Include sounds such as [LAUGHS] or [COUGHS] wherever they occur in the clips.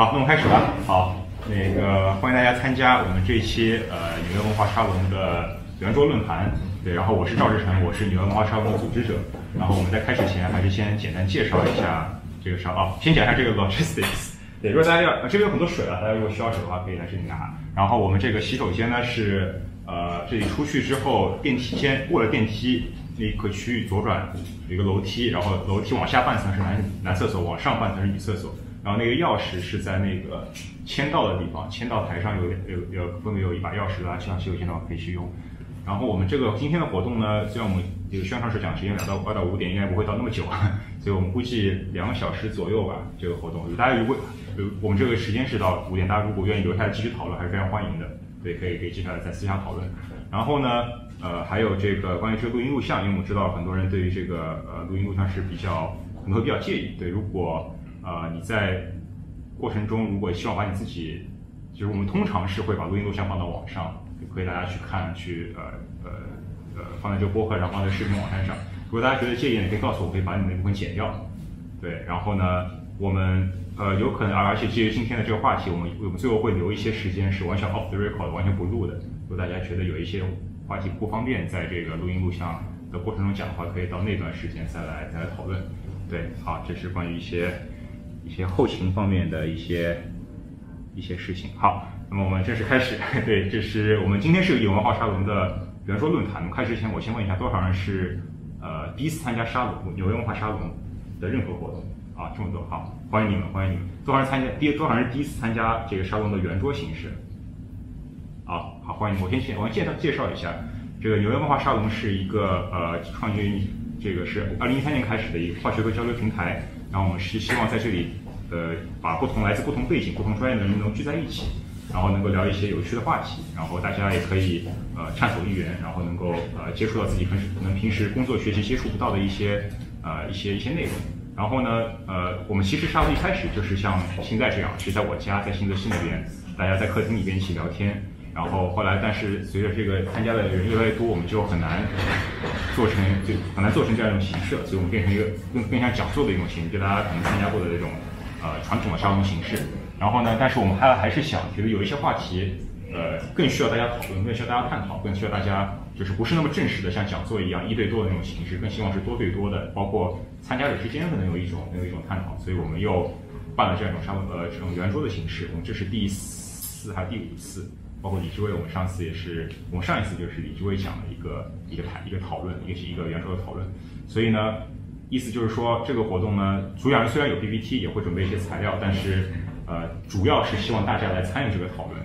好，那我们开始吧。好，那个欢迎大家参加我们这一期呃纽约文化沙龙的圆桌论坛。对，然后我是赵志成，我是纽约文化沙龙的组织者。然后我们在开始前还是先简单介绍一下这个沙哦，先讲一下这个 logistics。对，如果大家要，这边有很多水啊，大家如果需要水的话可以来这里拿。然后我们这个洗手间呢是呃这里出去之后电梯间过了电梯那个区域左转有一个楼梯，然后楼梯往下半层是男男厕所，往上半层是女厕所。然后那个钥匙是在那个签到的地方，签到台上有有有分别有一把钥匙啊，希望洗手间的话可以去用。然后我们这个今天的活动呢，虽然我们这个宣传时讲时间两到二到五点，应该不会到那么久，[LAUGHS] 所以我们估计两个小时左右吧。这个活动，大家如果呃我们这个时间是到五点，大家如果愿意留下来继续讨论，还是非常欢迎的。对，可以可以接下来再私下讨论。然后呢，呃，还有这个关于这个录音录像，因为我们知道很多人对于这个呃录音录像是比较可能会比较介意。对，如果呃你在过程中如果希望把你自己，就是我们通常是会把录音录像放到网上，可以大家去看去呃呃呃放在这个播客上，放在视频网站上。如果大家觉得介意，你可以告诉我，可以把你们那部分剪掉。对，然后呢，我们呃有可能，而且基于今天的这个话题，我们我们最后会留一些时间是完全 off the record，完全不录的。如果大家觉得有一些话题不方便在这个录音录像的过程中讲的话，可以到那段时间再来再来讨论。对，好，这是关于一些一些后勤方面的一些一些事情。好，那么我们正式开始。[LAUGHS] 对，这是我们今天是有文化沙龙的圆桌论坛。开始之前，我先问一下，多少人是呃第一次参加沙龙纽约文化沙龙的任何活动？啊，这么多，好，欢迎你们，欢迎你们。多少人参加？第多少人第一次参加这个沙龙的圆桌形式？好好，欢迎你。我先先我先介绍介绍一下，这个纽约文化沙龙是一个呃创建于这个是二零一三年开始的一个跨学科交流平台。然后我们是希望在这里呃把不同来自不同背景、不同专业的人能聚在一起，然后能够聊一些有趣的话题，然后大家也可以呃畅所欲言，然后能够呃接触到自己可能可能平时工作学习接触不到的一些呃一些一些内容。然后呢，呃，我们其实沙龙一开始就是像现在这样，是在我家，在新泽西那边，大家在客厅里边一起聊天。然后后来，但是随着这个参加的人越来越多，我们就很难做成，就很难做成这样一种形式了。所以我们变成一个更更像讲座的一种形式，就大家可能参加过的这种呃传统的沙龙形式。然后呢，但是我们还还是想，觉得有一些话题，呃，更需要大家讨论，更需要大家探讨，更需要大家就是不是那么正式的，像讲座一样一对多的那种形式，更希望是多对多的，包括参加者之间可能有一种能有一种探讨。所以我们又办了这样一种沙龙呃这种圆桌的形式。我们这是第四还是第五次？包括李志威，我们上次也是，我们上一次就是李志威讲了一个一个谈一个讨论，一个是一个圆桌的讨论。所以呢，意思就是说这个活动呢，主讲人虽然有 PPT，也会准备一些材料，但是呃，主要是希望大家来参与这个讨论。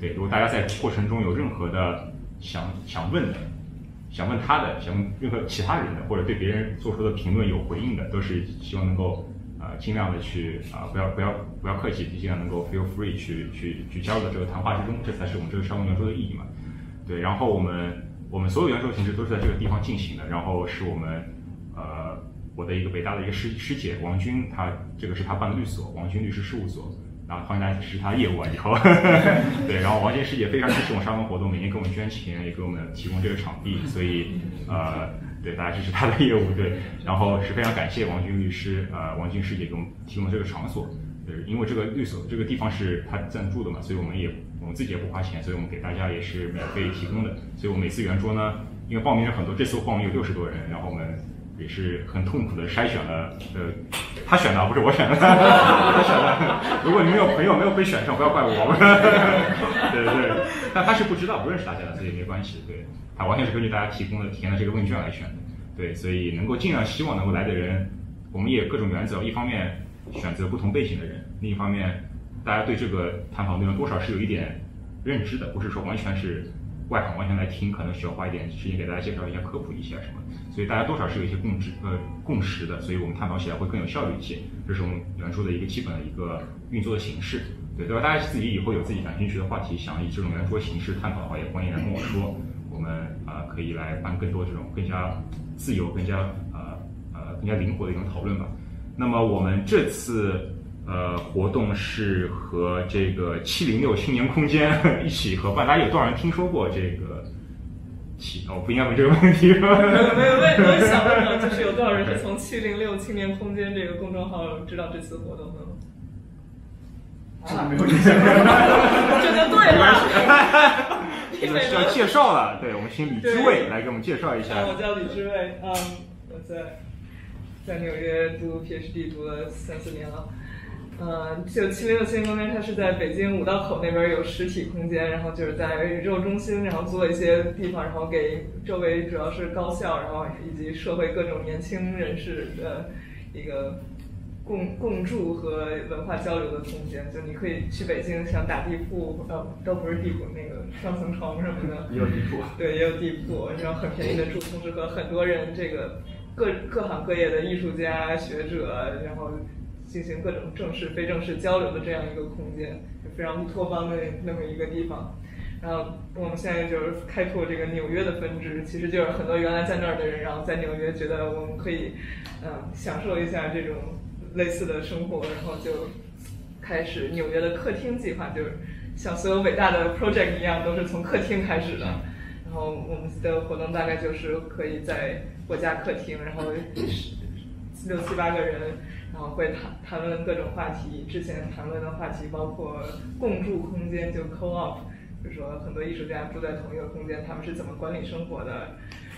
对，如果大家在过程中有任何的想想问的，想问他的，想问任何其他人的，或者对别人做出的评论有回应的，都是希望能够。呃，尽量的去啊，不要不要不要客气，尽量能够 feel free 去去去加入到这个谈话之中，这才是我们这个商务圆桌的意义嘛。对，然后我们我们所有圆桌形式都是在这个地方进行的，然后是我们呃我的一个北大的一个师师姐王军，她这个是她办的律所，王军律师事务所，然后欢迎大家支持她业务啊以后。[LAUGHS] 对，然后王军师姐非常支持我们沙龙活动，每年给我们捐钱，也给我们提供这个场地，所以呃。对，大家支持她的业务，对，然后是非常感谢王军律师，呃，王军师姐给我们提供这个场所，呃，因为这个律所这个地方是他赞助的嘛，所以我们也我们自己也不花钱，所以我们给大家也是免费提供的，所以我每次圆桌呢，因为报名人很多，这次报名有六十多人，然后我们也是很痛苦的筛选了，呃，他选的不是我选的，[LAUGHS] 他选的，如果你们有朋友没有被选上，不要怪我，[LAUGHS] 对对，但他是不知道不认识大家的，所以没关系，对。他完全是根据大家提供的填的这个问卷来选的，对，所以能够尽量希望能够来的人，我们也各种原则，一方面选择不同背景的人，另一方面大家对这个探讨内容多少是有一点认知的，不是说完全是外行完全来听，可能需要花一点时间给大家介绍一下、科普一下什么，所以大家多少是有一些共知呃共识的，所以我们探讨起来会更有效率一些，这是我们原著的一个基本的一个运作的形式，对，对吧？大家自己以后有自己感兴趣的话题，想以这种圆桌形式探讨的话，也欢迎来跟我说。我们啊可以来办更多这种更加自由、更加呃呃更加灵活的一种讨论吧。那么我们这次呃活动是和这个七零六青年空间 [LAUGHS] 一起合办，大家有多少人听说过这个？七哦，不应该问这个问题吧？没有没有，我我 [LAUGHS] 想问问，就是有多少人是从七零六青年空间这个公众号知道这次活动的？啊，没有 [LAUGHS] 印象。[LAUGHS] 这就对了。这个是要介绍了，对，我们请李知卫来给我们介绍一下。我叫李知卫，嗯，我在在纽约读 PhD 读了三四年了。嗯，就七零六新空间，它是在北京五道口那边有实体空间，然后就是在宇宙中心，然后租了一些地方，然后给周围主要是高校，然后以及社会各种年轻人士的一个共共住和文化交流的空间。就你可以去北京，想打地铺，呃，都不是地铺，那个双层床什么的，[LAUGHS] 也有地铺，对，也有地铺，然后很便宜的住，同时和很多人这个各各行各业的艺术家、学者，然后。进行各种正式、非正式交流的这样一个空间，非常乌托邦的那么一个地方。然后我们现在就是开拓这个纽约的分支，其实就是很多原来在那儿的人，然后在纽约觉得我们可以，嗯，享受一下这种类似的生活，然后就开始纽约的客厅计划，就是像所有伟大的 project 一样，都是从客厅开始的。然后我们的活动大概就是可以在我家客厅，然后 [COUGHS] 六七八个人。然后会谈谈论各种话题，之前谈论的话题包括共住空间，就 co-op，比如说很多艺术家住在同一个空间，他们是怎么管理生活的。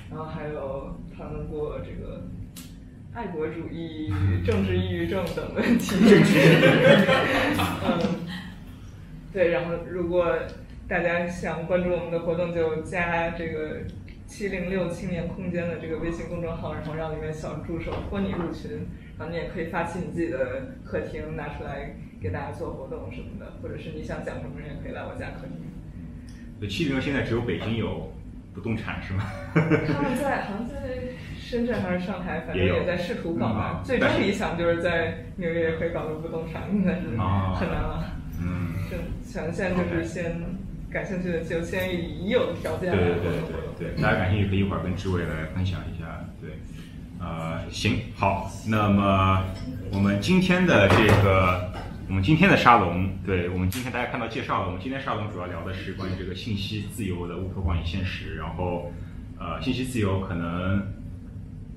然后还有谈论过这个爱国主义、政治抑郁症等问题。[LAUGHS] 嗯，对，然后如果大家想关注我们的活动，就加这个七零六青年空间的这个微信公众号，然后让里面小助手托你入群。然后你也可以发起你自己的客厅，拿出来给大家做活动什么的，或者是你想讲什么，也可以来我家客厅。对，七零六现在只有北京有不动产是吗？他们在好像在深圳还是上海，反正也在试图搞吧。最终理想就是在纽约也可以搞个不动产，但是很难了。嗯。就想现在就是先感兴趣的就先以已有的条件来对对对对对，大家感兴趣可以一会儿跟志伟来分享一下。呃，行，好，那么我们今天的这个，我们今天的沙龙，对我们今天大家看到介绍了，我们今天沙龙主要聊的是关于这个信息自由的乌托邦与现实，然后，呃，信息自由可能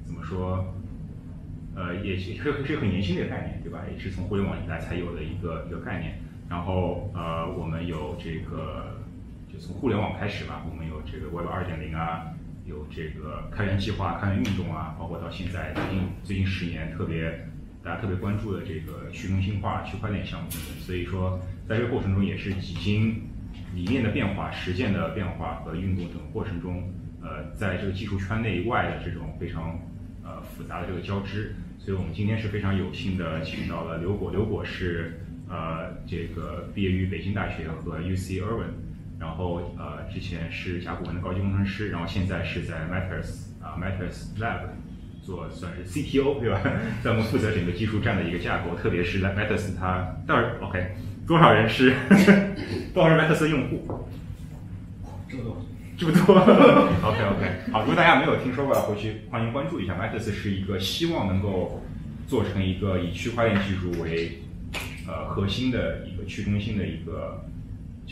怎么说，呃，也是是很年轻的一个概念，对吧？也是从互联网以来才有的一个一个概念，然后呃，我们有这个，就从互联网开始吧，我们有这个 Web 二点零啊。有这个开源计划、开源运动啊，包括到现在最近最近十年特别大家特别关注的这个去中心化、区块链项目等等。所以说，在这个过程中也是几经理念的变化、实践的变化和运动整个过程中，呃，在这个技术圈内外的这种非常呃复杂的这个交织。所以我们今天是非常有幸的请到了刘果，刘果是呃这个毕业于北京大学和 UC Irvine。然后呃，之前是甲骨文的高级工程师，然后现在是在 Matters 啊 Matters Lab 做算是 CTO 对吧？[LAUGHS] 在我们负责整个技术站的一个架构，特别是 Matters 它到底 OK 多少人是 [LAUGHS] 多少 Matters 用户？这么多，这么多。[LAUGHS] OK OK 好，如果大家没有听说过，回去欢迎关注一下 Matters 是一个希望能够做成一个以区块链技术为呃核心的一个去中心的一个。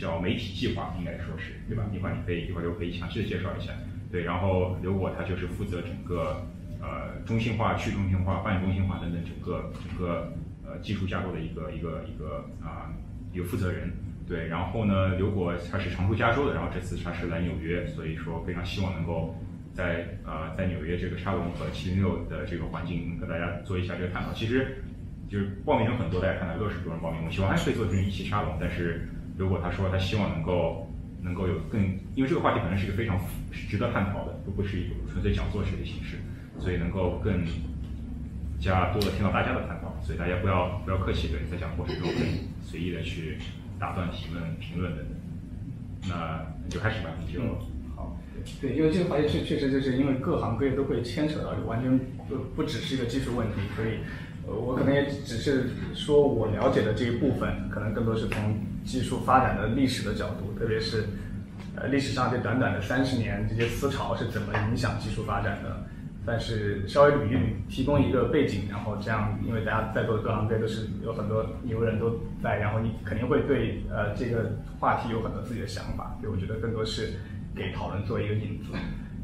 叫媒体计划，应该说是对吧？一会儿你可以一会儿就可以详细的介绍一下。对，然后刘果他就是负责整个呃中心化、去中心化、半中心化等等整个整个呃技术架构的一个一个一个啊一个负责人。对，然后呢，刘果他是常驻加州的，然后这次他是来纽约，所以说非常希望能够在呃在纽约这个沙龙和七零六的这个环境跟大家做一下这个探讨。其实就是报名人很多，大家看到六十多人报名，我希望还可以做成一期沙龙，但是。如果他说他希望能够能够有更，因为这个话题本身是一个非常值得探讨的，不不是一个纯粹讲座式的形式，所以能够更加多的听到大家的探讨，所以大家不要不要客气对在讲过程中可以随意的去打断提问、评论等等。那就开始吧，你就好。对，因为这个话题确确实就是因为各行各业都会牵扯到，就完全不不只是一个技术问题，所以。我可能也只是说我了解的这一部分，可能更多是从技术发展的历史的角度，特别是呃历史上这短短的三十年，这些思潮是怎么影响技术发展的。但是稍微捋一捋，提供一个背景，然后这样，因为大家在座的各行各业都是有很多牛人都在，然后你肯定会对呃这个话题有很多自己的想法，所以我觉得更多是给讨论做一个引子。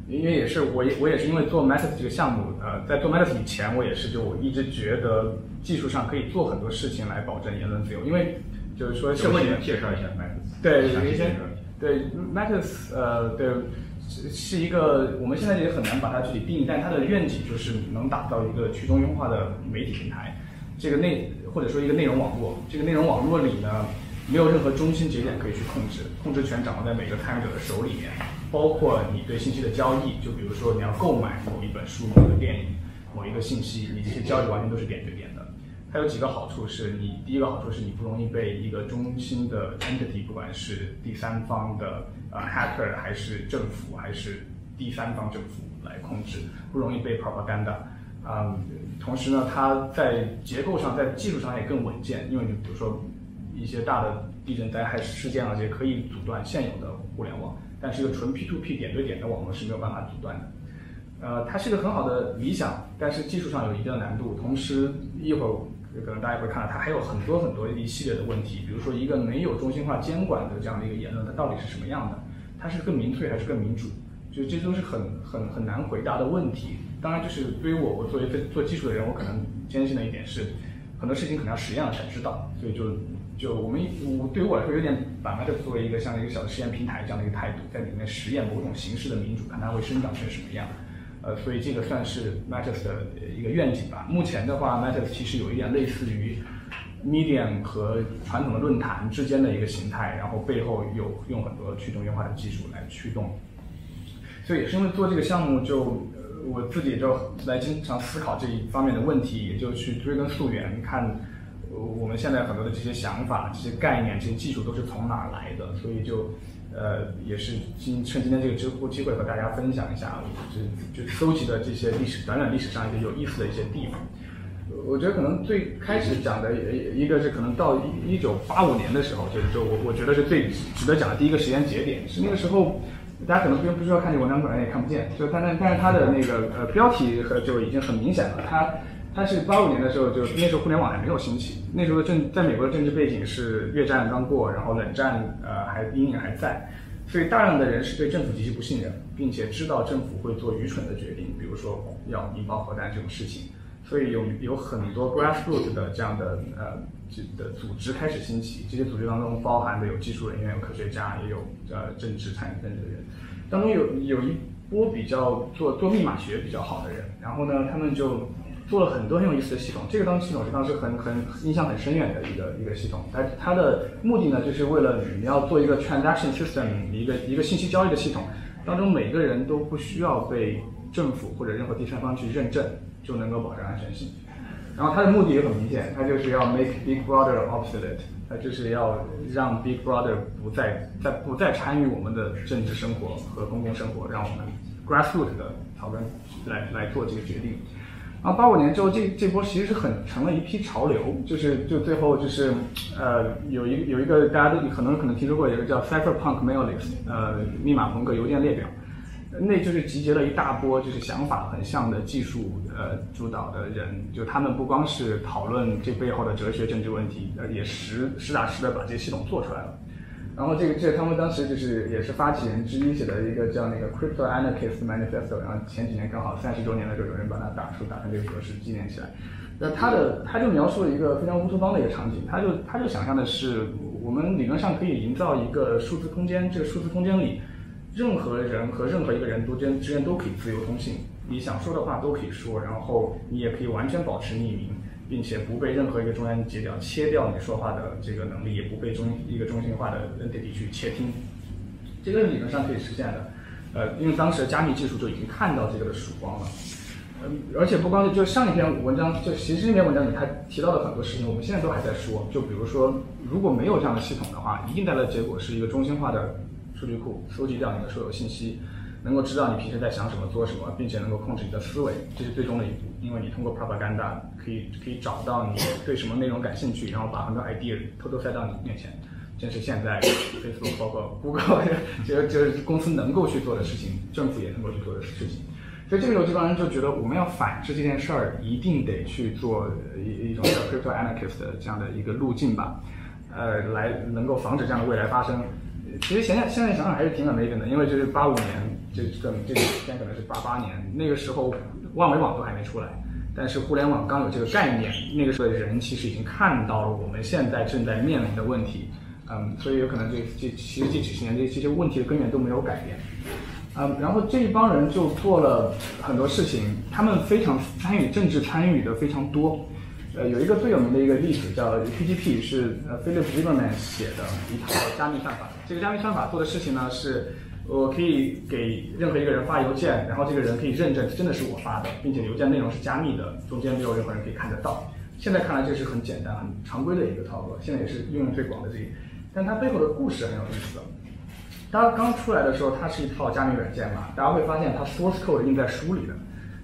因为也是我也我也是因为做 Matters 这个项目，呃，在做 Matters 以前，我也是就我一直觉得技术上可以做很多事情来保证言论自由。因为就是说社会里面介绍一下 Max。对，有一些对 Max 呃对是是一个我们现在也很难把它具体定义，但它的愿景就是能打造一个去中心化的媒体平台，这个内或者说一个内容网络，这个内容网络里呢没有任何中心节点可以去控制，控制权掌握在每个参与者的手里面，包括你对信息的交易，就比如说你要购买某一本书、某一个电影、某一个信息，你这些交易完全都是点对点的。它有几个好处是你第一个好处是你不容易被一个中心的 entity，不管是第三方的呃 hacker 还是政府还是第三方政府来控制，不容易被 propaganda。嗯，同时呢，它在结构上、在技术上也更稳健，因为你比如说一些大的地震灾害事件啊，这些可以阻断现有的互联网，但是一个纯 P2P 点对点的网络是没有办法阻断的。呃，它是一个很好的理想，但是技术上有一定的难度。同时，一会儿可能大家会看到它还有很多很多一系列的问题，比如说一个没有中心化监管的这样的一个言论，它到底是什么样的？它是更民粹还是更民主？就这都是很很很难回答的问题。当然，就是对于我，我作为做做技术的人，我可能坚信的一点是，很多事情可能要实验了才知道。所以就就我们我对于我来说，有点把 m e t a 作为一个像一个小的实验平台这样的一个态度，在里面实验某种形式的民主，看它会生长成什么样。呃，所以这个算是 Matters 的一个愿景吧。目前的话，Matters 其实有一点类似于 Medium 和传统的论坛之间的一个形态，然后背后有用很多去中心化的技术来驱动。所以也是因为做这个项目就，我自己就来经常思考这一方面的问题，也就去追根溯源，看我们现在很多的这些想法、这些概念、这些技术都是从哪儿来的。所以就呃也是今趁今天这个知乎机会和大家分享一下，就就搜集的这些历史短短历史上一些有意思的一些地方。我觉得可能最开始讲的一个是可能到一一九八五年的时候，就是就我我觉得是最值得讲的第一个时间节点，是那个时候。大家可能不不需要看这文章，本来也看不见。就但但但是它的那个呃标题和就已经很明显了。它它是八五年的时候，就那时候互联网还没有兴起，那时候的政在美国的政治背景是越战刚过，然后冷战呃还阴影还在，所以大量的人是对政府极其不信任，并且知道政府会做愚蠢的决定，比如说要引爆核弹这种事情。所以有有很多 grassroots 的这样的呃的组织开始兴起，这些组织当中包含的有技术人员、有科学家，也有呃政治参与政治的人。当中有有一波比较做做密码学比较好的人，然后呢，他们就做了很多很有意思的系统。这个当系统是当时很很印象很深远的一个一个系统。它它的目的呢，就是为了你要做一个 transaction system 一个一个信息交易的系统，当中每个人都不需要被政府或者任何第三方去认证。就能够保证安全性。然后它的目的也很明显，它就是要 make Big Brother obsolete，它就是要让 Big Brother 不再再不再参与我们的政治生活和公共生活，让我们 grassroots 的讨论来来做这个决定。然后八五年之后，这这波其实是很成了一批潮流，就是就最后就是呃有一有一个大家都可能可能听说过，一个叫 Cypherpunk m a i l i s t 呃密码朋克邮件列表。那就是集结了一大波就是想法很像的技术呃主导的人，就他们不光是讨论这背后的哲学政治问题，呃也实实打实的把这些系统做出来了。然后这个这他们当时就是也是发起人之一写的一个叫那个 Crypto Anarchist Manifesto，然后前几年刚好三十周年的时候，有人把它打出打成这个格式纪念起来。那他的他就描述了一个非常乌托邦的一个场景，他就他就想象的是我们理论上可以营造一个数字空间，这个数字空间里。任何人和任何一个人都间之间都可以自由通信，你想说的话都可以说，然后你也可以完全保持匿名，并且不被任何一个中央节点切掉你说话的这个能力，也不被中一个中心化的 entity 去窃听。这个理论上可以实现的，呃，因为当时加密技术就已经看到这个的曙光了。嗯，而且不光是就上一篇文章，就其实那篇文章里他提到的很多事情，我们现在都还在说。就比如说，如果没有这样的系统的话，一定带来的结果是一个中心化的。数据库收集掉你的所有信息，能够知道你平时在想什么、做什么，并且能够控制你的思维，这是最终的一步。因为你通过 propaganda 可以可以找到你对什么内容感兴趣，然后把很多 idea 偷偷塞到你面前。这是现在 Facebook 包括 Google [LAUGHS] 就就是公司能够去做的事情，政府也能够去做的事情。所以这个时候，这帮人就觉得我们要反制这件事儿，一定得去做一一种叫 crypto anarchist 的这样的一个路径吧，呃，来能够防止这样的未来发生。其实现在现在想想还是挺有预见的，因为就是八五年，这这这时间可能是八八年，那个时候万维网都还没出来，但是互联网刚有这个概念，那个时候的人其实已经看到了我们现在正在面临的问题，嗯，所以有可能这这其实这几十年这这些问题的根源都没有改变，嗯，然后这一帮人就做了很多事情，他们非常参与政治参与的非常多，呃，有一个最有名的一个例子叫 PGP，是呃 Philip Zimmerman 写的一套加密算法，这个加密算法做的事情呢是。我可以给任何一个人发邮件，然后这个人可以认证真的是我发的，并且邮件内容是加密的，中间没有任何人可以看得到。现在看来这是很简单、很常规的一个操作，现在也是应用最广的这一。但它背后的故事很有意思。它刚出来的时候，它是一套加密软件嘛，大家会发现它 source code 印在书里的，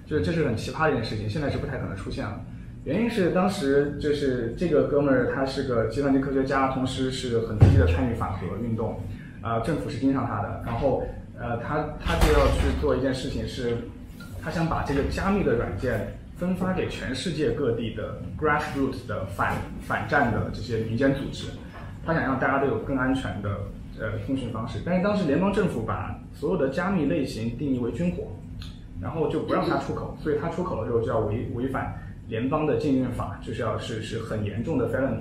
就是这是很奇葩的一件事情，现在是不太可能出现了。原因是当时就是这个哥们儿他是个计算机科学家，同时是很积极的参与反核运动。啊，政府是盯上他的，然后，呃，他他就要去做一件事情，是，他想把这个加密的软件分发给全世界各地的 grassroots 的反反战的这些民间组织，他想让大家都有更安全的呃通讯方式。但是当时联邦政府把所有的加密类型定义为军火，然后就不让他出口，所以他出口了之后就要违违反联邦的禁运法，就是要是是很严重的 felony。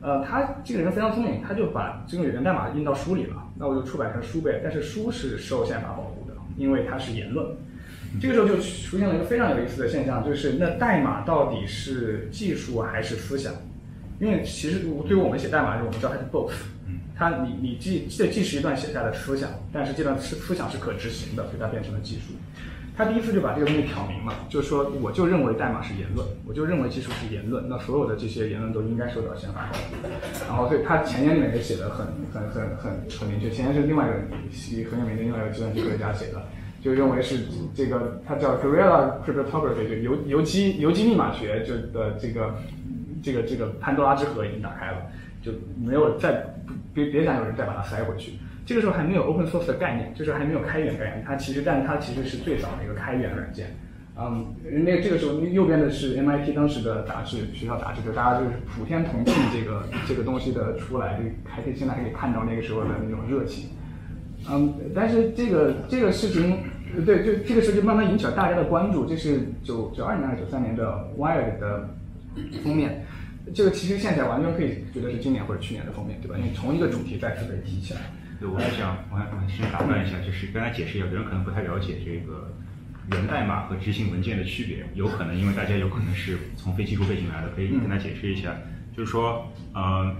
呃，他这个人非常聪明，他就把这个源代码印到书里了。那我就出版成书呗。但是书是受宪法保护的，因为它是言论。这个时候就出现了一个非常有意思的现象，就是那代码到底是技术还是思想？因为其实对于我们写代码的时候，我们知道它是 both。它你你既这既是一段写下的思想，但是这段思思想是可执行的，所以它变成了技术。他第一次就把这个东西挑明了，就是说，我就认为代码是言论，我就认为技术是言论，那所有的这些言论都应该受到宪法保护。然后，所以他前言里面也写的很很很很很明确。前言是另外一个很有名的另外一个计算机科学家写的，就认为是这个，他叫 Guerrilla Cryptography，就游游击游击密码学，就的这个这个这个潘多拉之盒已经打开了，就没有再别别想有人再把它塞回去。这个时候还没有 open source 的概念，就是还没有开源概念。它其实，但是它其实是最早的一个开源软件。嗯，那这个时候右边的是 MIT 当时的杂志，学校杂志，就大家就是普天同庆这个这个东西的出来，就还可以现在还可以看到那个时候的那种热情。嗯，但是这个这个事情，对，就这个事情慢慢引起了大家的关注。这是九九二年还是九三年的 Wired 的封面，这个其实现在完全可以觉得是今年或者去年的封面，对吧？因为同一个主题再次被提起来。对，我还想，我还我还先打断一下，就是跟大家解释一下，有人可能不太了解这个源代码和执行文件的区别，有可能因为大家有可能是从非技术背景来的，可以跟他解释一下，就是说，呃，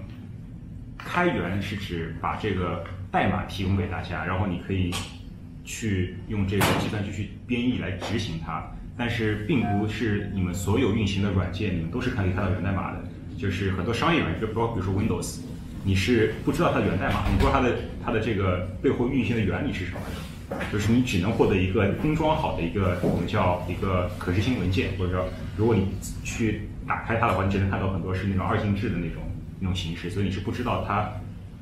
开源是指把这个代码提供给大家，然后你可以去用这个计算机去编译来执行它，但是并不是你们所有运行的软件，你们都是可以看到源代码的，就是很多商业软件，比如说比如说 Windows。你是不知道它的源代码，你不知道它的它的这个背后运行的原理是什么的，就是你只能获得一个封装好的一个我们叫一个可执行文件，或者说如果你去打开它的话，你只能看到很多是那种二进制的那种那种形式，所以你是不知道它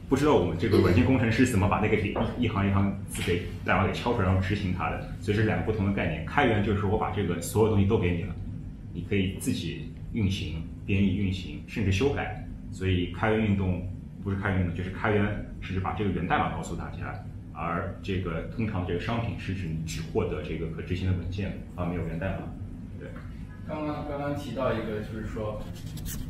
不知道我们这个软件工程师怎么把那个给一行一行字给代码给敲出来然后执行它的，所以是两个不同的概念。开源就是我把这个所有东西都给你了，你可以自己运行、编译、运行，甚至修改。所以开源运动。不是开源的，就是开源是指把这个源代码告诉大家，而这个通常这个商品是指你只获得这个可执行的文件，而没有源代码。对。刚刚刚刚提到一个，就是说，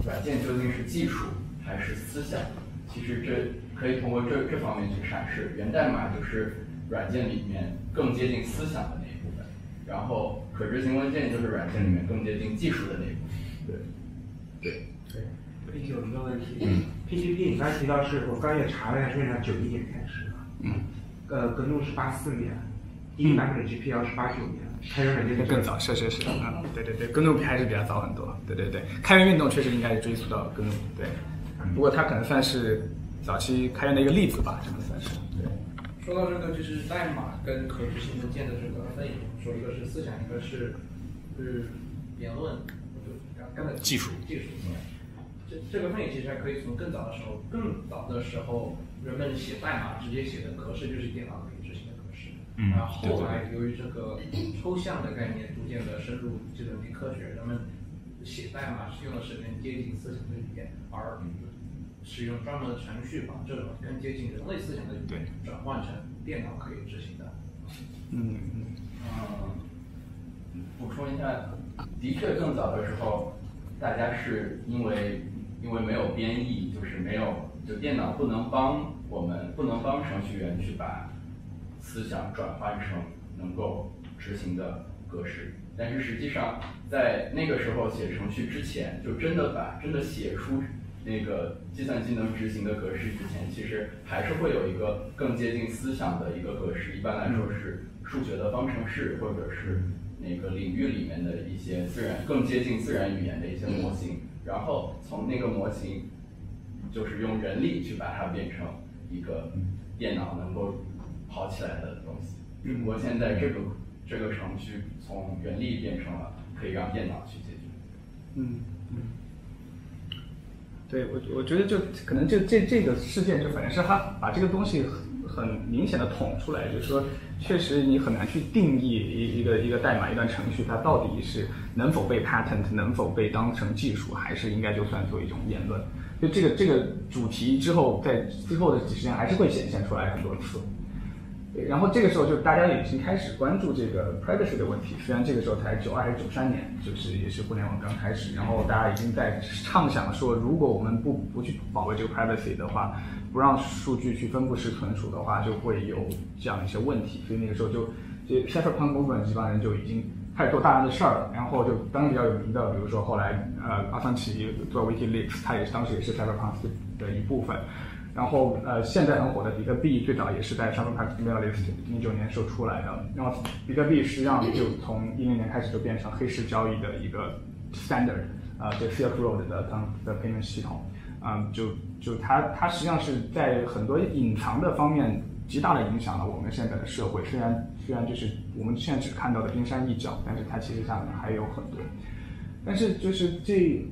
软件究竟是技术还是思想？其实这可以通过这这方面去阐释，源代码就是软件里面更接近思想的那一部分，然后可执行文件就是软件里面更接近技术的那一部分。对。对。对。有一个问题，PGP 你刚才提到是我刚也查了一下，是在九一年开始的，嗯，呃，格怒是八四年，第一版本的 GPL 是八九年，开源软件更早，是是是，嗯，对对对，格怒还是比较早很多，对对对，开源运动确实应该追溯到格怒，对，不过它可能算是早期开源的一个例子吧，这么算是，对。说到这个就是代码跟可执行文件的这个分野，说一个是思想，一个是是言论，就刚才技术技术。这个分野其实还可以从更早的时候，更早的时候，人们写代码直接写的格式就是电脑可以执行的格式。嗯。然后后来由于这个抽象的概念逐渐的深入计算机科学，人们写代码是用的是更接近思想的语言，而使用专门的程序把这种更接近人类思想的语言转换成电脑可以执行的。嗯嗯。补充一下。的确更早的时候，大家是因为因为没有编译，就是没有就电脑不能帮我们不能帮程序员去把思想转换成能够执行的格式。但是实际上，在那个时候写程序之前，就真的把真的写出那个计算机能执行的格式之前，其实还是会有一个更接近思想的一个格式。一般来说是数学的方程式，或者是那个领域里面的一些自然更接近自然语言的一些模型。然后从那个模型，就是用人力去把它变成一个电脑能够跑起来的东西。只不过现在这个。这个程序从人力变成了可以让电脑去解决。嗯嗯，对我我觉得就可能就这这个事件就反正是他把这个东西很明显的捅出来，就是说确实你很难去定义一一个一个代码一段程序它到底是能否被 patent 能否被当成技术，还是应该就算作一种言论。就这个这个主题之后在之后的几十年还是会显现出来很多次。然后这个时候就大家已经开始关注这个 privacy 的问题，虽然这个时候才九二还是九三年，就是也是互联网刚开始，然后大家已经在畅想说，如果我们不不去保卫这个 privacy 的话，不让数据去分布式存储的话，就会有这样一些问题。所以那个时候就这 cyberpunk movement 这帮人就已经开始做大量的事儿了。然后就当然比较有名的，比如说后来呃阿桑奇做 WikiLeaks，他也是当时也是 cyberpunk 的一部分。然后，呃，现在很火的比特币最早也是在 Cyberpunk Mailist 零九年时候出来的。然后，比特币实际上就从一零年开始就变成黑市交易的一个 standard，啊，这 Silk Road 的当的 payment 系统，啊，就就它它实际上是在很多隐藏的方面极大的影响了我们现在的社会。虽然虽然就是我们现在只看到的冰山一角，但是它其实下面还有很多。但是就是这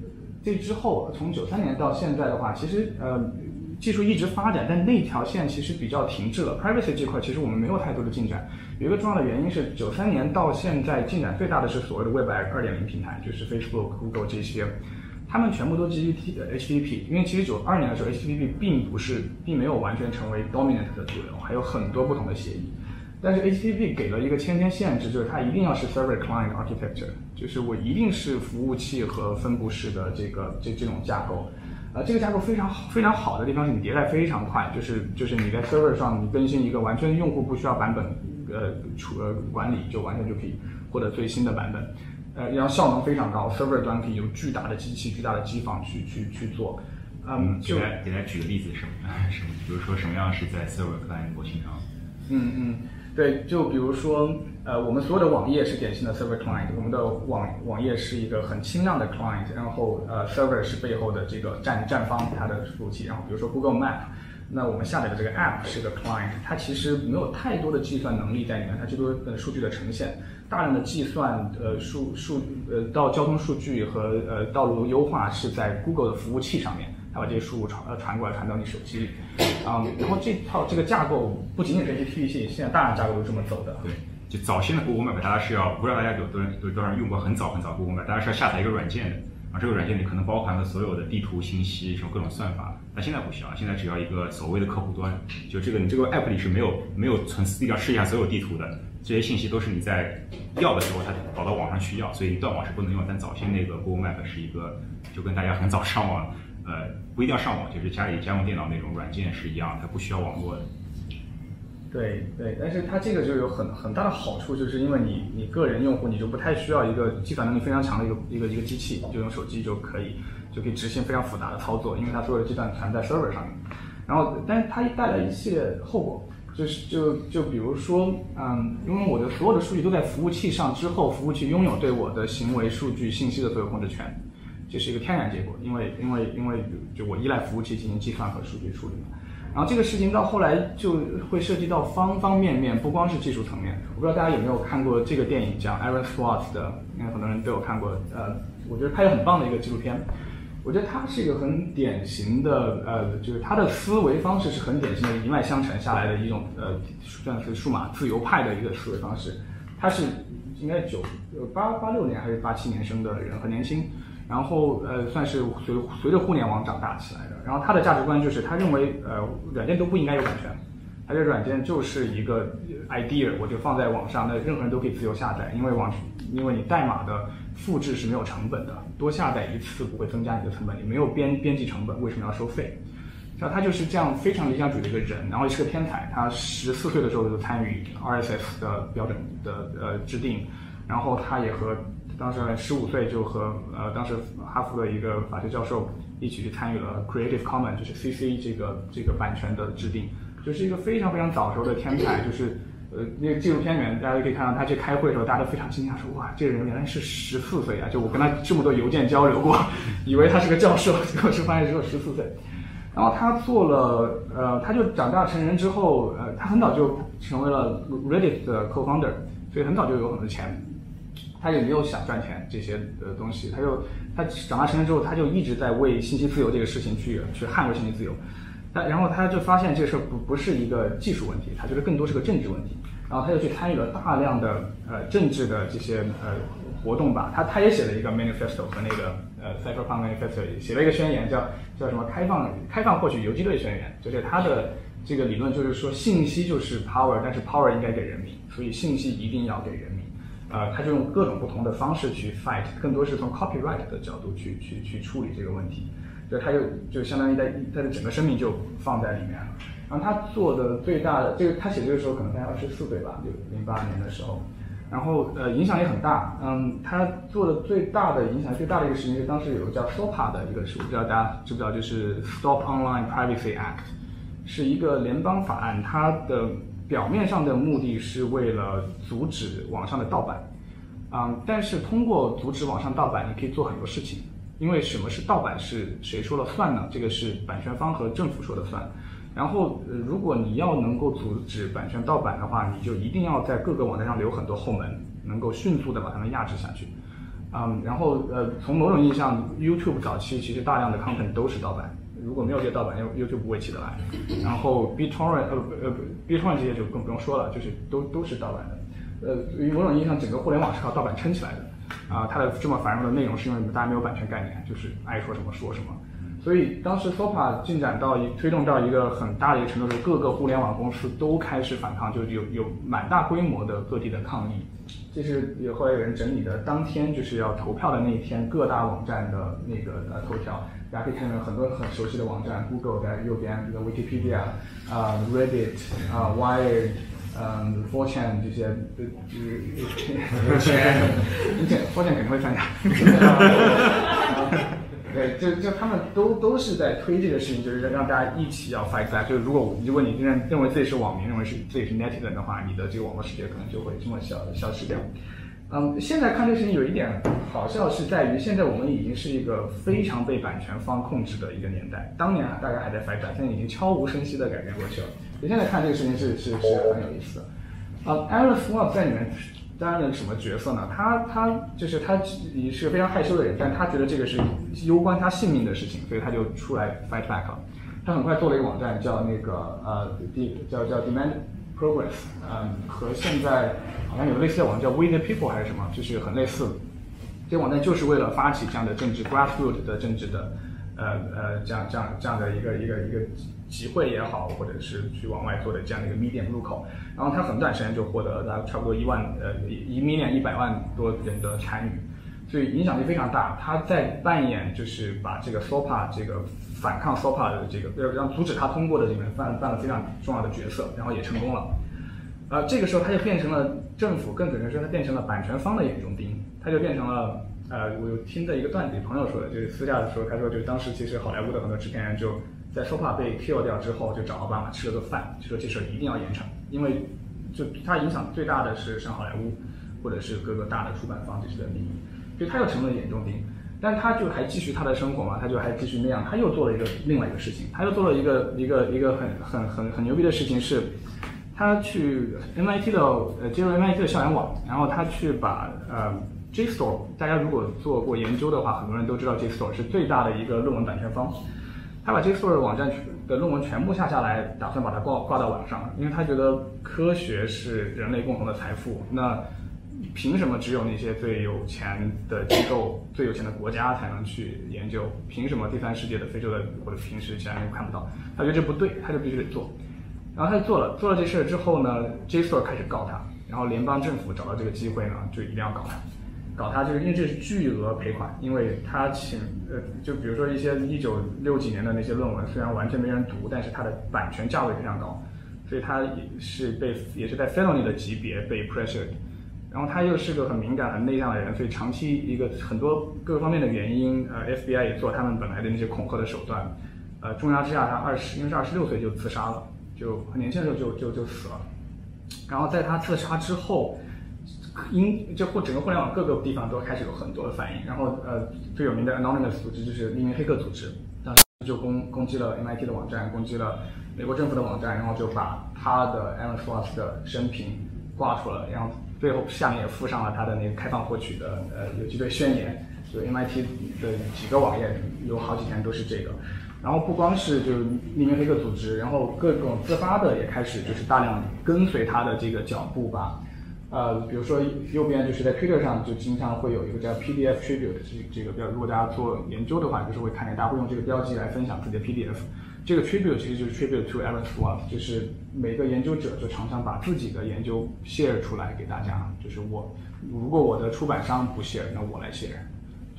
这之后，从九三年到现在的话，其实呃。技术一直发展，但那条线其实比较停滞了。Privacy 这块其实我们没有太多的进展。有一个重要的原因是，九三年到现在进展最大的是所谓的 Web 二点零平台，就是 Facebook、Google 这些，他们全部都基于 T HTTP。因为其实九二年的时候，HTTP 并不是，并没有完全成为 dominant 的主流，还有很多不同的协议。但是 HTTP 给了一个先天限制，就是它一定要是 Server Client Architecture，就是我一定是服务器和分布式的这个这这种架构。呃，这个架构非常好，非常好的地方是你迭代非常快，就是就是你在 server 上你更新一个完全用户不需要版本，呃，处呃管理就完全就可以获得最新的版本，呃，然后效能非常高，server 端可以有巨大的机器、巨大的机房去去去做。嗯，就给大家举个例子，什么什么，比如说什么样是在 server client 模型上？嗯嗯。对，就比如说，呃，我们所有的网页是典型的 server client，我们的网网页是一个很轻量的 client，然后呃，server 是背后的这个站站方它的服务器，然后比如说 Google Map，那我们下载的这个 app 是个 client，它其实没有太多的计算能力在里面，它最多的数据的呈现，大量的计算，呃，数数呃到交通数据和呃道路优化是在 Google 的服务器上面。它把这些数据传呃传过来，传到你手机里，啊，然后这套这个架构不仅仅是 HTTP，现在大量架构都这么走的。对，就早先的 Google Map，大家是要不知道大家有多人有多少人用过很早很早 Google Map，大家是要下载一个软件的，啊，这个软件里可能包含了所有的地图信息，什么各种算法。但现在不需要，现在只要一个所谓的客户端，就这个你这个 App 里是没有没有从地上试一下所有地图的，这些信息都是你在要的时候它导到网上去要，所以断网是不能用。但早先那个 Google Map 是一个就跟大家很早上网。呃，不一定要上网，就是家里家用电脑那种软件是一样，它不需要网络的。对对，但是它这个就有很很大的好处，就是因为你你个人用户你就不太需要一个计算能力非常强的一个一个一个机器，就用手机就可以就可以执行非常复杂的操作，因为它所有的计算全在 server 上面。然后，但是它带来一系列后果，就是就就比如说，嗯，因为我的所有的数据都在服务器上之后，服务器拥有对我的行为数据信息的所有控制权。这是一个天然结果，因为因为因为就我依赖服务器进行计算和数据处理嘛。然后这个事情到后来就会涉及到方方面面，不光是技术层面。我不知道大家有没有看过这个电影，叫 Aaron Swartz 的，应该很多人都有看过。呃，我觉得拍的很棒的一个纪录片。我觉得他是一个很典型的，呃，就是他的思维方式是很典型的一脉相承下来的一种，呃，算是数码自由派的一个思维方式。他是应该九八八六年还是八七年生的人，很年轻。然后呃，算是随随着互联网长大起来的。然后他的价值观就是，他认为呃，软件都不应该有版权，他这软件就是一个 idea，我就放在网上，那任何人都可以自由下载，因为网，因为你代码的复制是没有成本的，多下载一次不会增加你的成本，你没有编编辑成本，为什么要收费？那他就是这样非常理想主义的一个人，然后也是个天才。他十四岁的时候就参与 RSS 的标准的呃制定，然后他也和当时十五岁就和呃当时哈佛的一个法学教授一起去参与了 Creative Common，就是 CC 这个这个版权的制定，就是一个非常非常早熟的天才。就是呃那个纪录片里面大家可以看到他去开会的时候，大家都非常惊讶，说哇这个人原来是十四岁啊！就我跟他这么多邮件交流过，[LAUGHS] 以为他是个教授，[LAUGHS] 结果是发现只有十四岁。然后他做了，呃，他就长大成人之后，呃，他很早就成为了 Reddit 的 co-founder，所以很早就有很多钱。他也没有想赚钱这些的东西，他就他长大成人之后，他就一直在为信息自由这个事情去去捍卫信息自由。他然后他就发现这事儿不不是一个技术问题，他觉得更多是个政治问题。然后他就去参与了大量的呃政治的这些呃活动吧。他他也写了一个 manifesto 和那个呃 Cyberpunk manifesto 写了一个宣言，叫叫什么开放开放获取游击队宣言。就是他的这个理论就是说信息就是 power，但是 power 应该给人民，所以信息一定要给人民。呃，他就用各种不同的方式去 fight，更多是从 copyright 的角度去去去处理这个问题。所以他就就相当于在他的整个生命就放在里面了。然后他做的最大的这个，他写这个时候可能才二十四岁吧，就零八年的时候。然后呃，影响也很大。嗯，他做的最大的影响最大的一个事情是当时有个叫 SOPA 的一个事，不知道大家知不知道，就是 Stop Online Privacy Act，是一个联邦法案，它的表面上的目的是为了阻止网上的盗版。嗯，但是通过阻止网上盗版，你可以做很多事情。因为什么是盗版是谁说了算呢？这个是版权方和政府说了算。然后，如果你要能够阻止版权盗版的话，你就一定要在各个网站上留很多后门，能够迅速的把它们压制下去。嗯，然后呃，从某种意义上，YouTube 早期其实大量的 content 都是盗版，如果没有这些盗版，YouTube 不会起得来。然后 BitTorrent 呃呃 BitTorrent 这些就更不用说了，就是都都是盗版的。呃，某种意义上，整个互联网是靠盗版撑起来的。啊，它的这么繁荣的内容是因为大家没有版权概念，就是爱说什么说什么。所以当时 SOPA 进展到一推动到一个很大的一个程度，是各个互联网公司都开始反抗，就有有蛮大规模的各地的抗议。这是有后来有人整理的，当天就是要投票的那一天，各大网站的那个呃头条，大家可以看到很多很熟悉的网站，Google 在右边，这个 Wikipedia，啊，Reddit，啊，Wired。嗯，Fortune 这些，呃，就是 [LAUGHS] [LAUGHS] [LAUGHS] 而且 Fortune 肯定会参加。对，就就他们都都是在推这个事情，就是让大家一起要 fight back。就是如果如果你认认为自己是网民，认为是自己是 netizen 的话，你的这个网络世界可能就会这么消消失掉。嗯，现在看这个事情有一点好笑，是在于现在我们已经是一个非常被版权方控制的一个年代。当年啊，大家还在 fight back，现在已经悄无声息的改变过去了。你现在看这个事情是是是很有意思的。啊，Aaron Swap 在里面担任什么角色呢？他他就是他也是个非常害羞的人，但他觉得这个是攸关他性命的事情，所以他就出来 fight back 了。他很快做了一个网站，叫那个呃 D 叫叫 Demand Progress，嗯，和现在好像有类似的网站叫 We the People 还是什么，就是很类似。这个网站就是为了发起这样的政治 grassroots 的政治的呃呃这样这样这样的一个一个一个。集会也好，或者是去往外做的这样的一个 medium 入口，然后他很短时间就获得了差不多一万呃一 million 一百万多人的参与，所以影响力非常大。他在扮演就是把这个 SOPA 这个反抗 SOPA 的这个要让阻止他通过的里面扮扮了非常重要的角色，然后也成功了。呃，这个时候他就变成了政府，更准确说他变成了版权方的眼中钉，他就变成了呃，我有听的一个段子，朋友说的，就是私下的时候，他说就是当时其实好莱坞的很多制片人就。在 SOPA 被 kill 掉之后，就找奥巴马吃了个饭，就说这事儿一定要严惩，因为就他影响最大的是上好莱坞，或者是各个大的出版方这些的利益，所以他又成了眼中钉。但他就还继续他的生活嘛，他就还继续那样，他又做了一个另外一个事情，他又做了一个一个一个很很很很牛逼的事情是，他去 MIT 的呃接入 MIT 的校园网，然后他去把呃 JSTOR，大家如果做过研究的话，很多人都知道 JSTOR 是最大的一个论文版权方。他把这个所有的网站的论文全部下下来，打算把它挂挂到网上，因为他觉得科学是人类共同的财富。那凭什么只有那些最有钱的机构、最有钱的国家才能去研究？凭什么第三世界的非洲的或者平时其他人看不到？他觉得这不对，他就必须得做。然后他就做了，做了这事儿之后呢，JSTOR 开始告他，然后联邦政府找到这个机会呢，就一定要搞他，搞他就是因为这是巨额赔款，因为他请呃，就比如说一些一九六几年的那些论文，虽然完全没人读，但是它的版权价位非常高，所以他也是被也是在 felony 的级别被 pressured。然后他又是个很敏感、很内向的人，所以长期一个很多各方面的原因，呃，FBI 也做他们本来的那些恐吓的手段，呃，重压之下，他二十，因为是二十六岁就自杀了，就很年轻的时候就就就死了。然后在他自杀之后，因就互整个互联网各个地方都开始有很多的反应。然后呃，最有名的 Anonymous 组织就是匿名黑客组织，当时就攻攻击了 MIT 的网站，攻击了美国政府的网站，然后就把他的 Alan Schwartz 的生平挂出了，然后。最后下面也附上了他的那个开放获取的呃游击队宣言，就 MIT 的几个网页有好几天都是这个。然后不光是就匿名黑客组织，然后各种自发的也开始就是大量跟随他的这个脚步吧。呃，比如说右边就是在 Twitter 上就经常会有一个叫 PDF Tribute 这这个标，如果大家做研究的话，就是会看见大家会用这个标记来分享自己的 PDF。这个 tribute 其实就是 tribute to Aaron Swartz，就是每个研究者就常常把自己的研究 share 出来给大家。就是我，如果我的出版商不 share，那我来 share，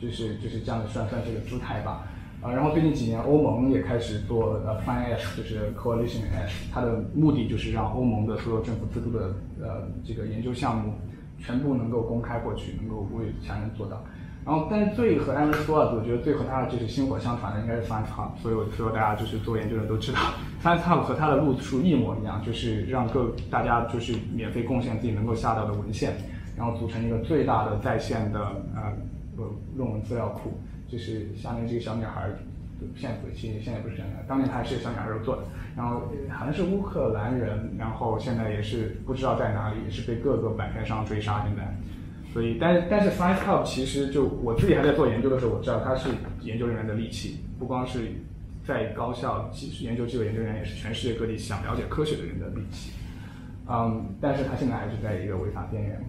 就是就是这样的算算这个姿态吧。啊，然后最近几年欧盟也开始做呃 Plan S，就是 Coalition S，它的目的就是让欧盟的所有政府资助的呃这个研究项目全部能够公开过去，能够为下人做到。然后，但是最和 Aaron Swartz，我觉得最和他就是薪火相传的应该是 Science Hub。所有所有大家就是做研究的都知道，Science Hub 和他的路数一模一样，就是让各大家就是免费贡献自己能够下到的文献，然后组成一个最大的在线的呃论文资料库。就是下面这个小女孩，现在不，现现在不是小女孩，当年她还是小女孩时候做的。然后好像是乌克兰人，然后现在也是不知道在哪里，也是被各个版权商追杀现在。所以，但但是 Science Hub 其实就我自己还在做研究的时候，我知道它是研究人员的利器，不光是在高校其实研究机构研究员，也是全世界各地想了解科学的人的利器。嗯，但是他现在还是在一个违法边缘，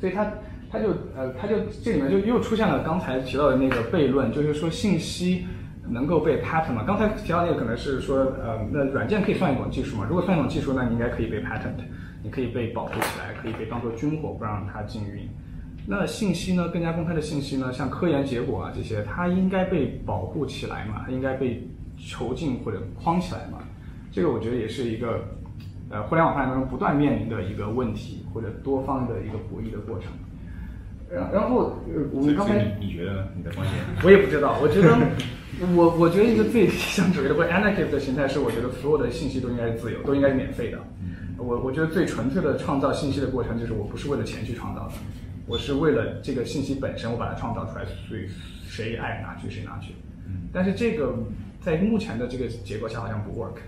所以他他就呃他就这里面就又出现了刚才提到的那个悖论，就是说信息能够被 patent 吗？刚才提到那个可能是说呃那软件可以算一种技术嘛？如果算一种技术，那你应该可以被 patent。你可以被保护起来，可以被当做军火，不让它禁运。那信息呢？更加公开的信息呢？像科研结果啊这些，它应该被保护起来嘛？它应该被囚禁或者框起来嘛？这个我觉得也是一个，呃，互联网发展当中不断面临的一个问题，或者多方的一个博弈的过程。然然后，我们刚才你你觉得你的观点？我也不知道，我觉得，我我觉得一个最理想主义的或 anarchist 的形态是，我觉得所有的信息都应该是自由，都应该是免费的。我我觉得最纯粹的创造信息的过程，就是我不是为了钱去创造的，我是为了这个信息本身，我把它创造出来，所以谁爱拿去谁拿去。但是这个在目前的这个结构下好像不 work，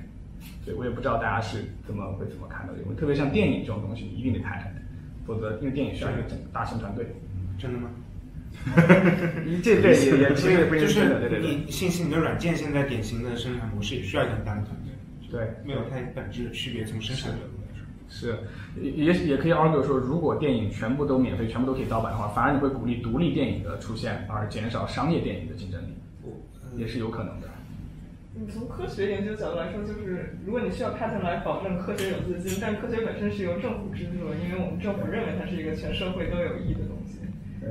所以我也不知道大家是怎么会怎么看的。因为特别像电影这种东西，一定得 patent，否则因为电影需要一个整大型团队。真的吗？[LAUGHS] 这对也 [LAUGHS] 也其实也不就是对对对。你信息你的软件现在典型的生产模式也需要一个很大的团队，对，没有太本质的区别，从生产角度来说。是，也也可以 argue 说，如果电影全部都免费，全部都可以盗版的话，反而你会鼓励独立电影的出现，而减少商业电影的竞争力，也是有可能的。你从科学研究角度来说，就是如果你需要 patent 来保证科学有资金，但科学本身是由政府资助的，因为我们政府认为它是一个全社会都有益的东西，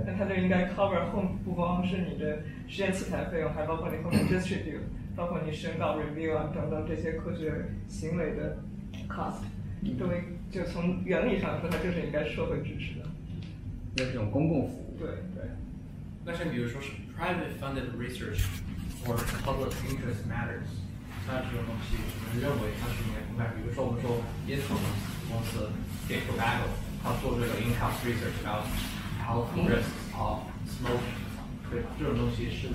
那它就应该 cover 后不光是你的实验器材费用，还包括你后面 distribute，包括你申告 review 啊等等这些科学行为的 cost。作为就从原理上说，它就是应该社会支持的，那是种公共服务。对对。那像比如说是 private funded research or public interest matters，那这种东西我们认为它是应该公开。比如说我们说烟草公司 Big Tobacco，它做这个 in-house research about health risks of smoking，对吧？这种东西是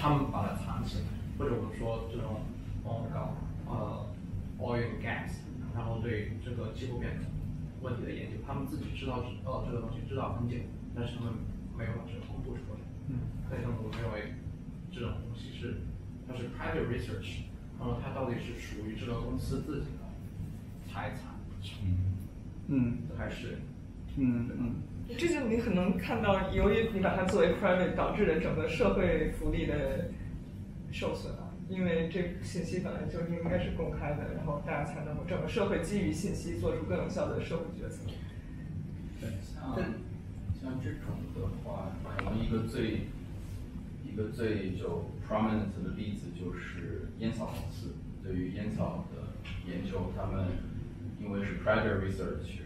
他们把它藏起来，或者我们说这种广告呃 oil and gas。然后对这个气候变化问题的研究，他们自己知道呃这个东西知道很久，但是他们没有把这个公布出来。嗯，所以我们认为这种东西是它是 private research，然后它到底是属于这个公司自己的财产，嗯嗯，还是嗯嗯，这就你很能看到，由于你把它作为 private 导致的整个社会福利的受损啊。因为这信息本来就应该是公开的，然后大家才能够整个社会基于信息做出更有效的社会决策。对，像像这种的话，可能一个最一个最就 prominent 的例子就是烟草公司。对于烟草的研究，他们因为是 private research，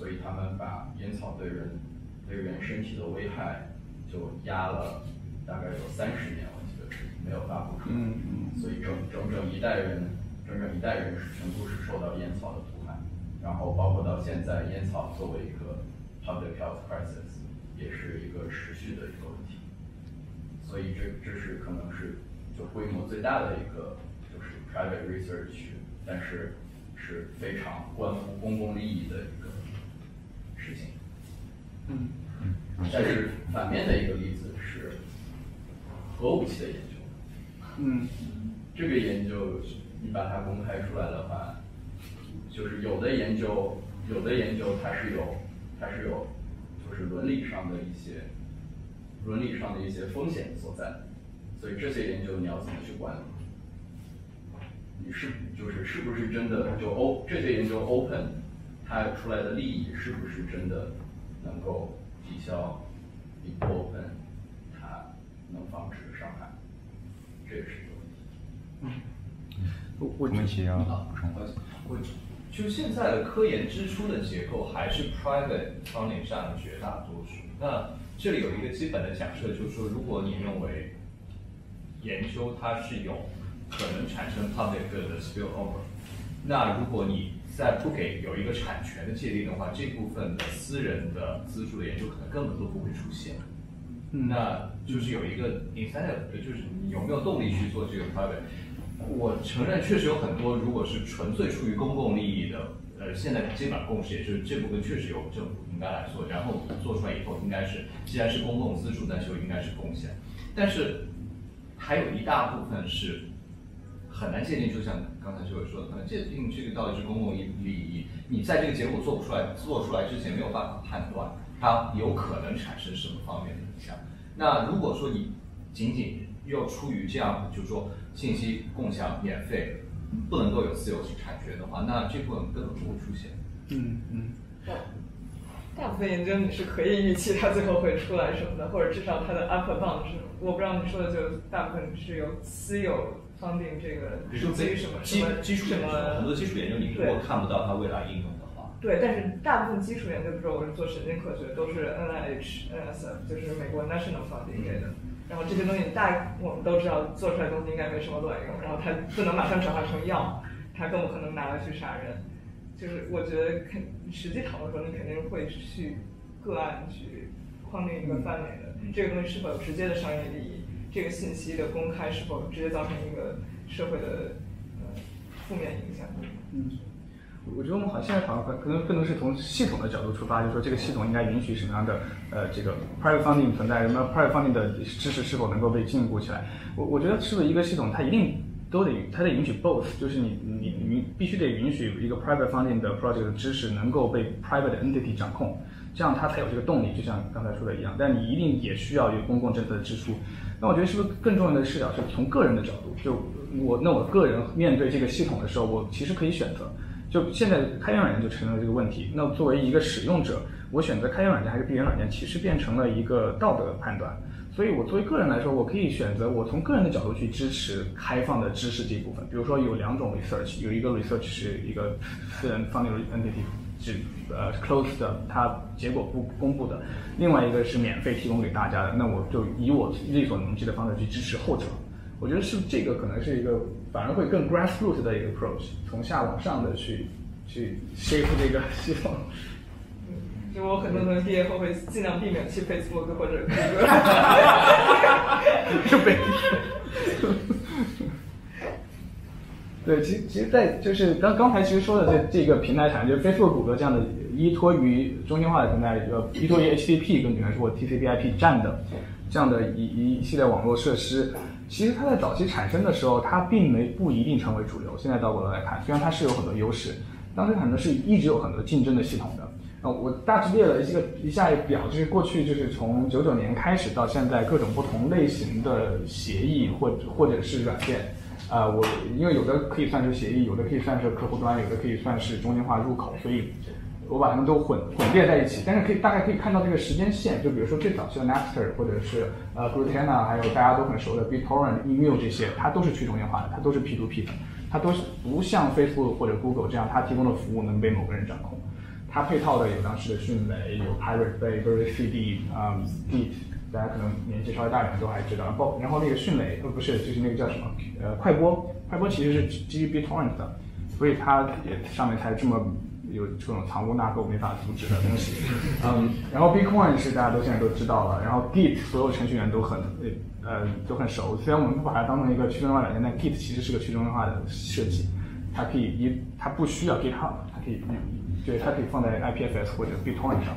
所以他们把烟草对人对人身体的危害就压了大概有三十年，我记得是没有发布出来。嗯嗯。所以整整整一代人，整整一代人是全部是受到烟草的毒害，然后包括到现在，烟草作为一个 public health crisis，也是一个持续的一个问题。所以这这是可能是就规模最大的一个就是 private research，但是是非常关乎公共利益的事情。嗯嗯，但是反面的一个例子是核武器的研究。嗯，这个研究你把它公开出来的话，就是有的研究，有的研究它是有，它是有，就是伦理上的一些，伦理上的一些风险所在，所以这些研究你要怎么去管理？你是就是是不是真的就 O 这些研究 open，它出来的利益是不是真的能够抵消你不 open 它能防止的伤害？这也是一个问题。嗯我我们一起要补充。我就现在的科研支出的结构还是 private funding 占了绝大多数。那这里有一个基本的假设，就是说，如果你认为研究它是有可能产生 public 的 spillover，那如果你在不给有一个产权的界定的话，这部分的私人的资助的研究可能根本都不会出现。嗯那就是有一个 incentive，就是你有没有动力去做这个 private。我承认，确实有很多，如果是纯粹出于公共利益的，呃，现在基本上共识也就是这部分确实由政府应该来做，然后做出来以后应该是，既然是公共资助，那就应该是贡献。但是还有一大部分是很难界定，就像刚才这位说的，很难界定这个到底是公共利利益。你在这个结果做不出来，做出来之前没有办法判断它有可能产生什么方面的影响。那如果说你仅仅又出于这样，就是说信息共享免费，不能够有私有产权的话，那这部分根本不会出现。嗯嗯大部分研究你是可以预期它最后会出来什么的，或者至少它的 upper bound 是，我不知道你说的就大部分是由私有 funding 这个比如说基于什么什基么基础研究，什么很多基础研究你如果看不到它未来应用的话，对，但是大部分基础研究，比如说我是做神经科学，都是 NIH、NSF，就是美国 National Funding 给的。然后这些东西大我们都知道，做出来的东西应该没什么卵用，然后它不能马上转化成药，它更不可能拿来去杀人。就是我觉得肯实际讨论的时候，你肯定会去个案去框定一个范围的，这个东西是否有直接的商业利益，这个信息的公开是否直接造成一个社会的呃负面影响。嗯，我觉得我们好像现在讨论可能更多是从系统的角度出发，就是说这个系统应该允许什么样的呃这个 private funding 存在，什么 private funding 的知识是否能够被禁锢起来。我我觉得是不是一个系统它一定都得它得允许 both，就是你你你必须得允许一个 private funding 的 project 的知识能够被 private entity 掌控，这样它才有这个动力，就像刚才说的一样。但你一定也需要有公共政策的支出。那我觉得是不是更重要的视角是从个人的角度，就我那我个人面对这个系统的时候，我其实可以选择。就现在开源软件就成了这个问题。那作为一个使用者，我选择开源软件还是闭源软件，其实变成了一个道德判断。所以我作为个人来说，我可以选择我从个人的角度去支持开放的知识这一部分。比如说有两种 research，有一个 research 是一个私人 funding entity 是呃 closed 的，它结果不公布的；另外一个是免费提供给大家的。那我就以我力所能及的方式去支持后者。我觉得是这个可能是一个反而会更 grassroots 的一个 approach，从下往上的去去 shape 这个系统。就我很多同学毕业后会尽量避免去 Facebook 或者谷歌。[LAUGHS] 就被对，其实其实，在就是刚刚才其实说的这这个平台产业，就是 Facebook、谷歌这样的依托于中心化的平台，呃，依托于 HTTP 跟比方说 TCP/IP 站的这样的一一系列网络设施，其实它在早期产生的时候，它并没不一定成为主流。现在倒过来看，虽然它是有很多优势，当时可能是一直有很多竞争的系统的。啊，我大致列了一个一下表，就是过去就是从九九年开始到现在，各种不同类型的协议或或者是软件，呃，我因为有的可以算是协议，有的可以算是客户端，有的可以算是中心化入口，所以我把它们都混混列在一起。但是可以大概可以看到这个时间线，就比如说最早期的 Napster 或者是呃 Grutana，还有大家都很熟的 BitTorrent、Email 这些，它都是去中心化的，它都是 P2P 的，它都是不像 Facebook 或者 Google 这样，它提供的服务能被某个人掌控。它配套的有当时的迅雷，有 Pirate Bay、Very CD、嗯 Git，大家可能年纪稍微大一点都还知道。然后然后那个迅雷呃不是，就是那个叫什么呃快播，快播其实是基于 BitTorrent 的，所以它也上面才这么有这种藏污纳垢没法阻止的东西。[LAUGHS] 嗯，然后 Bitcoin 是大家都现在都知道了，然后 Git 所有程序员都很呃呃都很熟，虽然我们不把它当成一个去中心化软件，但 Git 其实是个去中心化的设计，它可以一它不需要 GitHub，它可以。对，它可以放在 IPFS 或者 BitTorrent 上，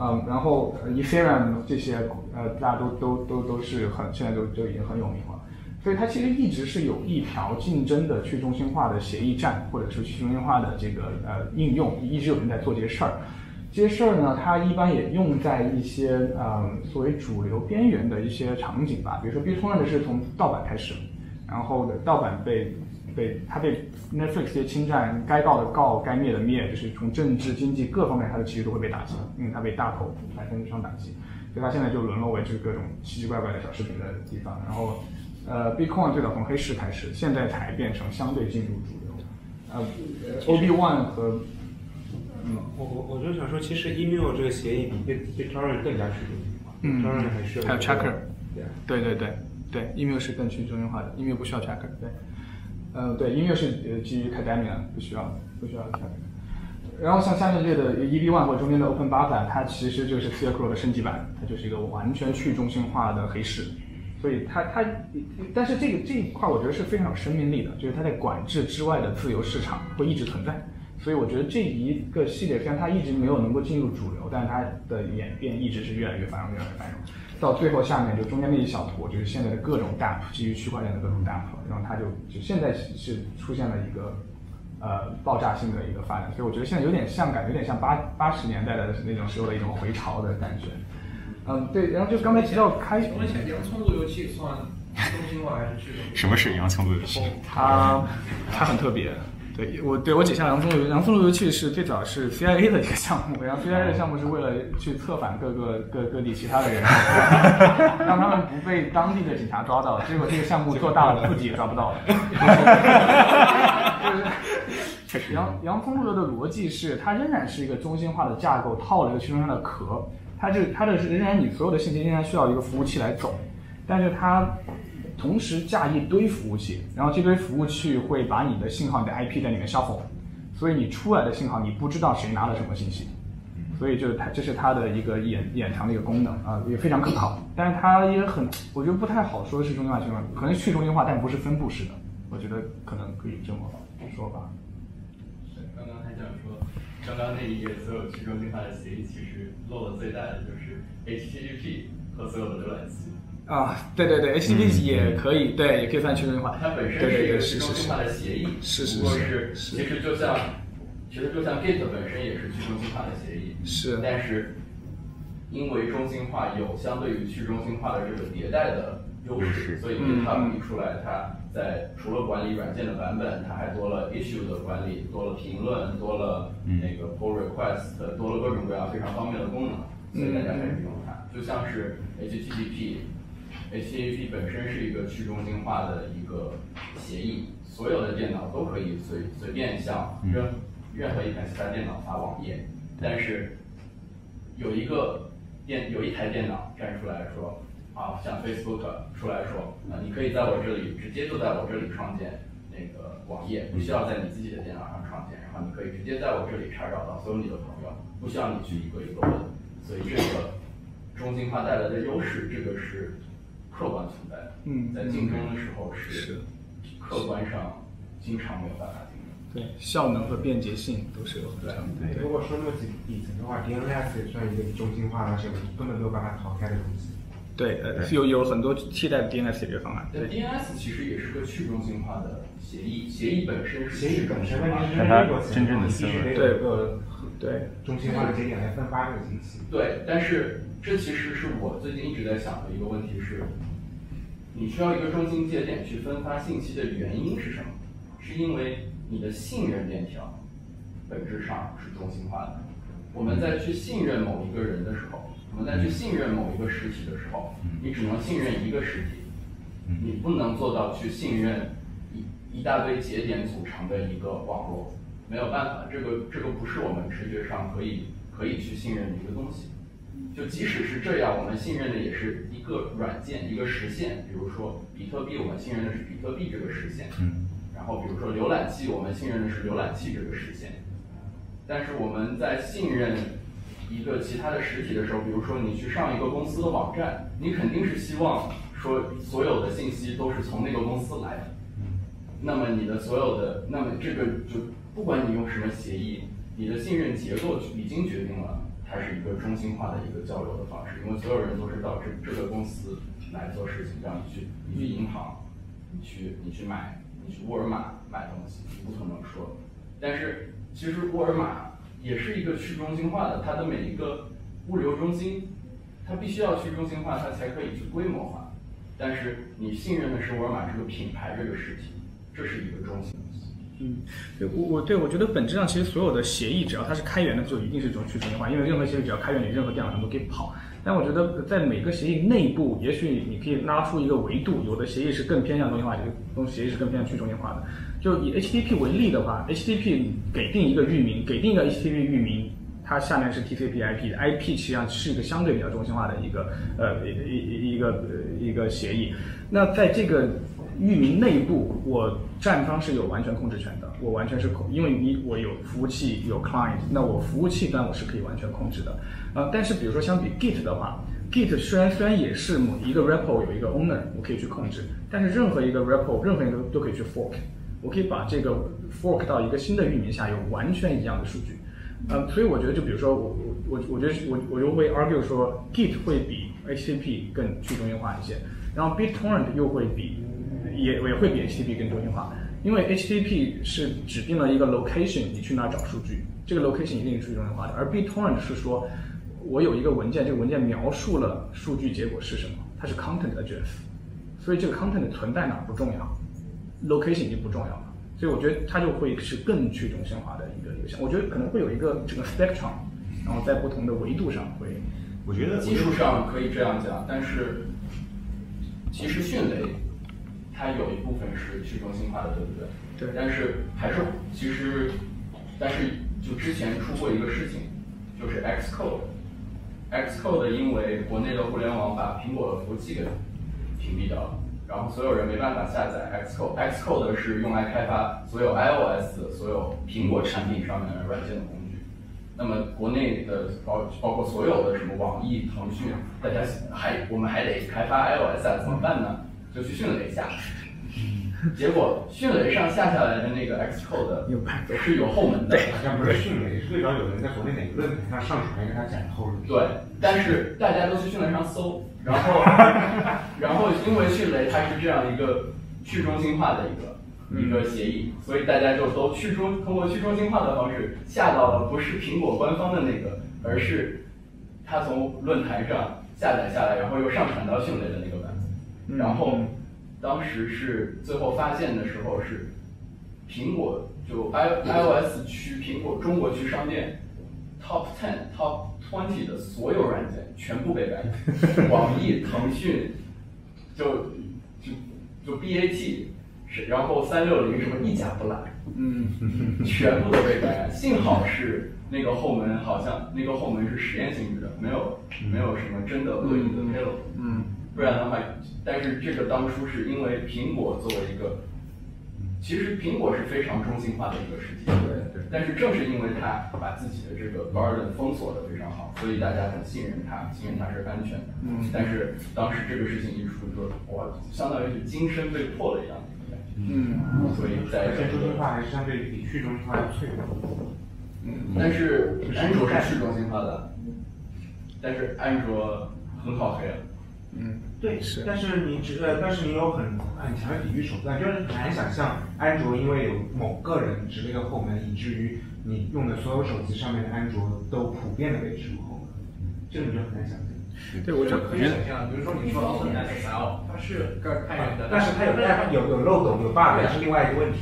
嗯，然后 Ethereum 这些呃，大家都都都都是很现在都都已经很有名了，所以它其实一直是有一条竞争的去中心化的协议站，或者是去中心化的这个呃应用，一直有人在做这些事儿。这些事儿呢，它一般也用在一些呃作为主流边缘的一些场景吧，比如说 BitTorrent 是从盗版开始，然后盗版被。被他被 Netflix 这些侵占，该告的告，该灭的灭，就是从政治、经济各方面，他的其实都会被打击，因为他被大头百分之上打击，所以他现在就沦落为就是各种奇奇怪怪的小视频的地方。然后，呃，Bitcoin 最早从黑市开始，现在才变成相对进入主流。呃，OB One 和，嗯，我我我就想说，其实 Email 这个协议比 Bittorrent 更加去中心化，Bittorrent 还是还有 Checker，对对对对，Email 是更去中心化的，Email 不需要 Checker，对。嗯，对，音乐是呃基于 Cademia，不需要不需要 cadmia。然后像下面这个 EB One 或中间的 Open Beta，它其实就是 Silk 的升级版，它就是一个完全去中心化的黑市。所以它它，但是这个这一块我觉得是非常有生命力的，就是它在管制之外的自由市场会一直存在。所以我觉得这一个系列虽然它一直没有能够进入主流，但是它的演变一直是越来越繁荣，越来越繁荣。到最后下面就中间那一小坨，就是现在的各种 DApp，基于区块链的各种 DApp，然后它就就现在是出现了一个呃爆炸性的一个发展，所以我觉得现在有点像感觉有点像八八十年代的那种时候的一种回潮的感觉。嗯，对，然后就刚才提到开，请问一下，洋葱路由器算中心化还是去中心化？什么是洋葱路由器？它它很特别。对我对我解下洋葱路由洋葱路由器是最早是 CIA 的一个项目，然后 CIA 的项目是为了去策反各个各各地其他的人，[LAUGHS] 让他们不被当地的警察抓到。结果这个项目做大了，自己也抓不到了。[LAUGHS] 就是洋洋葱路由的逻辑是，它仍然是一个中心化的架构，套了一个去中心的壳。它这它的仍然你所有的信息仍然需要一个服务器来走，但是它。同时架一堆服务器，然后这堆服务器会把你的信号、你的 IP 在里面 shuffle，所以你出来的信号你不知道谁拿了什么信息，所以就它这是它的一个掩掩藏的一个功能啊，也非常可靠。但是它也很，我觉得不太好说是中心化情况，可能去中心化，但不是分布式的，我觉得可能可以这么说吧。刚刚还想说，刚刚那一页所有去中心化的协议，其实漏的最大的就是 HTTP 和所有的浏览器。啊，对对对，HTTP 也可以，对，也可以算去中心化。它本身是一个去中心化的协议，是是是，其实就像，其实就像 Git 本身也是去中心化的协议，是。但是，因为中心化有相对于去中心化的这个迭代的优势，所以 GitHub 一出来，它在除了管理软件的版本，它还多了 issue 的管理，多了评论，多了那个 pull request，多了各种各样非常方便的功能，所以大家开始用它。就像是 HTTP。HTTP 本身是一个去中心化的一个协议，所有的电脑都可以随随便向任任何一台其他电脑发网页，但是有一个电有一台电脑站出来说，啊，像 Facebook 出来说，啊，你可以在我这里直接就在我这里创建那个网页，不需要在你自己的电脑上创建，然后你可以直接在我这里查找到所有你的朋友，不需要你去一个一个问，所以这个中心化带来的优势，这个是。客观存在的，嗯，在竞争的时候是客观上经常没有办法竞争。对，效能和便捷性都是有的。对，如果说那么底底层的话，DNS 也算一个中心化的，是根本没有办法淘汰的东西。对，呃，有有很多替代的 DNS 解决方案。对，DNS 其实也是个去中心化的协议，协议本身是协议本身，但它真正的思维对个对中心化的节点来分发这个信息。对，但是这其实是我最近一直在想的一个问题是。你需要一个中心节点去分发信息的原因是什么？是因为你的信任链条本质上是中心化的。我们在去信任某一个人的时候，我们在去信任某一个实体的时候，你只能信任一个实体，你不能做到去信任一一大堆节点组成的一个网络，没有办法，这个这个不是我们直觉上可以可以去信任的一个东西。就即使是这样，我们信任的也是一个软件，一个实现。比如说比特币，我们信任的是比特币这个实现。嗯。然后比如说浏览器，我们信任的是浏览器这个实现。但是我们在信任一个其他的实体的时候，比如说你去上一个公司的网站，你肯定是希望说所有的信息都是从那个公司来的。那么你的所有的，那么这个就不管你用什么协议，你的信任结构已经决定了。它是一个中心化的一个交流的方式，因为所有人都是到这这个公司来做事情，让你去你去银行，你去你去买，你去沃尔玛买东西，你不可能说。但是其实沃尔玛也是一个去中心化的，它的每一个物流中心，它必须要去中心化，它才可以去规模化。但是你信任的是沃尔玛这个品牌这个实体，这是一个中心。嗯，对我我对我觉得本质上其实所有的协议只要它是开源的，就一定是一种去中心化，因为任何协议只要开源，你任何电脑上都可以跑。但我觉得在每个协议内部，也许你可以拉出一个维度，有的协议是更偏向中心化，有的协议是更偏向去中心化的。就以 HTTP 为例的话，HTTP 给定一个域名，给定一个 HTTP 域名，它下面是 TCP/IP，IP 实际上是一个相对比较中心化的一个呃一一一个一个协议。那在这个域名内部，我站方是有完全控制权的，我完全是控，因为你我有服务器有 client，那我服务器端我是可以完全控制的，呃，但是比如说相比 Git 的话，Git 虽然虽然也是某一个 repo 有一个 owner，我可以去控制，但是任何一个 repo 任何一个都可以去 fork，我可以把这个 fork 到一个新的域名下有完全一样的数据，呃，所以我觉得就比如说我我我我觉得我我就会 argue 说 Git 会比 HTTP 更去中心化一些，然后 BitTorrent 又会比也也会比 HTTP 更中心化，因为 HTTP 是指定了一个 location，你去哪找数据，这个 location 一定是去中心化的。而 BitTorrent 是说，我有一个文件，这个文件描述了数据结果是什么，它是 content address，所以这个 content 存在哪不重要，location 已经不重要了。所以我觉得它就会是更去中心化的一个一个项，我觉得可能会有一个整个 spectrum，然后在不同的维度上会，我觉得技术上可以这样讲，但是其实迅雷。它有一部分是去中心化的，对不对？对。但是还是其实，但是就之前出过一个事情，就是 Xcode，Xcode 因为国内的互联网把苹果的服务器给屏蔽掉了，然后所有人没办法下载 Xcode，Xcode 是用来开发所有 iOS 所有苹果产品上面的软件的工具。那么国内的包包括所有的什么网易、腾讯，大家还我们还得开发 iOS 啊，怎么办呢？就去迅雷下，结果迅雷上下下来的那个 Xcode 是有后门的，好像不是迅雷，是最早有人在国内哪个论坛上上传给他讲后门。对，但是大家都去迅雷上搜，[LAUGHS] 然后然后因为迅雷它是这样一个去中心化的一个一个协议，所以大家就都去中通过去中心化的方式下到了不是苹果官方的那个，而是他从论坛上下载下来，然后又上传到迅雷的那个版。然后，当时是最后发现的时候是，苹果就 i iOS 区苹果中国区商店 top ten top twenty 的所有软件全部被 ban，网易、腾讯，就就就 BAT，是然后三六零什么一家不揽，嗯，全部都被 ban。幸好是那个后门好像那个后门是实验性质的，没有没有什么真的恶意的披露，嗯。不然的话，但是这个当初是因为苹果作为一个，其实苹果是非常中心化的一个世界，对对。但是正是因为它把自己的这个 garden 封锁的非常好，所以大家很信任它，信任它是安全的。嗯。但是当时这个事情一出，就哇，相当于是金身被破了一样的感觉。嗯。所以在中心化还是相对比去中心化要脆弱。嗯。但是安卓是去中心化的，但是安卓很好黑。嗯。对，是，但是你只呃，但是你有很很强的抵御手段，就是很难想象安卓因为有某个人植了一个后门，以至于你用的所有手机上面的安卓都普遍的被植入后门，这个你就很难想象。对，我觉得可以想象，比如说你说 OpenSSL，它它是开源的，但是它有有有漏洞有 bug，那是另外一个问题。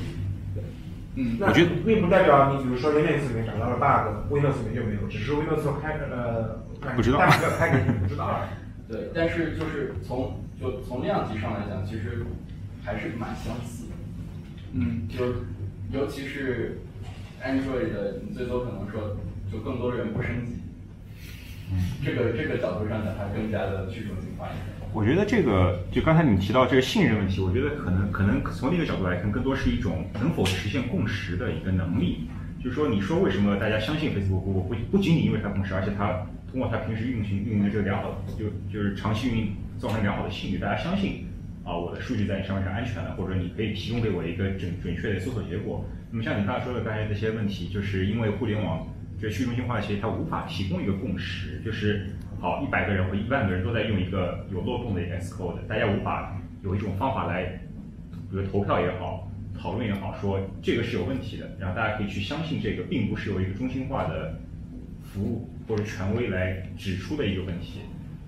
嗯，那并不代表你比如说 Linux 里面找到了 bug，Windows 里面就没有，只是 Windows 开呃不知道，但没有开给你不知道。对，但是就是从就从量级上来讲，其实还是蛮相似的。嗯，就尤其是 Android 的，你最多可能说就更多人不升级。这个这个角度上讲，它更加的去中心化一点。我觉得这个就刚才你提到这个信任问题，我觉得可能可能从另一个角度来看，更多是一种能否实现共识的一个能力。就是说，你说为什么大家相信 Facebook？不不不仅仅因为它共识，而且它通过它平时运行运营的这个良好，就就是长期运营造成良好的信誉，大家相信啊，我的数据在你上面是安全的，或者你可以提供给我一个准准确的搜索结果。那么像你刚才说的刚才这些问题，就是因为互联网这去中心化的企业，它无法提供一个共识，就是好一百个人或一万个人都在用一个有漏洞的 Xcode，大家无法有一种方法来，比如投票也好。讨论也好，说这个是有问题的，然后大家可以去相信这个，并不是由一个中心化的服务或者权威来指出的一个问题。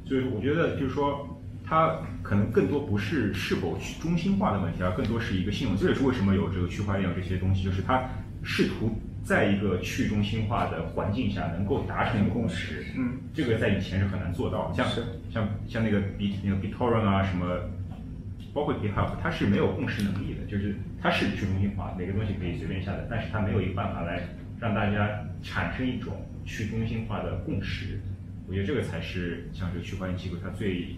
所以我觉得就是说，它可能更多不是是否去中心化的问题，而更多是一个信用。这也是为什么有这个区块链这些东西，就是它试图在一个去中心化的环境下能够达成一个共识。嗯，这个在以前是很难做到的，像像像那个 B 那个 BitTorrent 啊什么。包括 GitHub，它是没有共识能力的，就是它是去中心化，每个东西可以随便下载，但是它没有一个办法来让大家产生一种去中心化的共识。我觉得这个才是像这个区块链机构它最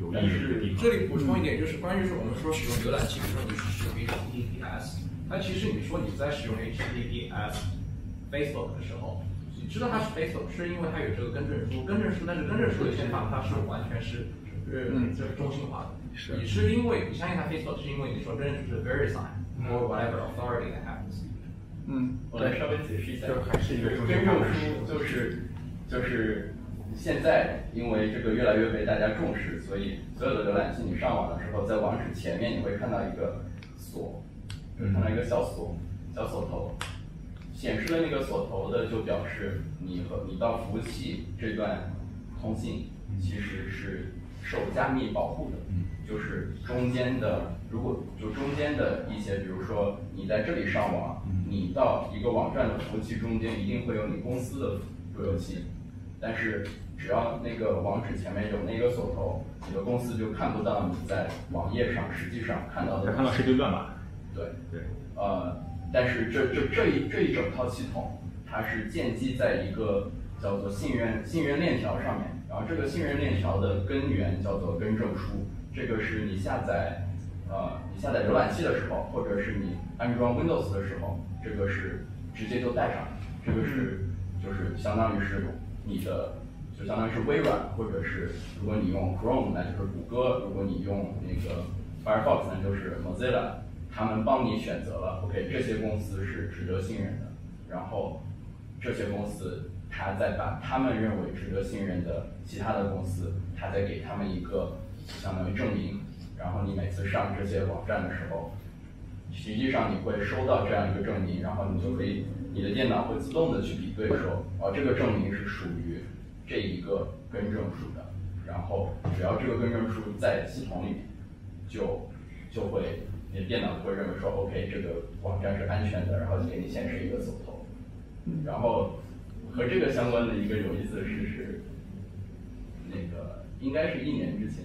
有意义的地方。这里补充一点，就是关于说我们说使用浏览器，比如说你是使用 HTTPS，那其实你说你在使用 HTTPS Facebook 的时候，你知道它是 Facebook，是因为它有这个更正书，更正书，但是更正书的签法它是完全是嗯这是中心化的。你是因为你相信它 Facebook，是因为你说真正是 VeriSign or whatever authority that happens。嗯，我来稍微解释一下，就还是一个更正书就是就是现在因为这个越来越被大家重视，所以所有的浏览器你上网的时候，在网址前面你会看到一个锁，就看到一个小锁小锁头，显示的那个锁头的就表示你和你到服务器这段通信其实是受加密保护的。就是中间的，如果就中间的一些，比如说你在这里上网，你到一个网站的服务器中间一定会有你公司的路由器，但是只要那个网址前面有那个锁头，你的公司就看不到你在网页上实际上看到的。看到是堆乱码。对对。呃，但是这这这一这一整套系统，它是建基在一个叫做信任信任链条上面，然后这个信任链条的根源叫做根证书。这个是你下载，呃，你下载浏览器的时候，或者是你安装 Windows 的时候，这个是直接就带上。这个是就是相当于是你的，就相当于是微软，或者是如果你用 Chrome，那就是谷歌；如果你用那个 Firefox，那就是 Mozilla。他们帮你选择了，OK，这些公司是值得信任的。然后这些公司，他再把他们认为值得信任的其他的公司，他再给他们一个。相当于证明，然后你每次上这些网站的时候，实际上你会收到这样一个证明，然后你就可以，你的电脑会自动的去比对说，哦，这个证明是属于这一个更正书的，然后只要这个更正书在系统里，就就会你的电脑就会认为说，OK，这个网站是安全的，然后就给你显示一个锁头。然后和这个相关的一个有意思的事是，那个应该是一年之前。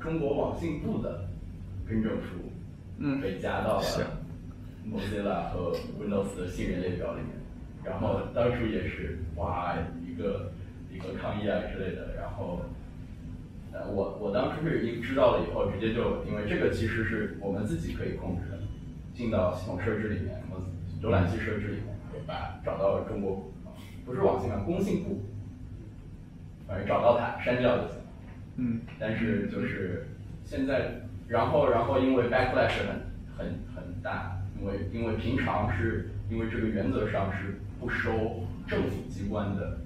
中国网信部的更正书，嗯，被加到了 Mozilla 和 Windows 的信任列表里面。然后当初也是哇，一个一个抗议啊之类的。然后，呃，我我当初是已经知道了以后，直接就因为这个其实是我们自己可以控制的，进到系统设置里面，浏览器设置里面，把找到了中国，不是网信办，工信部，反正找到它删掉就行。嗯，但是就是现在，然后然后因为 backlash 很很很大，因为因为平常是因为这个原则上是不收政府机关的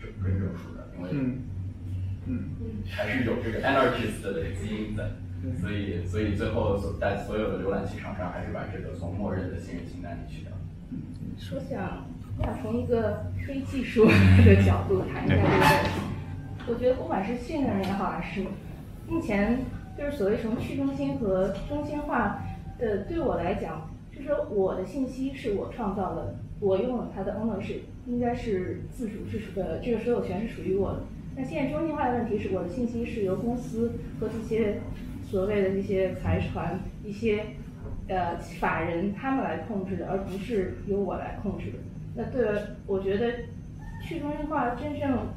这更正书的，因为嗯。嗯。还是有这个 anarchist 的基因的，所以所以最后所在所有的浏览器厂商还是把这个从默认的信任清单里去掉。我想我想从一个非技术的角度谈一下这个问题。我觉得不管是信任也好，还是目前就是所谓从去中心和中心化的，对我来讲，就是我的信息是我创造的，我拥有它的 ownership，应该是自主是呃这个所有权是属于我的。那现在中心化的问题是我的信息是由公司和这些所谓的这些财团、一些呃法人他们来控制的，而不是由我来控制的。那对，我觉得去中心化真正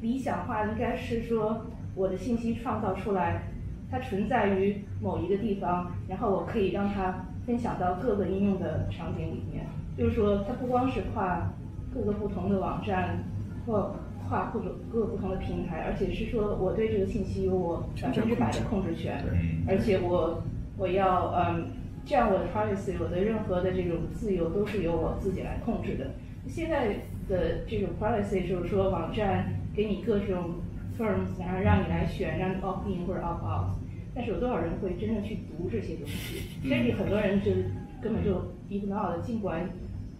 理想化应该是说，我的信息创造出来，它存在于某一个地方，然后我可以让它分享到各个应用的场景里面。就是说，它不光是跨各个不同的网站或跨各种各个不同的平台，而且是说我对这个信息有我百分之百的控制权，而且我我要嗯，这样我的 privacy，我的任何的这种自由都是由我自己来控制的。现在的这种 privacy 就是说网站给你各种 terms，然后让你来选，让你 opt in 或者 opt out，但是有多少人会真正去读这些东西？所以很多人就是根本就 ignore 的，尽管。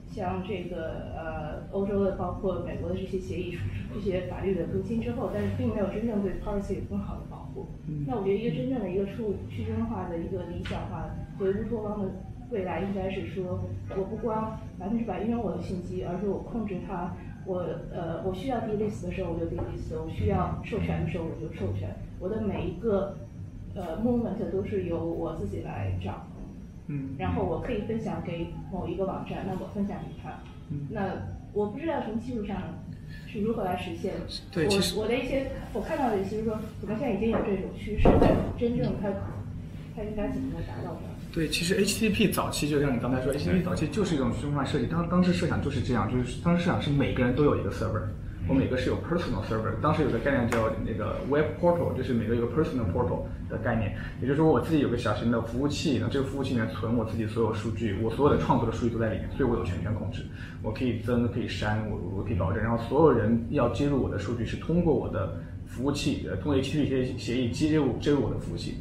像这个呃，欧洲的包括美国的这些协议、这些法律的更新之后，但是并没有真正对 privacy 有更好的保护。那我觉得一个真正的一个处去中心化的一个理想化为乌托邦的未来，应该是说，我不光百分之百拥有我的信息，而是我控制它。我呃，我需要 delete 的时候我就 delete，我需要授权的时候我就授权。我的每一个呃 moment 都是由我自己来掌。嗯，然后我可以分享给某一个网站，那我分享给他。嗯，那我不知道从技术上是如何来实现。对，其实我的一些我看到的，其实说可能现在已经有这种趋势，但真正它它应该怎么来达到的？对，其实 HTTP 早期就像你刚才说，HTTP 早期就是一种去中心化设计，当当时设想就是这样，就是当时设想是每个人都有一个 server。我每个是有 personal server，当时有个概念叫那个 web portal，就是每个有个 personal portal 的概念，也就是说我自己有个小型的服务器，那这个服务器里面存我自己所有数据，我所有的创作的数据都在里面，所以我有全权控制，我可以增可以删，我我可以保证，然后所有人要接入我的数据是通过我的服务器，呃，通过 HTTP 协议接入接入我的服务器，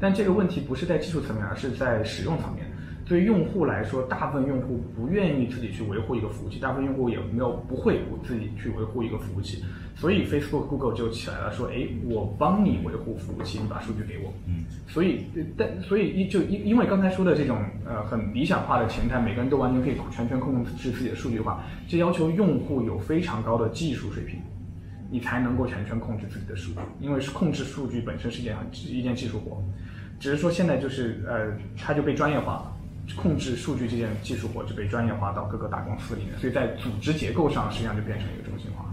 但这个问题不是在技术层面，而是在使用层面。对于用户来说，大部分用户不愿意自己去维护一个服务器，大部分用户也没有不会自己去维护一个服务器，所以 Facebook、Google 就起来了，说，哎，我帮你维护服务器，你把数据给我。嗯。所以，但所以一就因因为刚才说的这种呃很理想化的前台，每个人都完全可以全权控制自己的数据化，这要求用户有非常高的技术水平，你才能够全权控制自己的数据，因为是控制数据本身是一件很一件技术活，只是说现在就是呃它就被专业化了。控制数据这件技术活就被专业化到各个大公司里面，所以在组织结构上实际上就变成一个中心化。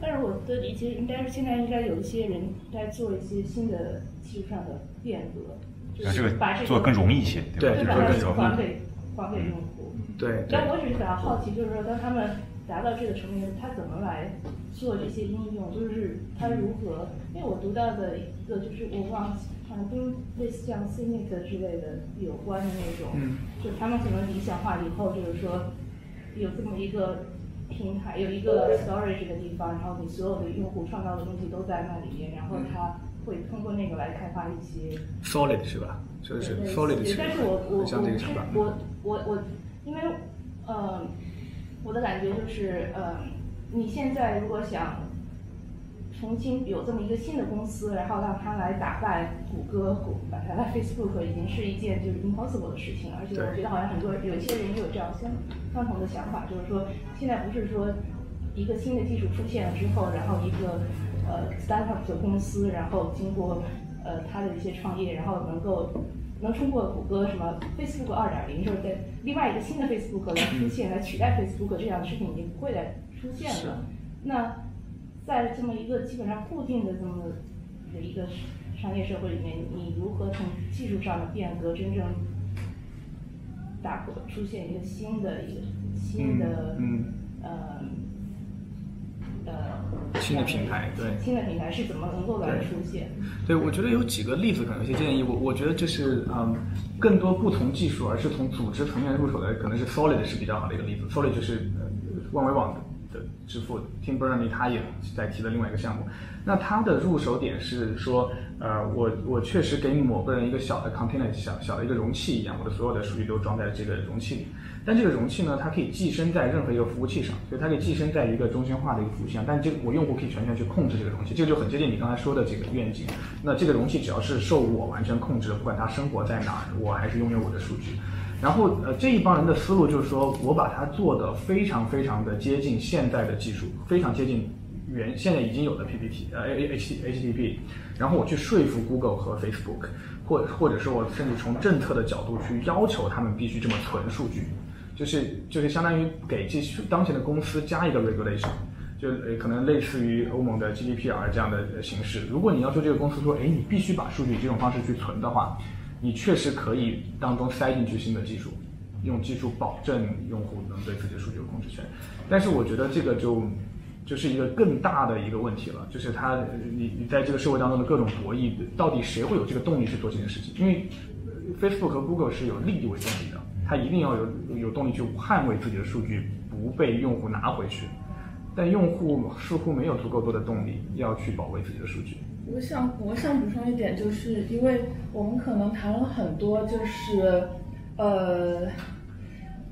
但是我的理解应该是现在应该有一些人在做一些新的技术上的变革，就是把这个做更容易一些，对，就把它还给还给用户。对。但我只是比较好奇，就是说当他们达到这个层面，他怎么来做这些应用？就是他如何？因为我读到的一个就是我忘记。可能跟类似像 c i n i c 之类的有关的那种，就他们可能理想化以后，就是说有这么一个平台，有一个 storage 的地方，然后你所有的用户创造的东西都在那里面，然后他会通过那个来开发一些 solid 是吧？就是 solid 是但是我我我我我我因为呃我的感觉就是呃你现在如果想。重新有这么一个新的公司，然后让它来打败谷歌，打败 Facebook，已经是一件就是 impossible 的事情。而且我觉得好像很多有些人也有这样相相同的想法，就是说现在不是说一个新的技术出现了之后，然后一个呃 startup 的公司，然后经过呃他的一些创业，然后能够能通过谷歌什么 Facebook 二点零，就是在另外一个新的 Facebook 来出现，来取代 Facebook 这样的事情已经不会再出现了。那在这么一个基本上固定的这么的一个商业社会里面，你如何从技术上的变革真正打破，出现一个新的一个新的呃呃新的平台？对，新的平台是怎么能够来出现？对，我觉得有几个例子，可能有些建议。我我觉得就是嗯，更多不从技术，而是从组织层面入手的，可能是 Solid 是比较好的一个例子。Solid 就是万维网的支付，Tim Berners 他也在提的另外一个项目。那他的入手点是说，呃，我我确实给某个人一个小的 container，小小的一个容器一样，我的所有的数据都装在这个容器里。但这个容器呢，它可以寄生在任何一个服务器上，所以它可以寄生在一个中心化的一个服务器上。但这个我用户可以全权去控制这个容器，这个就很接近你刚才说的这个愿景。那这个容器只要是受我完全控制的，不管它生活在哪儿，我还是拥有我的数据。然后呃，这一帮人的思路就是说我把它做的非常非常的接近现在的技术，非常接近原现在已经有的 PPT 呃 H HTTP，然后我去说服 Google 和 Facebook，或或者说我甚至从政策的角度去要求他们必须这么存数据。就是就是相当于给这当前的公司加一个 regulation，就呃可能类似于欧盟的 GDPR 这样的形式。如果你要求这个公司说，哎，你必须把数据以这种方式去存的话，你确实可以当中塞进去新的技术，用技术保证用户能对自己的数据有控制权。但是我觉得这个就就是一个更大的一个问题了，就是它你你在这个社会当中的各种博弈，到底谁会有这个动力去做这件事情？因为 Facebook 和 Google 是有利益为动力的。他一定要有有动力去捍卫自己的数据不被用户拿回去，但用户似乎没有足够多的动力要去保卫自己的数据。我想我想补充一点，就是因为我们可能谈了很多，就是呃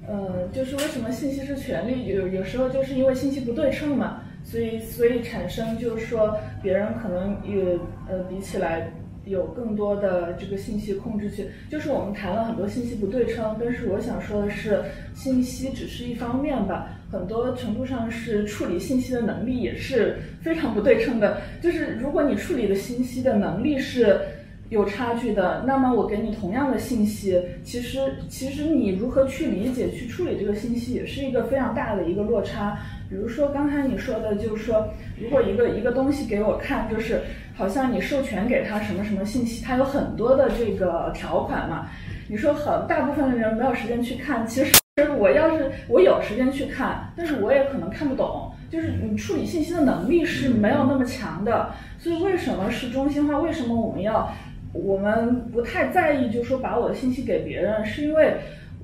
呃，就是为什么信息是权利？有有时候就是因为信息不对称嘛，所以所以产生就是说别人可能也呃比起来。有更多的这个信息控制权，就是我们谈了很多信息不对称，但是我想说的是，信息只是一方面吧，很多程度上是处理信息的能力也是非常不对称的。就是如果你处理的信息的能力是有差距的，那么我给你同样的信息，其实其实你如何去理解、去处理这个信息，也是一个非常大的一个落差。比如说刚才你说的，就是说，如果一个一个东西给我看，就是好像你授权给他什么什么信息，它有很多的这个条款嘛。你说很大部分的人没有时间去看，其实我要是我有时间去看，但是我也可能看不懂，就是你处理信息的能力是没有那么强的。所以为什么是中心化？为什么我们要我们不太在意，就是说把我的信息给别人，是因为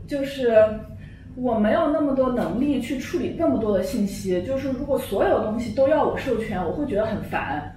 就是。我没有那么多能力去处理那么多的信息，就是如果所有东西都要我授权，我会觉得很烦。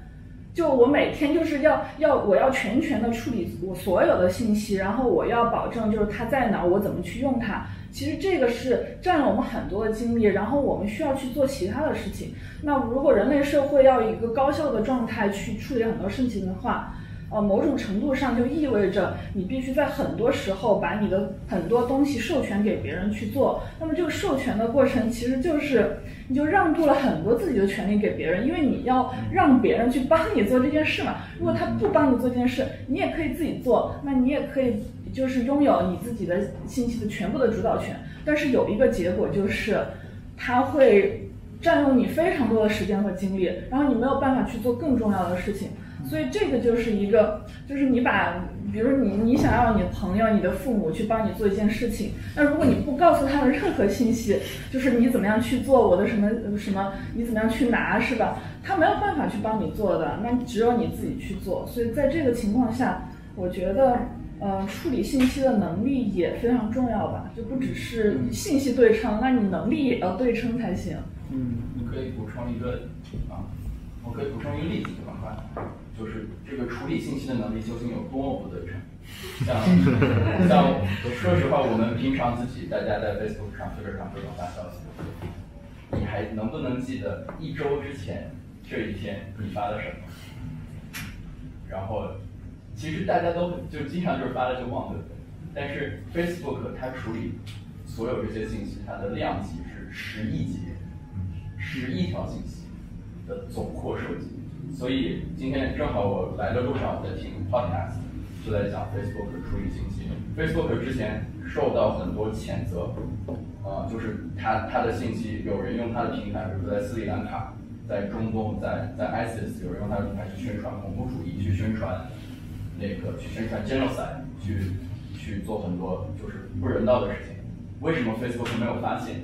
就我每天就是要要我要全权的处理我所有的信息，然后我要保证就是它在哪，我怎么去用它。其实这个是占了我们很多的精力，然后我们需要去做其他的事情。那如果人类社会要一个高效的状态去处理很多事情的话，呃，某种程度上就意味着你必须在很多时候把你的很多东西授权给别人去做。那么这个授权的过程其实就是你就让渡了很多自己的权利给别人，因为你要让别人去帮你做这件事嘛。如果他不帮你做这件事，你也可以自己做，那你也可以就是拥有你自己的信息的全部的主导权。但是有一个结果就是，他会占用你非常多的时间和精力，然后你没有办法去做更重要的事情。所以这个就是一个，就是你把，比如你你想要你的朋友、你的父母去帮你做一件事情，那如果你不告诉他们任何信息，就是你怎么样去做我的什么什么，你怎么样去拿，是吧？他没有办法去帮你做的，那只有你自己去做。所以在这个情况下，我觉得，呃，处理信息的能力也非常重要吧，就不只是信息对称，那你能力也要对称才行。嗯，你可以补充一个啊，我可以补充一个例子，对吧？就是这个处理信息的能力究竟有多么不对称？[LAUGHS] 像像说实话，我们平常自己大家在 Facebook 上、Twitter 上各种发消息，你还能不能记得一周之前这一天你发了什么？然后其实大家都就经常就是发了就忘，对不对？但是 Facebook 它处理所有这些信息，它的量级是十亿级，十亿条信息的总括收集。所以今天正好我来的路上在听 podcast，就在讲 Facebook 的处理信息。Facebook 之前受到很多谴责，啊，就是它它的信息，有人用它的平台，比如说在斯里兰卡，在中东，在在 ISIS，有人用它的平台去宣传恐怖主义，去宣传那个去宣传 genocide，去去做很多就是不人道的事情。为什么 Facebook 没有发现？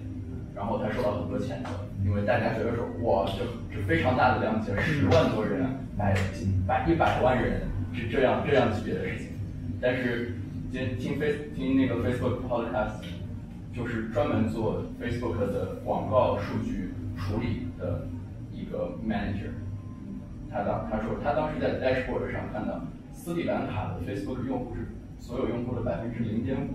然后他受到很多谴责。因为大家觉得说，哇，这这非常大的量级，十万多人，百百一百万人是这样这样级别的事情。但是今听 Face 听那个 Facebook Podcast，就是专门做 Facebook 的广告数据处理的一个 manager，他当他说他当时在 dashboard 上看到斯里兰卡的 Facebook 用户是所有用户的百分之零点五，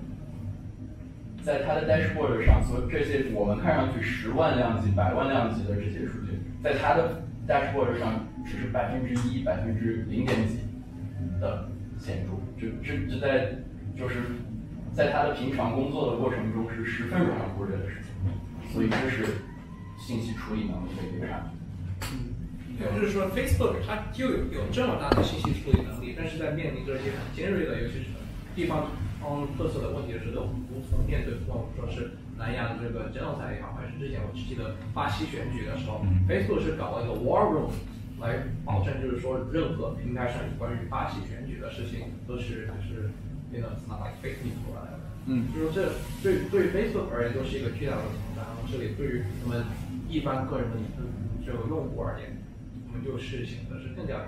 在它的 dashboard 上，所这些我们看上去十万量级、百万量级的这些数据，在它的 dashboard 上只是百分之一、百分之零点几的显著，这这这在就是在他的平常工作的过程中是十分容易忽略的事情，所以这是信息处理能力的一个差距。也就是说，Facebook 它就有有这么大的信息处理能力，但是在面临这些很尖锐的，尤其是地方方特色的问题的时候，无从面对。不管说是南亚的这个政策也好，还是之前我记得巴西选举的时候，Facebook 是搞了一个 War Room，来保证就是说任何平台上有关于巴西选举的事情都是就是变得 not like fake news 出来的。嗯，就是说这对对 Facebook 而言都是一个巨大的挑战。然后这里对于我们一般个人的这个用户而言，我们就是显得是更加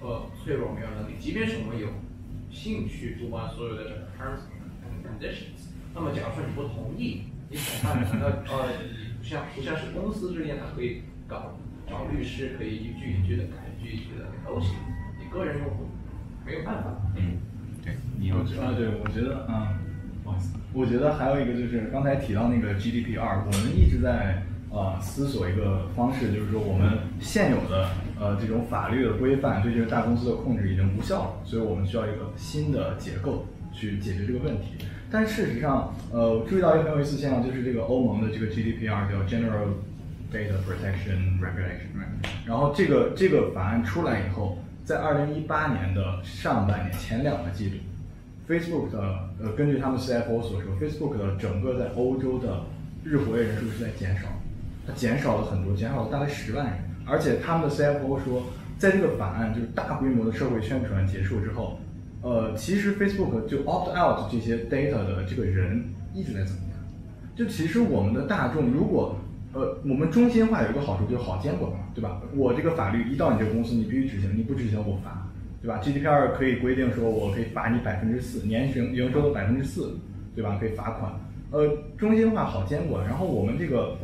呃脆弱，没有能力。即便是我们有兴趣读完所有的这个 terms and conditions，那么假如说你不同意，你恐怕难道呃不像不像是公司之间，它可以搞找律师，可以一句一句的改，一句一句的都行。你个人用户没有办法。嗯，对，你有啊？对，我觉得嗯。不好意思，我觉得还有一个就是刚才提到那个 GDPR，我们一直在呃思索一个方式，就是说我们现有的呃这种法律的规范对这个大公司的控制已经无效了，所以我们需要一个新的结构去解决这个问题。但事实上，呃，注意到一个很有意思现象，就是这个欧盟的这个 GDPR 叫 General Data Protection Regulation，然后这个这个法案出来以后，在二零一八年的上半年前两个季度。Facebook 的呃，根据他们 CFO 所说，Facebook 的整个在欧洲的日活跃人数是在减少，它减少了很多，减少了大概十万人。而且他们的 CFO 说，在这个法案就是大规模的社会宣传结束之后，呃，其实 Facebook 就 opt out 这些 data 的这个人一直在增加。就其实我们的大众，如果呃，我们中心化有一个好处，就是好监管嘛，对吧？我这个法律一到你这个公司，你必须执行，你不执行我罚。对吧？GDPR 可以规定说，我可以罚你百分之四年营营收的百分之四，对吧？可以罚款。呃，中心化好监管。然后我们这个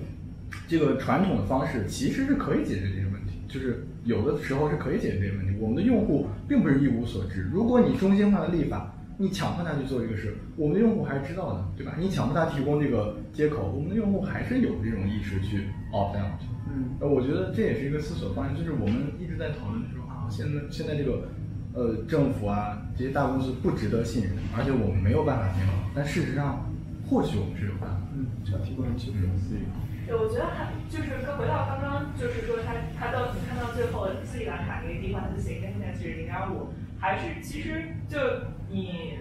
这个传统的方式其实是可以解决这个问题，就是有的时候是可以解决这个问题。我们的用户并不是一无所知。如果你中心化的立法，你强迫他去做这个事，我们的用户还是知道的，对吧？你强迫他提供这个接口，我们的用户还是有这种意识去 opt out。嗯，呃，我觉得这也是一个思索方向，就是我们一直在讨论说啊，现在现在这个。呃，政府啊，这些大公司不值得信任，而且我们没有办法监管。但事实上，或许我们是有办法。嗯，这提供基本资源。我觉得还就是跟回到刚刚，就是说他他到你看到最后斯里兰卡那个地方，他就写跟现在是零点五，还是其实就你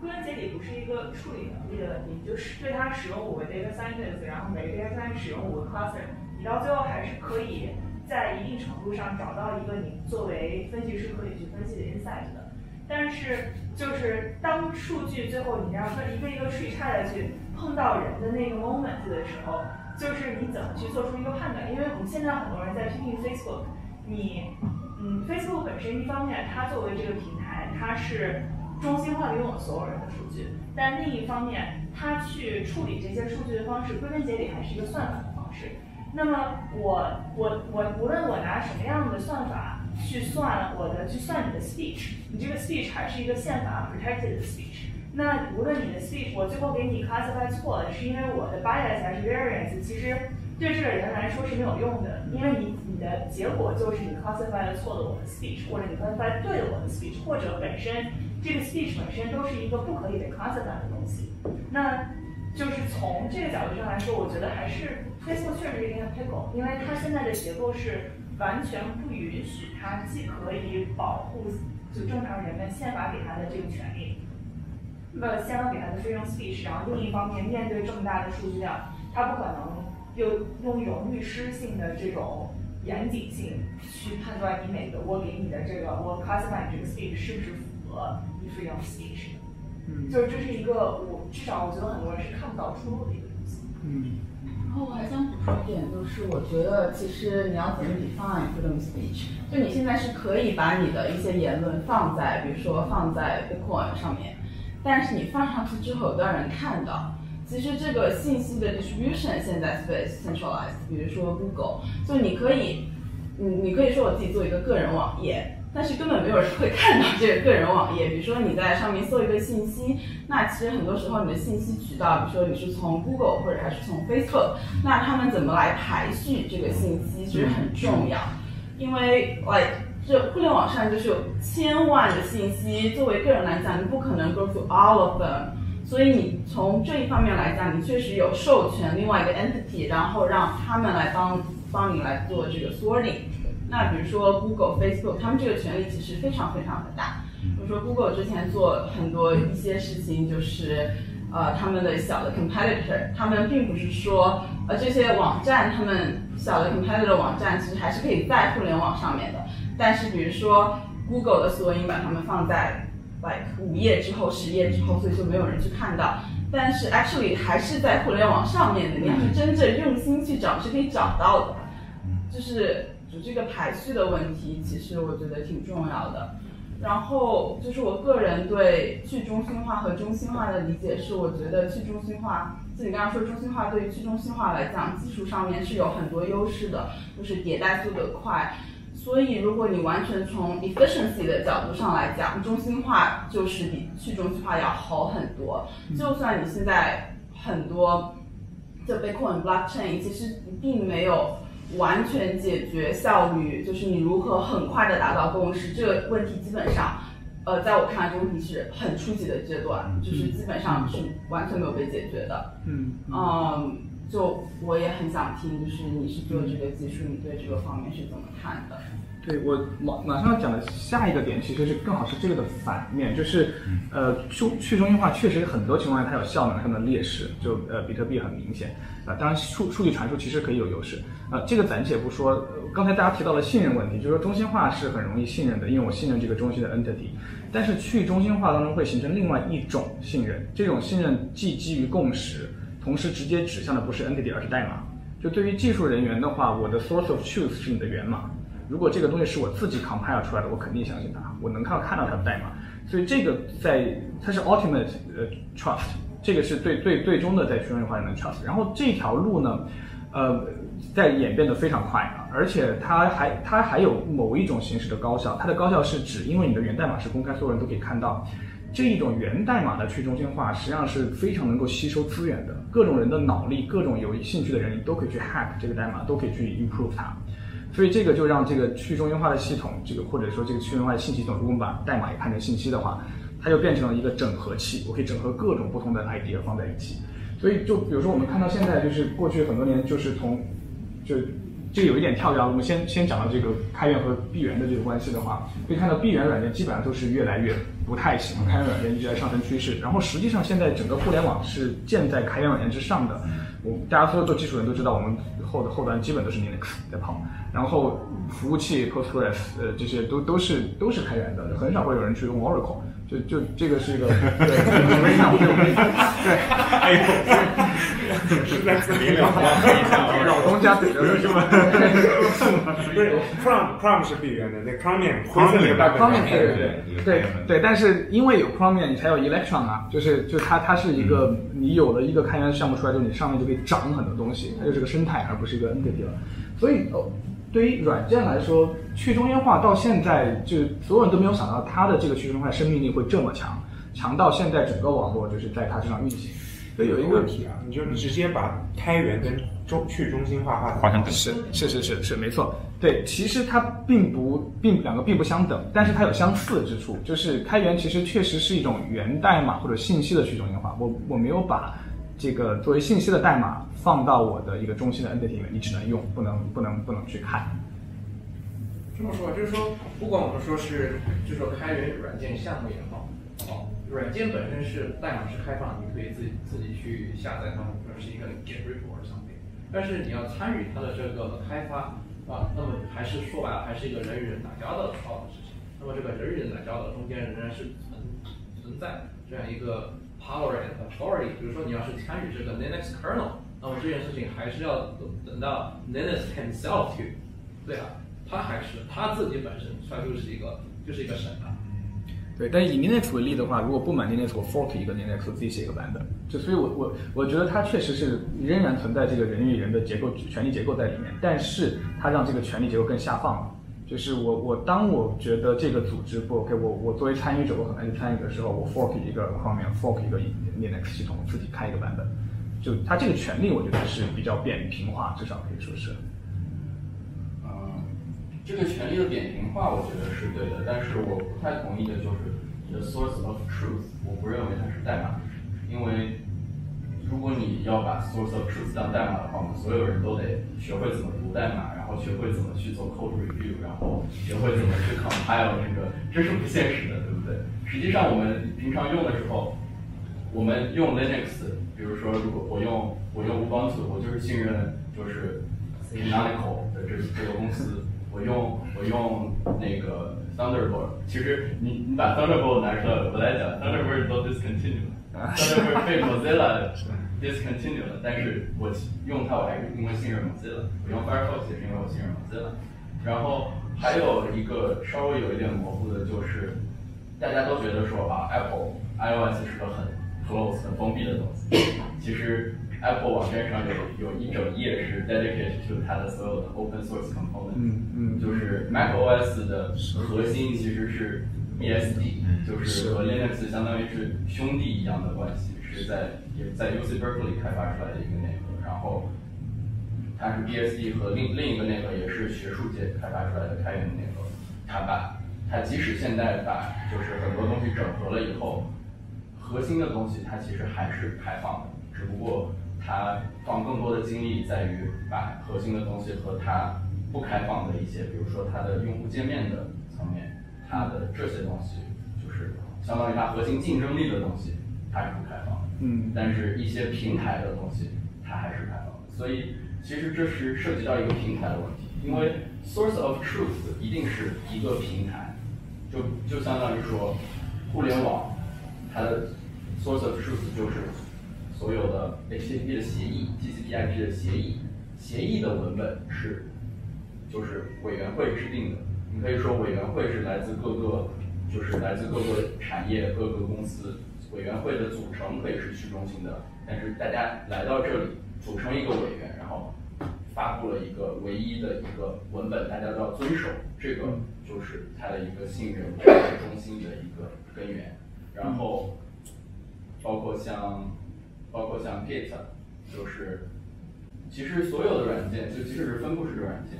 归根结底不是一个处理能力的问题，就是对它使用五个 data scientist，然后每个 data scientist 使用五个 cluster，你到最后还是可以。在一定程度上找到一个你作为分析师可以去分析的 insight 的，但是就是当数据最后你要分一个一个 tree 拆下去，碰到人的那个 moment 的时候，就是你怎么去做出一个判断？因为我们现在很多人在批评 Facebook，你嗯 Facebook 本身一方面它作为这个平台，它是中心化的拥有所有人的数据，但另一方面它去处理这些数据的方式，归根结底还是一个算法的方式。那么我我我无论我拿什么样的算法去算我的去算你的 speech，你这个 speech 还是一个宪法 protected 的 speech。那无论你的 speech 我最后给你 classify 错了，是因为我的 bias 还是 variance，其实对这个人来说是没有用的，因为你你的结果就是你 classify 了错了我的 speech，或者你 classify 对了我的 speech，或者本身这个 speech 本身都是一个不可以被 classify 的东西。那就是从这个角度上来说，我觉得还是 Facebook 确实是一个 pickle，因为它现在的结构是完全不允许它既可以保护就正常人们宪法给他的这个权利，呃，宪法给他的费用 speech，然后另一方面面对这么大的数据量，他不可能又拥有律师性的这种严谨性去判断你每个我给你的这个我 classify 这个 speech 是不是符合你费用 speech。嗯，就是这是一个我至少我觉得很多人是看不到出路的一个东西。嗯，然后我还想补充一点，就是我觉得其实你要怎么 define freedom speech，就你现在是可以把你的一些言论放在，比如说放在 Bitcoin 上面，但是你放上去之后，有多少人看到，其实这个信息的 distribution 现在是被 centralized，比如说 Google，就你可以，你你可以说我自己做一个个人网页，但是根本没有人会看到这个个人网页。比如说你在上面搜一个信息，那其实很多时候你的信息渠道，比如说你是从 Google 或者还是从 Facebook，那他们怎么来排序这个信息其实很重要，因为 like 这互联网上就是有千万的信息，作为个人来讲，你不可能 go through all of them。所以你从这一方面来讲，你确实有授权另外一个 entity，然后让他们来帮帮你来做这个 sorting。那比如说 Google、Facebook，他们这个权利其实非常非常的大。比如说 Google 之前做很多一些事情，就是呃他们的小的 competitor，他们并不是说呃这些网站，他们小的 competitor 网站其实还是可以在互联网上面的。但是比如说 Google 的索引把它们放在。like 五页之后、十页之后，所以就没有人去看到。但是 actually 还是在互联网上面的，你要是真正用心去找，是可以找到的。就是就这个排序的问题，其实我觉得挺重要的。然后就是我个人对去中心化和中心化的理解是，我觉得去中心化，就你刚刚说中心化对于去中心化来讲，技术上面是有很多优势的，就是迭代速度快。所以，如果你完全从 efficiency 的角度上来讲，中心化就是比去中心化要好很多。就算你现在很多就 Bitcoin blockchain，其实并没有完全解决效率，就是你如何很快的达到共识这个问题，基本上，呃，在我看来，这个问题是很初级的阶段，就是基本上是完全没有被解决的。嗯嗯。就我也很想听，就是你是做这个技术，你对这个方面是怎么看的？对我马马上要讲的下一个点，其实是更好是这个的反面，就是呃去去中心化确实很多情况下它有效能上的劣势，就呃比特币很明显啊，当然数数据传输其实可以有优势啊，这个暂且不说。刚才大家提到了信任问题，就是说中心化是很容易信任的，因为我信任这个中心的 entity，但是去中心化当中会形成另外一种信任，这种信任既基于共识。同时，直接指向的不是 entity，而是代码。就对于技术人员的话，我的 source of truth 是你的源码。如果这个东西是我自己 compile 出来的，我肯定相信它，我能看看到它的代码。所以这个在它是 ultimate 呃 trust，这个是最最最终的在去中心化里面 trust。然后这条路呢，呃，在演变的非常快啊，而且它还它还有某一种形式的高效，它的高效是指因为你的源代码是公开，所有人都可以看到。这一种源代码的去中心化，实际上是非常能够吸收资源的。各种人的脑力，各种有兴趣的人，你都可以去 hack 这个代码，都可以去 improve 它。所以这个就让这个去中心化的系统，这个或者说这个去中心化的信息系统，如果我们把代码也看成信息的话，它就变成了一个整合器，我可以整合各种不同的 idea 放在一起。所以就比如说我们看到现在，就是过去很多年，就是从就。这个有一点跳跃，我们先先讲到这个开源和闭源的这个关系的话，可以看到闭源软件基本上都是越来越不太行，开源软件一直在上升趋势。然后实际上现在整个互联网是建在开源软件之上的。我大家所有做技术人都知道，我们后的后端基本都是 Linux 在跑，然后服务器 Postgres 呃这些都都是都是开源的，很少会有人去用 Oracle。就就这个是一个，对，对，哎呦，实在是没了，老东家嘴的是吗？不是，Chrome Chrome 是闭源的，那 Chromium Chromium 对对对对对，但是因为有 Chromium，你才有 Electron 啊，就是就它它是一个，你有了一个开源项目出来之后，你上面就可以长很多东西，它就是个生态，而不是一个 entity 了，所以哦。对于软件来说，去中心化到现在，就所有人都没有想到它的这个去中心化生命力会这么强，强到现在整个网络就是在它身上运行。所以有一个问题啊，你就直接把开源跟中去中心化画成等式，是是是是没错。对，其实它并不并两个并不相等，但是它有相似之处，就是开源其实确实是一种源代码或者信息的去中心化。我我没有把。这个作为信息的代码放到我的一个中心的 entity 里面，你只能用，不能不能不能去看。这么说，就是说，不管我们说是，就是说开源软件项目也好，哦，软件本身是代码是开放，你可以自己自己去下载它，或者是一个 get report something。但是你要参与它的这个开发啊，那么还是说白了，还是一个人与人打交道的需要的事情。那么这个人与人打交道中间仍然是存存在这样一个。Power and authority，比如说你要是参与这个 Linux kernel，那么这件事情还是要等等到 Linux himself 去对啊，他还是他自己本身，他就是一个就是一个神啊。对，但以 Linux 为例的话，如果不满 Linux，我 fork 一个 Linux，自己写一个版本。就所以我，我我觉得它确实是仍然存在这个人与人的结构、权力结构在里面，但是它让这个权力结构更下放了。就是我我当我觉得这个组织不 OK，我我作为参与者，我很难去参与的时候，我 fork 一个方面，fork 一个 Linux 系统，自己开一个版本。就它这个权利，我觉得是比较扁平化，至少可以说是。这个权利的扁平化，我觉得是对的，但是我不太同意的就是你的 source of truth，我不认为它是代码，因为如果你要把 source of truth 当代码的话，我们所有人都得学会怎么读代码，然后学会怎么去做 code review，然后学会怎么去 compile 这个，这是不现实的，对不对？实际上我们平常用的时候，我们用 Linux。比如说，如果我用我用 Ubuntu，我就是信任就是 Canonical 的这这个公司。我用我用那个 Thunderbolt，其实你你把 Thunderbolt 拿出来，我来讲 Thunderbolt 都 discontinued，Thunderbolt 被 Mozilla discontinued 了，但是我用它我还是因为信任 Mozilla。我用 Firefox 也是因为我信任 Mozilla。然后还有一个稍微有一点模糊的就是，大家都觉得说啊，Apple iOS 是个很 close 很封闭的东西，其实 Apple 网站上有有一整页是 dedicated to 它的所有的 open source component，嗯嗯，就是 macOS 的核心其实是 BSD，就是和 Linux 相当于是兄弟一样的关系，是在也在 UC Berkeley 开发出来的一个内核，然后它是 BSD 和另另一个内核也是学术界开发出来的开源内核，它把它即使现在把就是很多东西整合了以后。核心的东西它其实还是开放的，只不过它放更多的精力在于把核心的东西和它不开放的一些，比如说它的用户界面的层面，它的这些东西就是相当于它核心竞争力的东西，它是不开放的。嗯。但是一些平台的东西它还是开放的，所以其实这是涉及到一个平台的问题，因为 source of truth 一定是一个平台，就就相当于说互联网。它的 source of truth 就是所有的 HTTP 的协议、TCP/IP 的协议，协议的文本是就是委员会制定的。你可以说委员会是来自各个，就是来自各个产业、各个公司。委员会的组成可以是去中心的，但是大家来到这里组成一个委员，然后发布了一个唯一的一个文本，大家都要遵守。这个就是它的一个信任、中心的一个根源。然后，包括像，包括像 Git，就是，其实所有的软件，就即使是分布式的软件，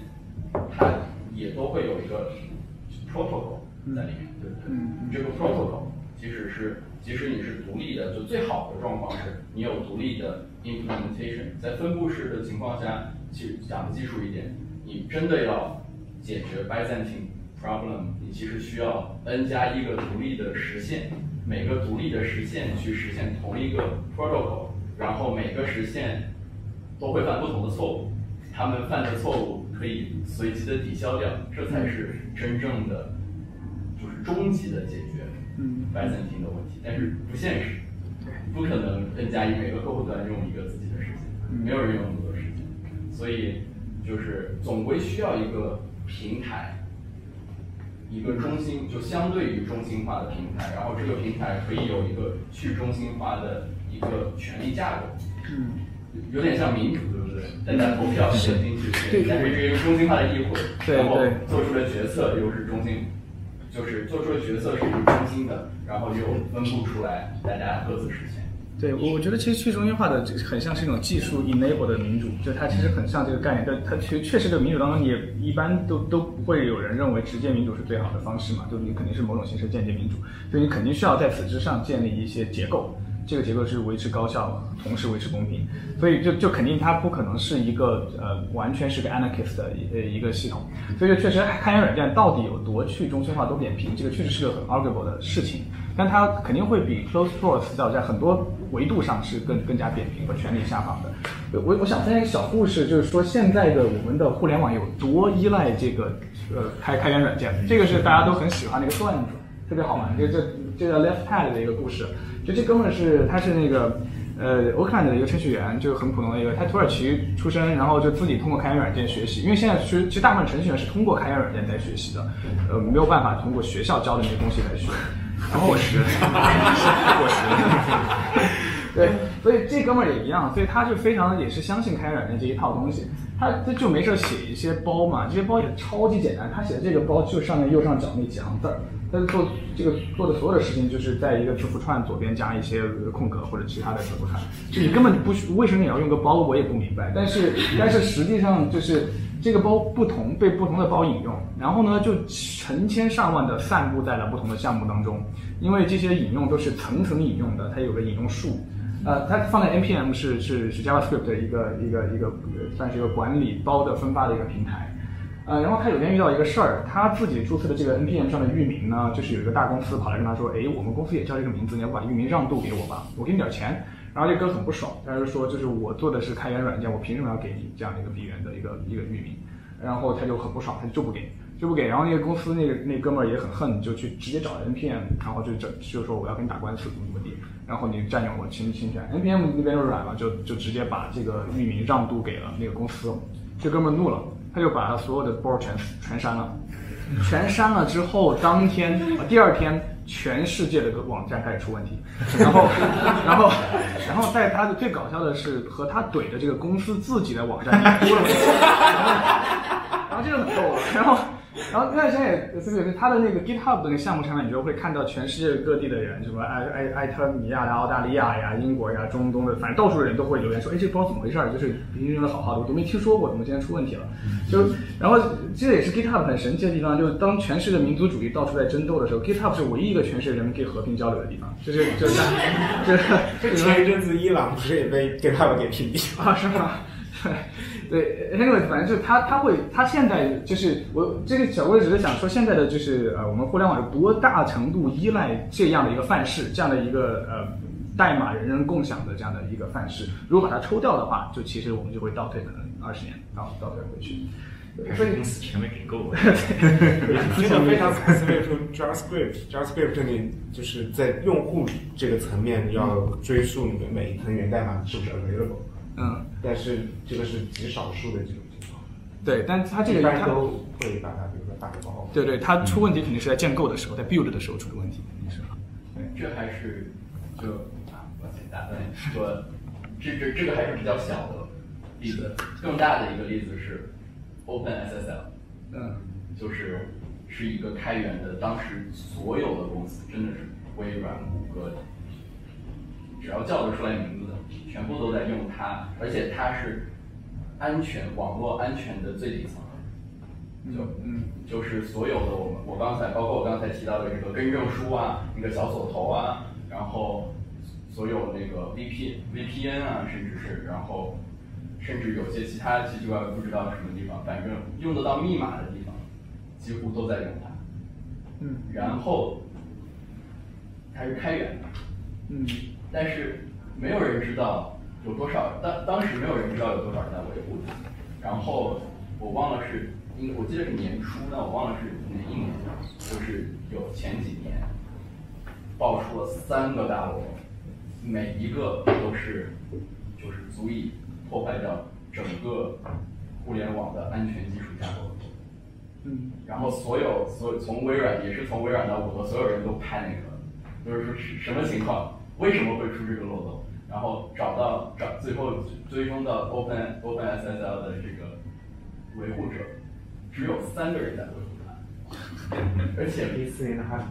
它也都会有一个 protocol 在里面，对不对？这个 protocol，即使是即使你是独立的，就最好的状况是你有独立的 implementation，在分布式的情况下，其实讲的技术一点，你真的要解决 Byzantine problem，你其实需要 n 加一个独立的实现。每个独立的实现去实现同一个 protocol，然后每个实现都会犯不同的错误，他们犯的错误可以随机的抵消掉，这才是真正的就是终极的解决 Byzantine 的问题，但是不现实，不可能 n 加一每个客户端用一个自己的实现，没有人用那么多实现，所以就是总归需要一个平台。一个中心就相对于中心化的平台，然后这个平台可以有一个去中心化的一个权力架构，嗯，有点像民主，对不对？大家投票选进去，但是是一个中心化的议会，然后做出的决策又是中心，就是做出的决策是中心的，然后又分布出来，大家各自实现。对，我觉得其实去中心化的很像是一种技术 enable 的民主，就它其实很像这个概念，但它其实确实这个民主当中，也一般都都不会有人认为直接民主是最好的方式嘛，就你肯定是某种形式间接民主，所以你肯定需要在此之上建立一些结构，这个结构是维持高效，同时维持公平，所以就就肯定它不可能是一个呃完全是个 anarchist 的一一个系统，所以确实开源软件到底有多去中心化多扁平，这个确实是个很 arguable 的事情。但它肯定会比 closed source 在很多维度上是更更加扁平和权力下放的。我我想分享一个小故事，就是说现在的我们的互联网有多依赖这个呃开开源软件。这个是大家都很喜欢的一个段子，特别好玩。这这这叫 Leftpad 的一个故事。就这哥们儿是他是那个呃 Oakland 的一个程序员，就很普通的一个，他土耳其出身，然后就自己通过开源软件学习。因为现在其实其实大部分程序员是通过开源软件在学习的，呃没有办法通过学校教的那些东西来学。过时，过时。对，所以这哥们儿也一样，所以他就非常也是相信开源软件这一套东西，他他就没事写一些包嘛，这些包也超级简单，他写的这个包就上面右上角那几行字儿，但是做这个做的所有的事情就是在一个字符串左边加一些空格或者其他的字符串，就你根本不需为什么你要用个包，我也不明白，但是但是实际上就是这个包不同被不同的包引用，然后呢就成千上万的散布在了不同的项目当中，因为这些引用都是层层引用的，它有个引用数。呃，它放在 npm 是是是 JavaScript 的一个一个一个算是一个管理包的分发的一个平台，呃，然后他有天遇到一个事儿，他自己注册的这个 npm 上的域名呢，就是有一个大公司跑来跟他说，哎，我们公司也叫这个名字，你要把域名让渡给我吧，我给你点钱。然后这哥很不爽，他就说，就是我做的是开源软件，我凭什么要给你这样的一个闭源的一个一个域名？然后他就很不爽，他就不给，就不给。然后那个公司那个那哥们儿也很恨，就去直接找 npm，然后就整就说我要跟你打官司，怎么怎么地。然后你占用我侵侵权，npm 那边就软了，就就直接把这个域名让渡给了那个公司。这哥们儿怒了，他就把他所有的包全全删了，全删了之后，当天第二天，全世界的个网站开始出问题。然后，[LAUGHS] 然后，然后在他的最搞笑的是和他怼的这个公司自己的网站出了问题。然后然后这个很逗啊。然后 [LAUGHS] 那段时间也，就是他的那个 GitHub 的那个项目上面，你就会看到全世界各地的人，什么埃埃埃特尼亚呀、澳大利亚呀、英国呀、中东的，反正到处的人都会留言说，哎，这包怎么回事？就是平时用的好好的，我都没听说过，怎么今天出问题了？就然后这也是 GitHub 很神奇的地方，就是当全世界民族主义到处在争斗的时候，GitHub 是唯一一个全世界人民可以和平交流的地方，就是 [LAUGHS] 就是，就是前一阵子伊朗不是也被 GitHub 给屏蔽了？啊，是吗？对，anyway，反正就是他，他会，他现在就是我这个小郭只是想说，现在的就是呃，我们互联网有多大程度依赖这样的一个范式，这样的一个呃代码人人共享的这样的一个范式，如果把它抽掉的话，就其实我们就会倒退可能二十年，倒倒退回去。所以公司钱没给够。[LAUGHS] 真的非常 specific to JavaScript，JavaScript [LAUGHS] 你就是在用户这个层面要追溯你的每一层源代码是不是 available。嗯，但是这个是极少数的这种情况。对，但它这个一般都会把它，比如说打个包。对对，它出问题肯定是在建构的时候，在 build 的时候出的问题，肯定是。对，这还是就啊，我先打断说，这这这个还是比较小的例子，更大的一个例子是 OpenSSL。嗯，就是是一个开源的，当时所有的公司真的是微软、谷歌，只要叫得出来名字的。全部都在用它，而且它是安全网络安全的最底层，就嗯，就是所有的我们我刚才包括我刚才提到的这个更证书啊，那个小锁头啊，然后所有那个 VP VPN 啊，甚至是然后甚至有些其他奇奇怪怪不知道什么地方，反正用得到密码的地方，几乎都在用它。嗯，然后它是开源的，嗯，但是。没有人知道有多少，当当时没有人知道有多少人在维护它。然后我忘了是，应我记得是年初，但我忘了是哪一年，就是有前几年爆出了三个大漏，每一个都是就是足以破坏掉整个互联网的安全技术架构。嗯，然后所有所有从微软也是从微软到谷歌，所有人都拍那个，就是说是什么情况，为什么会出这个漏洞？然后找到找最后追踪到 Open Open SSL 的这个维护者，只有三个人在维护它，而且一次性的 h a s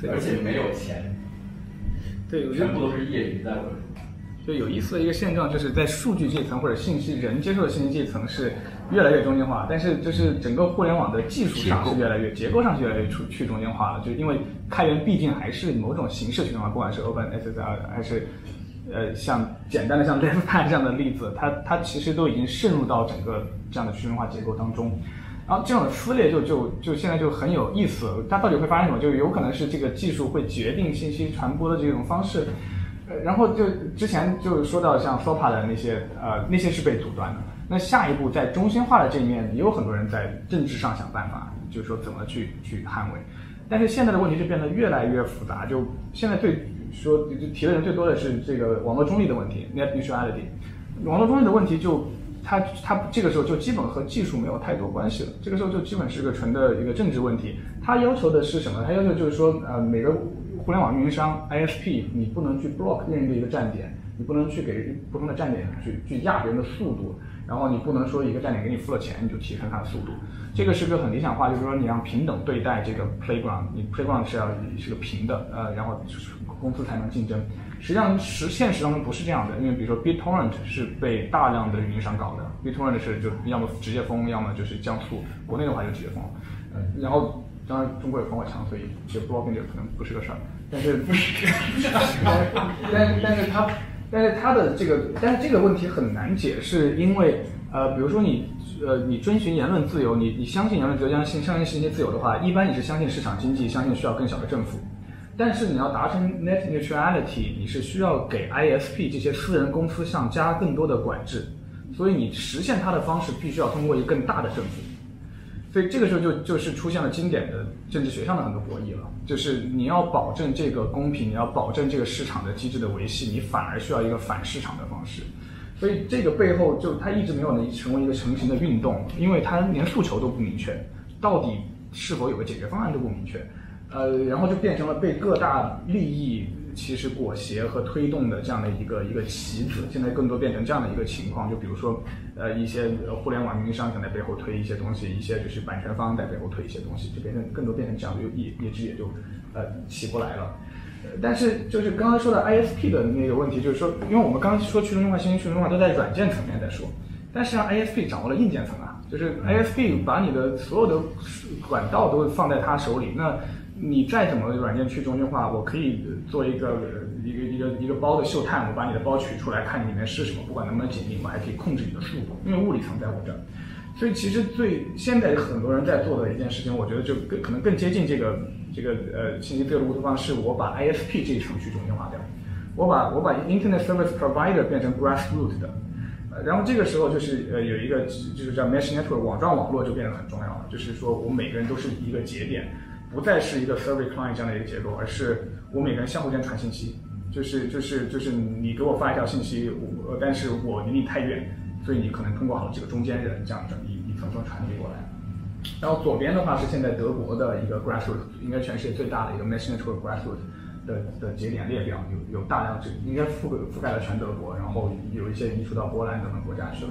对，而且没有钱，对，全部都是业余在维护。就有意思的一个现状，就是在数据这层或者信息人接受的信息这层是越来越中心化，但是就是整个互联网的技术上是越来越结构上是越来越去去中心化了。就因为开源毕竟还是某种形式去中心化，不管是 Open SSL 还是呃像简单的像 [LAUGHS] LivePad 这样的例子，它它其实都已经渗入到整个这样的去中心化结构当中。然后这种撕裂就就就现在就很有意思，它到底会发生什么？就有可能是这个技术会决定信息传播的这种方式。呃，然后就之前就说到像 SOPA 的那些，呃，那些是被阻断的。那下一步在中心化的这一面，也有很多人在政治上想办法，就是说怎么去去捍卫。但是现在的问题就变得越来越复杂。就现在最说提的人最多的是这个网络中立的问题，net neutrality。网络中立的问题就它它这个时候就基本和技术没有太多关系了，这个时候就基本是个纯的一个政治问题。它要求的是什么？它要求就是说，呃，每个互联网运营商 ISP 你不能去 block 任意的一个站点，你不能去给不同的站点去去压别人的速度，然后你不能说一个站点给你付了钱你就提升它的速度。这个是个很理想化，就是说你让平等对待这个 playground，你 playground 是要是个平的，呃，然后公司才能竞争。实际上实现实当中不是这样的，因为比如说 BitTorrent 是被大量的运营商搞的，BitTorrent 是就要么直接封，要么就是降速，国内的话就直接封，呃，然后当然中国有防火墙，所以这 blocking 这可能不是个事儿，但是不是，但但是它但是它的这个但是这个问题很难解释，因为呃比如说你呃你遵循言论自由，你你相信言论自由，相信相信信息自由的话，一般你是相信市场经济，相信需要更小的政府。但是你要达成 net neutrality，你是需要给 ISP 这些私人公司上加更多的管制，所以你实现它的方式必须要通过一个更大的政府，所以这个时候就就是出现了经典的政治学上的很多博弈了，就是你要保证这个公平，你要保证这个市场的机制的维系，你反而需要一个反市场的方式，所以这个背后就它一直没有能成为一个成型的运动，因为它连诉求都不明确，到底是否有个解决方案都不明确。呃，然后就变成了被各大利益其实裹挟和推动的这样的一个一个棋子。现在更多变成这样的一个情况，就比如说，呃，一些互联网运营商在背后推一些东西，一些就是版权方在背后推一些东西，就变成更多变成这样，就业业绩也就呃起不来了。但是就是刚刚说的 ISP 的那个问题，就是说，因为我们刚刚说去中心化、信息去中心化都在软件层面在说，但实际上 ISP 掌握了硬件层啊，就是 ISP 把你的所有的管道都放在他手里，那。你再怎么软件去中心化，我可以做一个一个一个一个包的秀探，我把你的包取出来，看里面是什么，不管能不能解密，我还可以控制你的速度，因为物理层在我这儿。所以其实最现在很多人在做的一件事情，我觉得就更可能更接近这个这个呃信息自由的乌托邦，是我把 ISP 这一层去中心化掉，我把我把 Internet Service Provider 变成 grassroot 的，呃，然后这个时候就是呃有一个就是叫 Mesh Network 网状网络就变得很重要了，就是说我们每个人都是一个节点。不再是一个 server client 这样的一个结构，而是我每个人相互间传信息，就是就是就是你给我发一条信息，我但是我离你太远，所以你可能通过好几个中间人这样整一一层层传递过来。然后左边的话是现在德国的一个 grassroot，应该全世界最大的一个 mesh network grassroot 的的节点列表，有有大量这应该覆盖覆盖了全德国，然后有一些移出到波兰等等国家去了。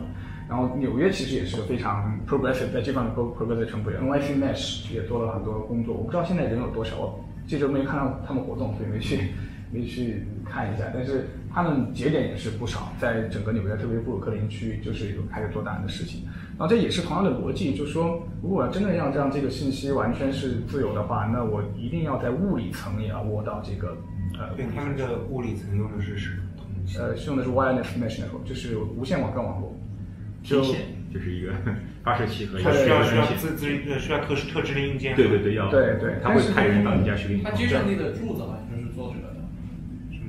然后纽约其实也是个非常 progressive，在这方面 progressive 程度，NYC Mesh 也做了很多工作。我不知道现在人有多少，我这周没看到他们活动，所以没去没去看一下。但是他们节点也是不少，在整个纽约，特别是布鲁克林区，就是有开始做大的事情。然后这也是同样的逻辑，就是说，如果真的要让这个信息完全是自由的话，那我一定要在物理层也要握到这个呃。对，他们的物理层用的是什么？呃，用的是 wireless mesh network，就是无线网状网络。天线就是一个 [LAUGHS] 发射器和一个需要需要自自需要特特制的硬件。对对对，要对对，他会派人到你家去给你。它接上那个柱子好像就是做这个的，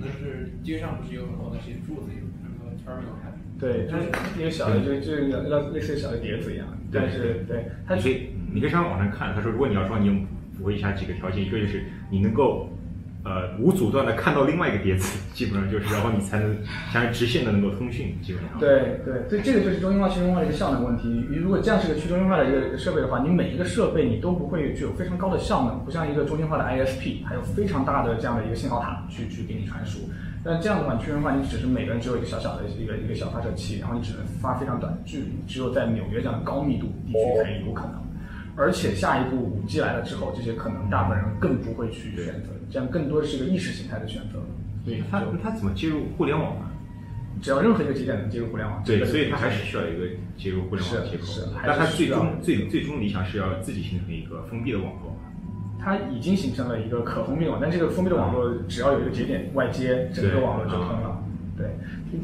就是街上不是有很多那些柱子，有那个 terminal 开。对，就是一个小的，就就要类似小的碟子一样。但是对，它可以你可以上网上看，他说如果你要说你符合以下几个条件，一个就是你能够。呃，无阻断的看到另外一个碟子，[LAUGHS] 基本上就是，然后你才能才能直线的能够通讯，基本上。对对，所以这个就是中心化去中心化的一个效能问题。你如果这样是个去中心化的一个设备的话，你每一个设备你都不会具有非常高的效能，不像一个中心化的 ISP，还有非常大的这样的一个信号塔去去给你传输。但这样的话，去中心化你只是每个人只有一个小小的一个一个小发射器，然后你只能发非常短的距离，只有在纽约这样的高密度地区才有可能。而且下一步五 G 来了之后，这些可能大部分人更不会去选择，这样更多的是一个意识形态的选择。所以它它怎么接入互联网呢？只要任何一个节点能接入互联网，对，所以它还是需要一个接入互联网接口。是是，但它最终最最终理想是要自己形成一个封闭的网络。它已经形成了一个可封闭网，但这个封闭的网络只要有一个节点外接，整个网络就通了。对，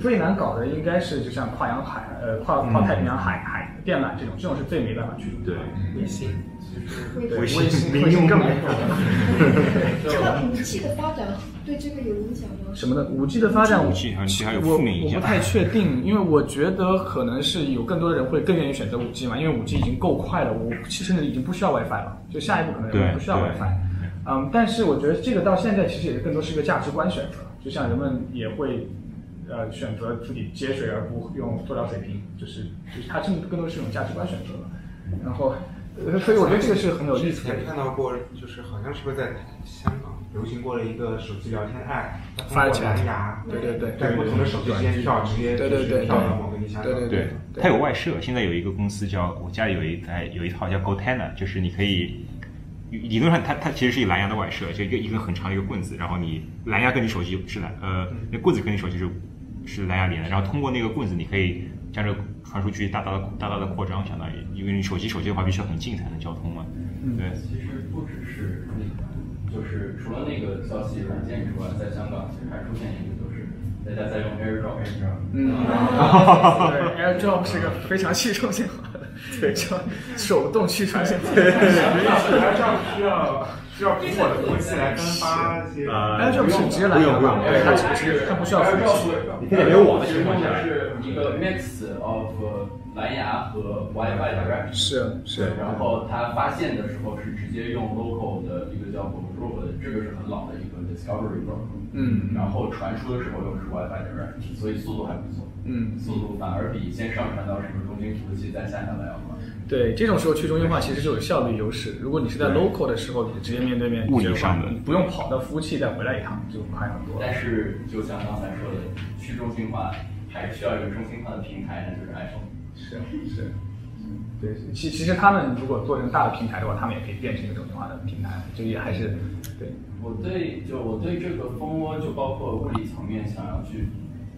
最难搞的应该是就像跨洋海呃跨跨太平洋海海电缆这种，这种是最没办法去对，微信，微信微信更没用。这个五 G 的发展对这个有影响吗？什么的？五 G 的发展，五 G 还有我负面影响。我不太确定，因为我觉得可能是有更多的人会更愿意选择五 G 嘛，因为五 G 已经够快了，我甚至已经不需要 WiFi 了，就下一步可能也不需要 WiFi。嗯，但是我觉得这个到现在其实也是更多是一个价值观选择，就像人们也会。呃选择自己接水而不用塑料水瓶，就是就是它更更多是一种价值观选择了。然后，呃所以我觉得这个是很有意思的之前。看到过，就是好像是不是在香港流行过了一个手机聊天 app，它通过发起蓝牙，对对对在不同的手机之间跳，直接对对对就是跳到某个音箱上。对，它有外设。现在有一个公司叫我家里有一台有一套叫 Gotena，就是你可以理论上它它其实是一个蓝牙的外设，就一个一根很长的一个棍子，然后你蓝牙跟你手机是蓝呃那棍子跟你手机是是蓝牙连的，然后通过那个棍子你可以将这个传输距离大大的大大的扩张，相当于因为你手机手机的话必须要很近才能交通嘛。对，其实不只是，就是除了那个消息软件之外，在香港其实还出现一个，就是大家在用 AirDrop。嗯，对，[LAUGHS] AirDrop 是个非常去中心化的，[LAUGHS] 对，叫手动去中心化。对对 [LAUGHS] 对，AirDrop 需要需要苹果的服务器来分发这些。AirDrop 是直接蓝牙嘛？对，它是它不需要服务器。你可以没有网的情况下是一个 mix of 蓝牙和 WiFi Direct。是是。然后它发现的时候是直接用 local 的一个叫 Bluetooth 的，这个是很老的一个 Discovery protocol。嗯。然后传输的时候用的是 WiFi Direct，所以速度还不错。嗯。速度反而比先上传到什么中心服务器再下下来要快。对，这种时候去中心化其实就有效率优势。如果你是在 local 的时候，你直接面对面物理上的，你不用跑到服务器再回来一趟，就快很多。但是就像刚才说的，去中心化还是需要一个中心化的平台，那就是 iPhone。是是，对，其其实他们如果做成大的平台的话，他们也可以变成一个中心化的平台，就也还是对。我对就我对这个蜂窝，就包括物理层面想要去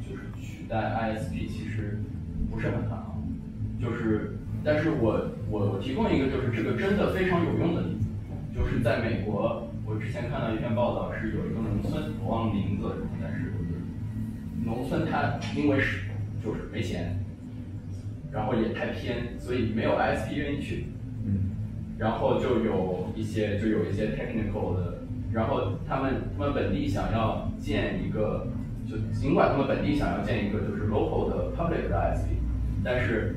就是取代 ISP，其实不是很看好。就是，但是我我我提供一个就是这个真的非常有用的例子，就是在美国，我之前看到一篇报道，是有一个农村，我忘了名字了，但是农村它因为是就是没钱。然后也太偏，所以没有 ISP 愿意去。嗯。然后就有一些就有一些 technical 的，然后他们他们本地想要建一个，就尽管他们本地想要建一个就是 local 的 public 的 ISP，但是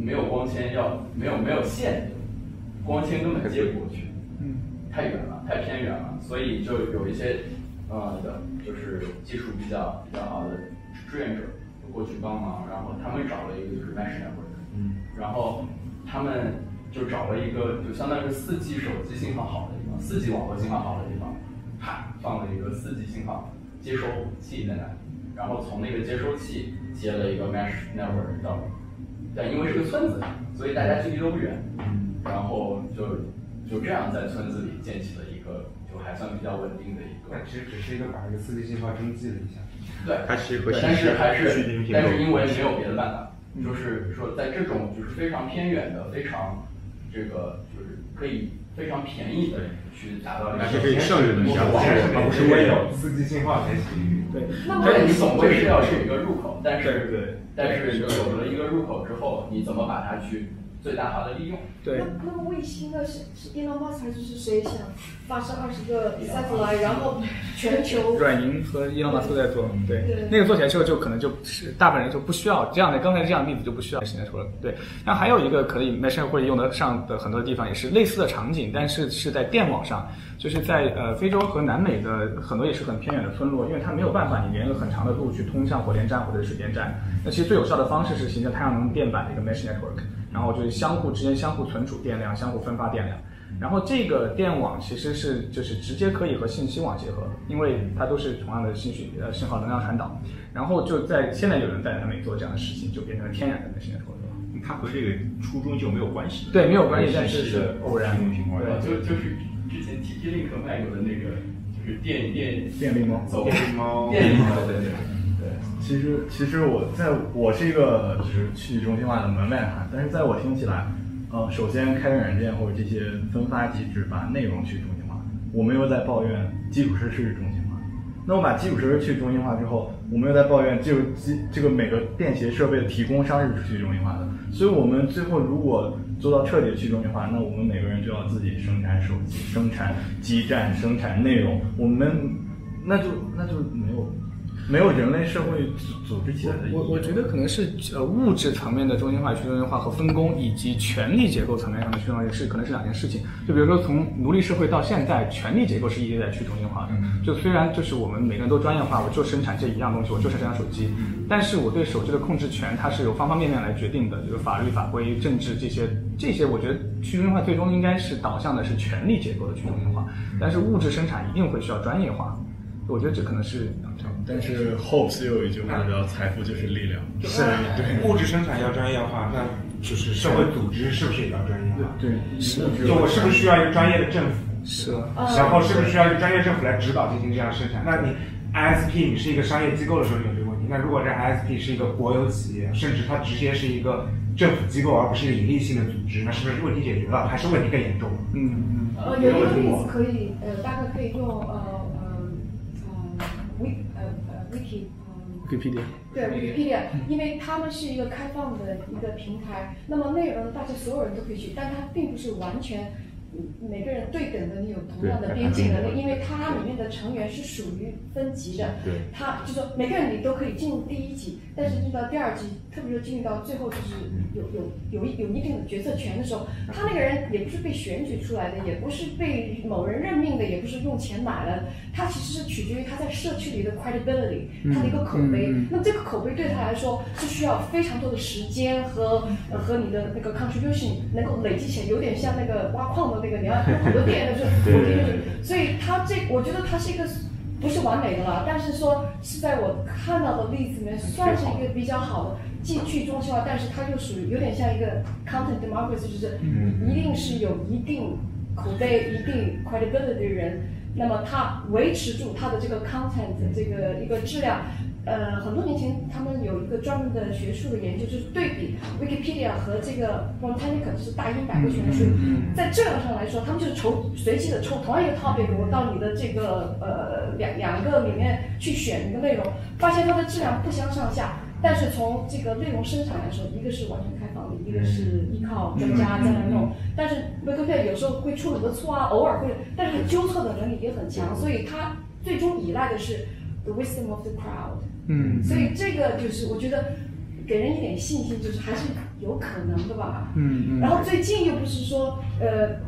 没有光纤要没有没有线，光纤根本接不过去。嗯。太远了，太偏远了，所以就有一些呃的，就是技术比较比较好的志愿者。过去帮忙，然后他们找了一个就是 mesh network，嗯，然后他们就找了一个就相当于四 G 手机信号好的地方，四 G 网络信号好的地方，啪放了一个四 G 信号接收器在那里，然后从那个接收器接了一个 mesh network 到，但因为是个村子，所以大家距离都不远，嗯，然后就就这样在村子里建起了一个就还算比较稳定的一个。那其实只是一个把一个四 G 信号登记了一下。对，它其实和但是还是，但是因为没有别的办法，就是说在这种就是非常偏远的、非常这个就是可以非常便宜的去达到而且可以效率的下而不是为了四 G 信号才行。对，那你总归是要是一个入口，但是对，但是有了一个入口之后，你怎么把它去最大化的利用？对。那那么卫星的是是 Elon Musk 还是是谁想发射二十个 satellite，然后全球？[LAUGHS] 软银和 Elon Musk 都在做，对，对那个做起来之后就可能就是大部分人就不需要这样的，刚才这样的例子就不需要现在说了，对。那还有一个可以 mesh 会用得上的很多地方也是类似的场景，但是是在电网上，就是在呃非洲和南美的很多也是很偏远的村落，因为它没有办法你连个很长的路去通向火电站或者水电站，那其实最有效的方式是形成太阳能电板的一个 mesh network。然后就是相互之间相互存储电量，相互分发电量。然后这个电网其实是就是直接可以和信息网结合，因为它都是同样的信息呃信号能量传导。然后就在现在有人在南美做这样的事情，就变成了天然的那些 network。它和这个初衷就没有关系。对，没有关系，但是是偶然情况。对，就就是之前 TP Link 卖过的那个，就是电电电力猫，走电力猫，电力猫，对对。其实其实我在我是一个就是去中心化的门外汉，但是在我听起来，呃，首先开源软件或者这些分发机制把内容去中心化，我们又在抱怨基础设施是中心化。那我把基础设施去中心化之后，我们又在抱怨这个基这个每个便携设备的提供商是去中心化的。所以我们最后如果做到彻底去中心化，那我们每个人就要自己生产手机、生产基站、生产内容，我们那就那就没有。没有人类社会组组织起来的意义。我我觉得可能是呃物质层面的中心化、去中心化和分工，以及权力结构层面上的去中心化是可能是两件事情。就比如说从奴隶社会到现在，权力结构是一直在去中心化的。就虽然就是我们每个人都专业化，我就生产这一样东西，我就生产手机，但是我对手机的控制权它是由方方面面来决定的，就是法律法规、政治这些这些，我觉得去中心化最终应该是导向的是权力结构的去中心化，但是物质生产一定会需要专业化。我觉得这可能是两条。但是 Hobbes 又有一句话叫“财富就是力量”，是对物质生产要专业化，那就是社会组织是不是也要专业化？对，是。就我是不是需要一个专业的政府？是。然后是不是需要一个专业政府来指导进行这样生产？那你 ISP 你是一个商业机构的时候你有这个问题，那如果这 ISP 是一个国有企业，甚至它直接是一个政府机构，而不是一个盈利性的组织，那是不是问题解决了，还是问题更严重？嗯嗯。呃，有一个例子可以，呃，大概可以用呃。Wiki 嗯 Wikipedia 对 Wikipedia，因为他们是一个开放的一个平台，那么内容大家所有人都可以去，但它并不是完全每个人对等的，你有同样的编辑能力，因为它里面的成员是属于分级的，对，它就说每个人你都可以进入第一级，但是进到第二级，特别是进入到最后就是有有有一有一定的决策权的时候，他那个人也不是被选举出来的，也不是被某人任命的，也不是用钱买的，他其实是取决于他在社区里的 credibility，他的一个口碑。那这个口碑对他来说是需要非常多的时间和和你的那个 contribution 能够累积起来，有点像那个挖矿的那个，你要有很多电，就是，所以他这我觉得他是一个不是完美的了，但是说是在我看到的例子里面算是一个比较好的。既去中心化，但是它又属于有点像一个 content democracy，就是一定是有一定口碑、一定 credibility 的人，那么他维持住他的这个 content 这个一个质量。呃，很多年前他们有一个专门的学术的研究，就是对比 Wikipedia 和这个 Britannica，就是大英百科全书，在质量上来说，他们就是抽随机的抽同样一个 topic，我到你的这个呃两两个里面去选一个内容，发现它的质量不相上下。但是从这个内容生产来说，一个是完全开放的，一个是依靠专家在那弄。但是 Wikipedia 有时候会出很多错啊，偶尔会，但是纠错的能力也很强，所以它最终依赖的是 the wisdom of the crowd。嗯。所以这个就是我觉得给人一点信心，就是还是有可能的吧。嗯嗯。然后最近又不是说呃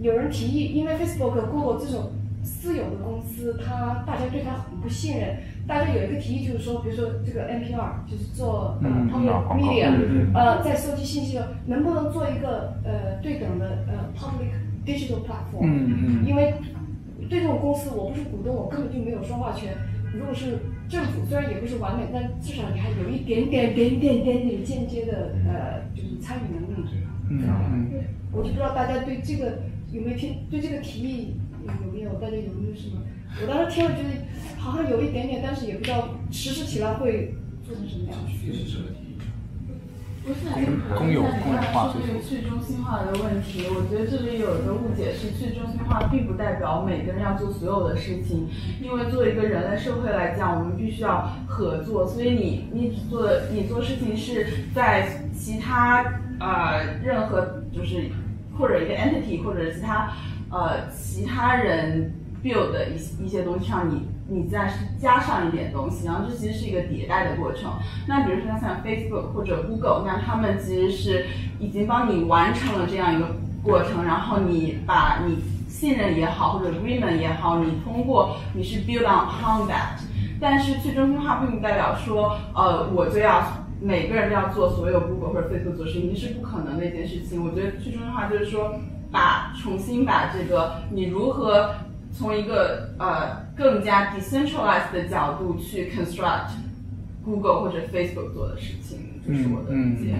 有人提议，因为 Facebook、Google 这种私有的公司，它大家对它很不信任。大家有一个提议，就是说，比如说这个 NPR，就是做呃 public media，呃，在收集信息的，能不能做一个呃对等的呃 public digital platform？嗯嗯。因为对这种公司，我不是股东，我根本就没有说话权。如果是政府，虽然也不是完美，但至少你还有一点点、点点、点点间接的呃，就是参与能力。嗯嗯。我就不知道大家对这个有没有听，对这个提议有没有，大家有没有什么？我当时听了觉得好像有一点点，但是也不知道实施起来会做成什么样。公有公有化这个去中心化的问题，我觉得这里有一个误解是，去中心化并不代表每个人要做所有的事情，因为作为一个人类社会来讲，我们必须要合作，所以你你做你做事情是在其他呃任何就是或者一个 entity 或者其他呃其他人。build 的一一些东西上，你你再加上一点东西，然后这其实是一个迭代的过程。那比如说像 Facebook 或者 Google，那他们其实是已经帮你完成了这样一个过程，然后你把你信任也好，或者 agreement 也好，你通过你是 build on upon that。但是去中心化并不代表说，呃，我就要每个人都要做所有 Google 或者 Facebook 做事情，这是不可能的一件事情。我觉得去中心化就是说，把重新把这个你如何。从一个呃更加 decentralized 的角度去 construct Google 或者 Facebook 做的事情，这是我的理解。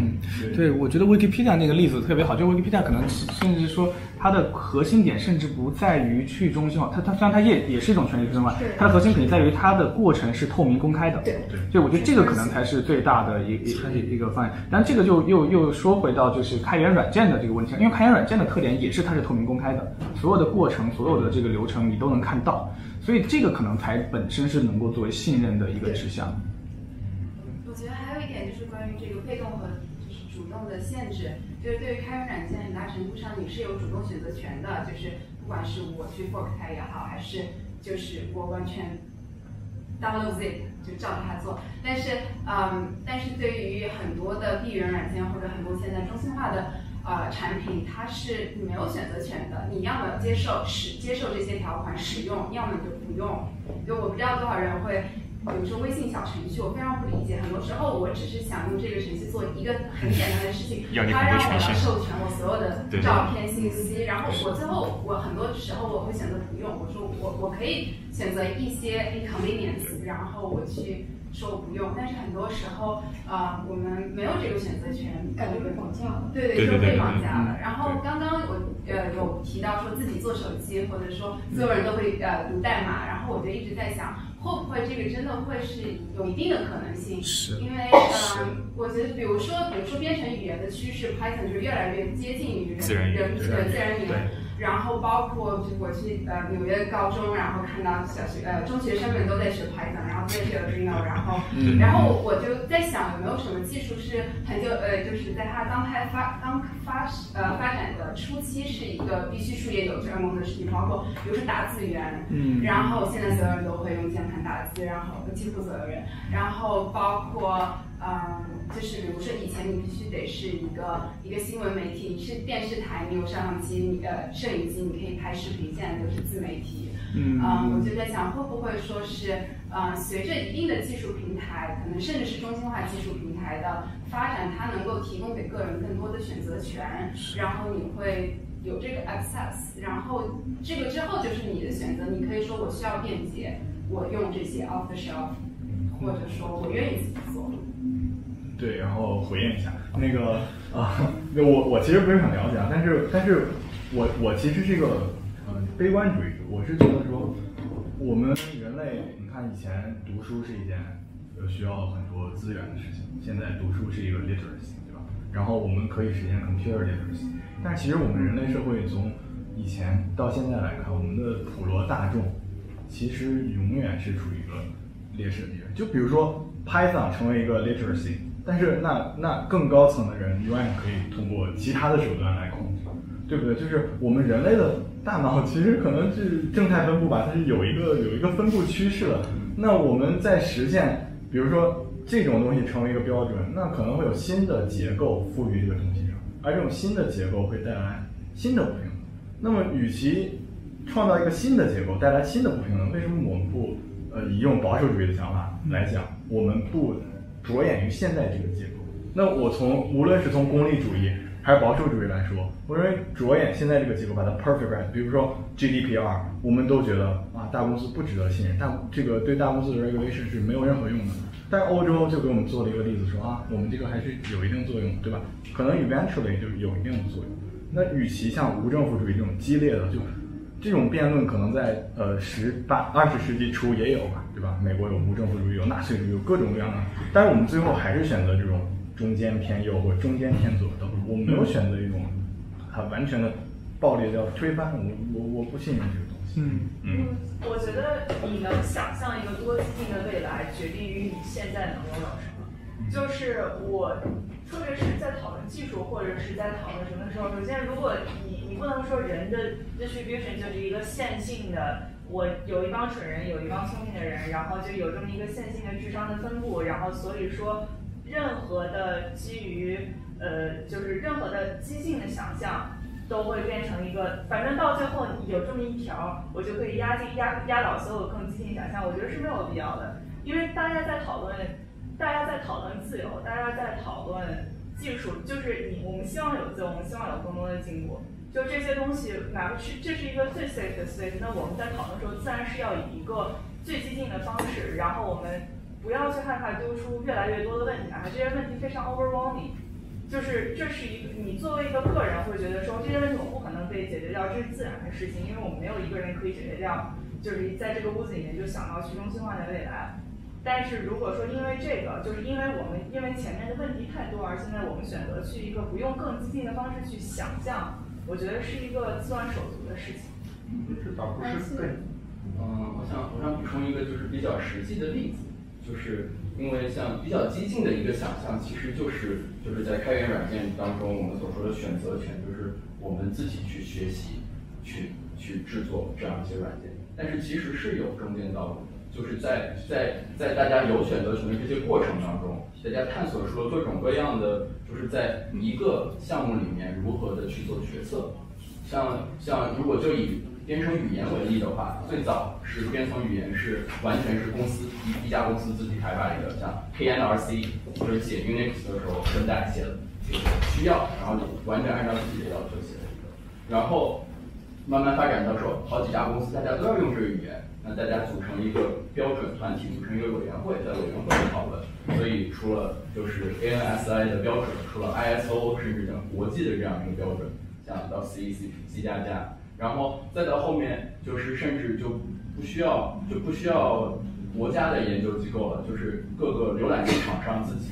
对，我觉得 Wikipedia 那个例子特别好，就 Wikipedia 可能甚至说它的核心点甚至不在于去中心化，它它虽然它也也是一种权力去中心化，它的核心肯定在于它的过程是透明公开的。对对，所以我觉得这个可能才是最大的一一一个方案。但这个就又又说回到就是开源软件的这个问题，因为开源软件的特点也是它是透明公开的，所有的过程、所有的这个流程你都能看到，所以这个可能才本身是能够作为信任的一个指向。被动和就是主动的限制，就是对于开源软件，很大程度上你是有主动选择权的，就是不管是我去 fork 它也好，还是就是我完全。download zip 就照着它做。但是，嗯，但是对于很多的闭源软件或者很多现在中心化的呃产品，它是没有选择权的。你要么接受使接受这些条款使用，要么你就不用。就我不知道多少人会。比如说微信小程序，我非常不理解。很多时候，我只是想用这个程序做一个很简单的事情，它让我要授权我所有的照片信息，然后我最后我很多时候我会选择不用。我说我我可以选择一些 inconvenience，然后我去说我不用。但是很多时候，呃，我们没有这个选择权，感觉被绑架了。对对，就被绑架了。然后刚刚我呃有提到说自己做手机，或者说所有人都会呃读代码，然后我就一直在想。会不会这个真的会是有一定的可能性？是，因为嗯，我觉得，比如说，比如说编程语言的趋势，Python 就越来越接近于人自然语言，自然语言。然后包括就我去呃纽约高中，然后看到小学呃中学生们都在学 Python，然后在学 Arduino，然后然后我就在想有没有什么技术是很久呃就是在它刚开发刚发呃发展的初期是一个必须术业有专攻的事情，包括比如说打字员，嗯，然后现在所有人都会用键盘打字，然后几乎所有人，然后包括。嗯，就是比如说以前你必须得是一个一个新闻媒体，你是电视台，你有摄像机，你呃，摄影机，你可以拍视频，现在都是自媒体。嗯，我就在想，会不会说是，呃，随着一定的技术平台，可能甚至是中心化技术平台的发展，它能够提供给个人更多的选择权，然后你会有这个 access，然后这个之后就是你的选择，你可以说我需要便捷，我用这些 off the shelf，或者说我愿意。对，然后回应一下那个啊，我我其实不是很了解啊，但是但是我我其实是一个呃悲观主义者，我是觉得说我们人类，你看以前读书是一件需要很多资源的事情，现在读书是一个 literacy，对吧？然后我们可以实现 computer literacy，但其实我们人类社会从以前到现在来看，我们的普罗大众其实永远是处于一个劣势的地位，就比如说 Python 成为一个 literacy。但是那那更高层的人永远可以通过其他的手段来控制，对不对？就是我们人类的大脑其实可能是正态分布吧，它是有一个有一个分布趋势的。那我们在实现，比如说这种东西成为一个标准，那可能会有新的结构赋予这个东西上，而这种新的结构会带来新的不平衡。那么与其创造一个新的结构带来新的不平衡，为什么我们不呃以用保守主义的想法来讲，我们不？着眼于现在这个结构，那我从无论是从功利主义还是保守主义来说，我认为着眼现在这个结构，把它 perfect。比如说 GDPR，我们都觉得啊，大公司不值得信任，大这个对大公司的 regulation 是没有任何用的。但欧洲就给我们做了一个例子，说啊，我们这个还是有一定作用，对吧？可能 eventually 就有一定的作用。那与其像无政府主义这种激烈的，就这种辩论，可能在呃十八二十世纪初也有吧。对吧？美国有无政府主义，有纳粹主义，有各种各样的。但是我们最后还是选择这种中间偏右或中间偏左的。我们没有选择一种很完全的暴力要推翻。我我我不信任这个东西。嗯嗯。我觉得你能想象一个多激进的未来，决定于你现在能拥有什么。就是我，特别是在讨论技术或者是在讨论什么的时候，首先，如果你你不能说人的 distribution 就是一个线性的。我有一帮蠢人，有一帮聪明的人，然后就有这么一个线性的智商的分布，然后所以说，任何的基于呃，就是任何的激进的想象，都会变成一个，反正到最后有这么一条，我就可以压进压压倒所有更激进想象，我觉得是没有必要的，因为大家在讨论，大家在讨论自由，大家在讨论技术，就是你我们希望有自由，我们希望有更多的进步。就这些东西，哪怕是这是一个最 safe 的 space，那我们在讨论的时候，自然是要以一个最激进的方式，然后我们不要去害怕丢出越来越多的问题，哪怕这些问题非常 overwhelming，就是这是一个你作为一个个人会觉得说这些问题我不可能被解决掉，这是自然的事情，因为我们没有一个人可以解决掉，就是在这个屋子里面就想到去中心化的未来。但是如果说因为这个，就是因为我们因为前面的问题太多，而现在我们选择去一个不用更激进的方式去想象。我觉得是一个自断手足的事情。这倒不是对。嗯，我想我想补充一个就是比较实际的例子，就是因为像比较激进的一个想象，其实就是就是在开源软件当中我们所说的选择权，就是我们自己去学习，去去制作这样一些软件。但是其实是有中间道路的，就是在在在大家有选择权的这些过程当中，大家探索出了各种各样的，就是在一个项目里面如何的去做决策。像像如果就以编程语言为例的话，最早是编程语言是完全是公司一一家公司自己开发一个，像 KNRC 就是写 Unix 的时候跟大家写的需要，然后你完全按照自己的要求写的一个，然后慢慢发展到说好几家公司大家都要用这个语言，那大家组成一个标准团体，组成一个委员会，在委员会讨论，所以除了就是 ANSI 的标准，除了 ISO 甚至讲国际的这样一个标准，像到 CEC C 加加。然后再到后面，就是甚至就不需要就不需要国家的研究机构了，就是各个浏览器厂商自己，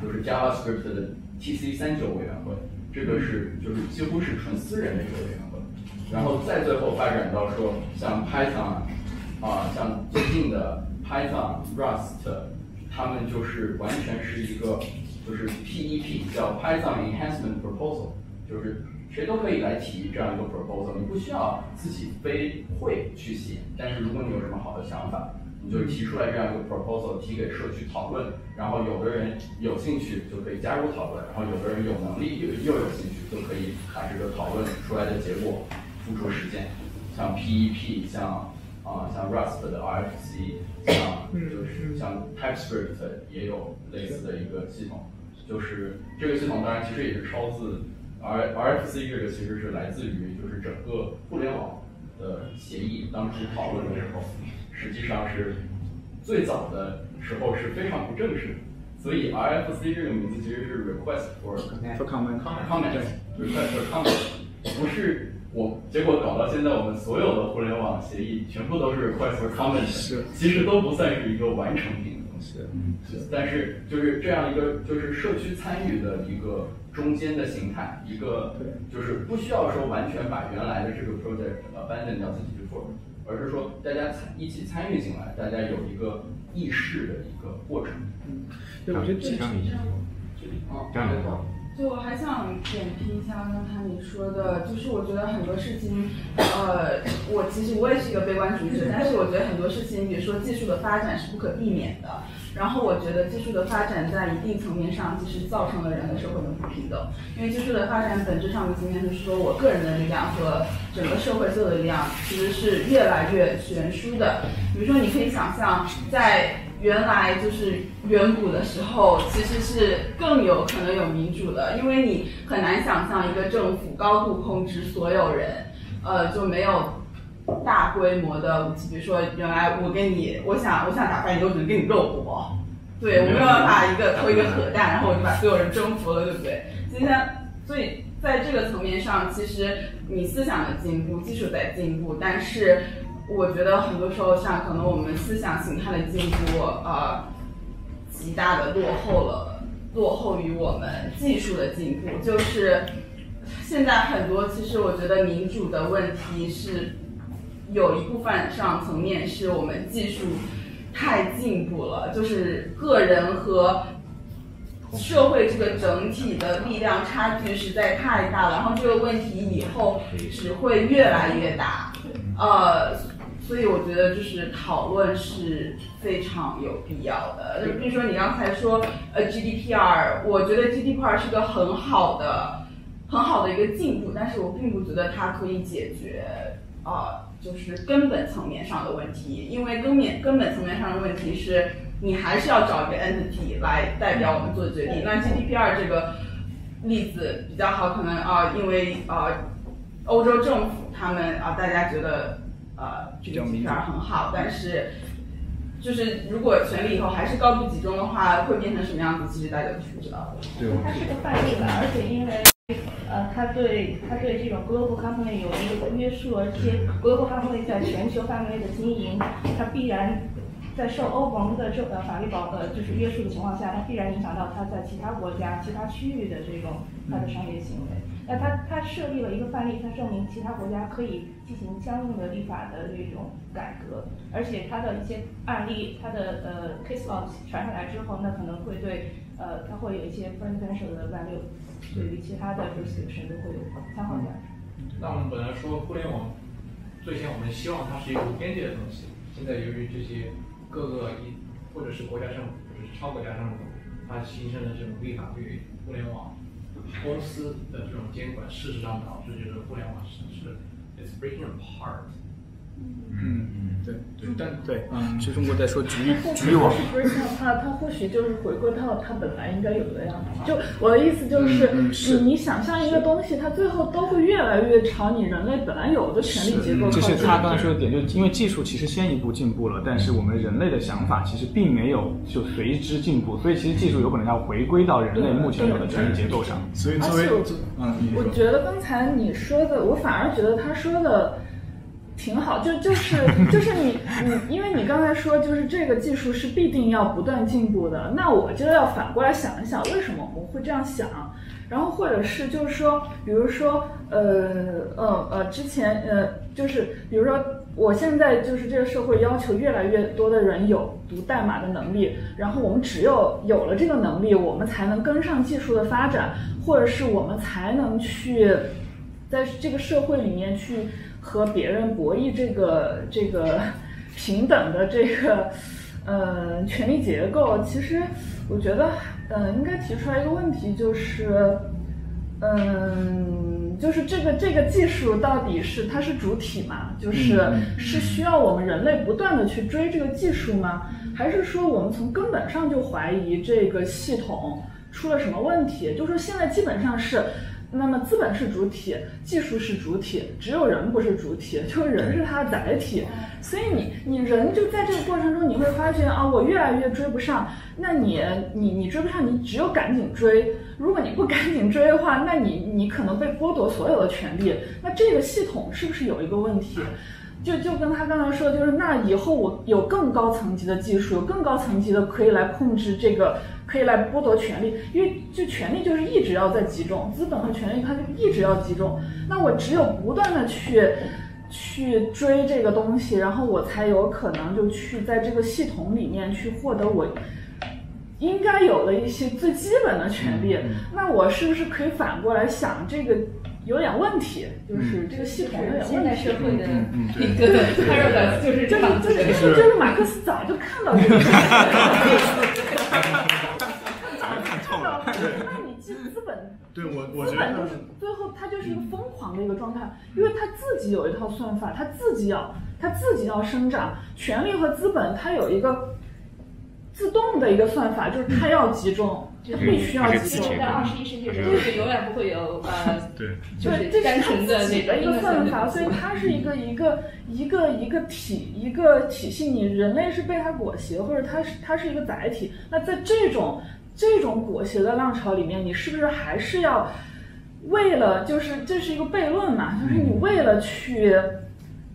就是 JavaScript 的 TC 三九委员会，这个是就是几乎是纯私人的一个委员会。然后再最后发展到说像 Python 啊，像最近的 Python、Rust，他们就是完全是一个就是 PEP 叫 Python Enhancement Proposal，就是。谁都可以来提这样一个 proposal，你不需要自己非会去写，但是如果你有什么好的想法，你就提出来这样一个 proposal，提给社区讨论，然后有的人有兴趣就可以加入讨论，然后有的人有能力又又有兴趣，就可以把这个讨论出来的结果付诸实践。像 PEP，像啊像 Rust 的 RFC，像就是像 TypeScript 也有类似的一个系统，就是这个系统当然其实也是抄自。R RFC 这个其实是来自于就是整个互联网的协议，当初讨论的时候，实际上是最早的时候是非常不正式的，所以 RFC 这个名字其实是 Request for Comment，Comment，Request for Comment，不是我，结果搞到现在我们所有的互联网协议全部都是 Request for Comment，是，其实都不算是一个完成品。的东西。是，但是就是这样一个就是社区参与的一个中间的形态，一个就是不需要说完全把原来的这个 project abandon 掉自己去做，而是说大家参一起参与进来，大家有一个议事的一个过程。嗯，对，我觉得这样这样的就我还想点评一下刚才你说的，就是我觉得很多事情，呃，我其实我也是一个悲观主义者，但是我觉得很多事情，比如说技术的发展是不可避免的。然后我觉得技术的发展在一定层面上，其实造成了人类社会的不平等。因为技术的发展本质上的今天就是说我个人的力量和整个社会所有的力量其实是越来越悬殊的。比如说，你可以想象在。原来就是远古的时候，其实是更有可能有民主的，因为你很难想象一个政府高度控制所有人，呃，就没有大规模的武器。比如说，原来我跟你，我想我想打败你，我只能跟你肉搏，对我没有办法一个投一个核弹，然后我就把所有人征服了，对不对？今天，所以在这个层面上，其实你思想的进步，技术在进步，但是。我觉得很多时候，像可能我们思想形态的进步，呃，极大的落后了，落后于我们技术的进步。就是现在很多，其实我觉得民主的问题是有一部分上层面是我们技术太进步了，就是个人和社会这个整体的力量差距实在太大了。然后这个问题以后只会越来越大，呃。所以我觉得就是讨论是非常有必要的。就比如说你刚才说呃 GDPR，我觉得 GDPR 是个很好的、很好的一个进步，但是我并不觉得它可以解决啊，就是根本层面上的问题。因为根本根本层面上的问题是你还是要找一个 entity 来代表我们做决定。那 GDPR 这个例子比较好，可能啊，因为啊，欧洲政府他们啊，大家觉得。呃，这个 GDPR 很好，但是就是如果权力以后还是高度集中的话，会变成什么样子？其实大家都是不知道的。对，它是个范例吧，而且因为呃，它对它对这种 global company 有一个约束，而且 global company 在全球范围内的经营，它必然在受欧盟的这呃法律保呃就是约束的情况下，它必然影响到它在其他国家、其他区域的这种它的商业行为。那它它设立了一个范例，它证明其他国家可以进行相应的立法的这种改革，而且它的一些案例，它的呃 case law 传下来之后，那可能会对呃它会有一些 presidential 的 value，对于其他的 jurisdiction 都会有参考价值。那我们本来说互联网最先我们希望它是一个无边界的东西，现在由于这些各个一或者是国家政府，或者是超国家政府，它形成了这种立法对互联网公司的这种监管，事实上导致就是互联网是是 it's breaking apart。嗯嗯，对对，但对，嗯，其实我在说局域局域网网，不是像它，它或许就是回归到它本来应该有的样子。就我的意思就是，嗯嗯是你你想象一个东西，它最后都会越来越朝你人类本来有的权力结构靠这近。是他刚才说的点，就是因为技术其实先一步进步了，但是我们人类的想法其实并没有就随之进步，所以其实技术有可能要回归到人类目前有的权力结构上。所以作为嗯，我觉得刚才你说的，我反而觉得他说的挺好，就就是就是你你，因为你刚才说就是这个技术是必定要不断进步的，那我就要反过来想一想，为什么我们会这样想？然后或者是就是说，比如说呃呃呃，之前呃就是比如说。我现在就是这个社会要求越来越多的人有读代码的能力，然后我们只有有了这个能力，我们才能跟上技术的发展，或者是我们才能去在这个社会里面去和别人博弈这个这个 [LAUGHS] 平等的这个呃权力结构。其实我觉得，呃，应该提出来一个问题，就是，嗯，就是这个这个技术到底是它是主体吗？就是嗯是需要我们人类不断的去追这个技术吗？还是说我们从根本上就怀疑这个系统出了什么问题？就是现在基本上是。那么资本是主体，技术是主体，只有人不是主体，就是人是它的载体。所以你你人就在这个过程中，你会发现啊，我越来越追不上。那你你你追不上，你只有赶紧追。如果你不赶紧追的话，那你你可能被剥夺所有的权利。那这个系统是不是有一个问题？就就跟他刚才说，就是那以后我有更高层级的技术，有更高层级的可以来控制这个，可以来剥夺权利，因为就权利就是一直要在集中，资本和权利它就一直要集中。那我只有不断的去去追这个东西，然后我才有可能就去在这个系统里面去获得我应该有的一些最基本的权利。那我是不是可以反过来想这个？有点问题，就是这个系统有点问题。现代社会的嗯一个 paradox 就是这样。就是就是马克思早就看到这个。那你资资本，对我我觉得资本就是最后它就是一个疯狂的一个状态，因为它自己有一套算法，它自己要它自己要生长，权力和资本它有一个自动的一个算法，就是它要集中。它必须要集中。在二十一世纪，就是永远不会有呃，对，就是单纯的那个一个算法，所以它是一个一个一个一个体一个体系。你人类是被它裹挟，或者它是它是一个载体。那在这种这种裹挟的浪潮里面，你是不是还是要为了就是这是一个悖论嘛？就是你为了去。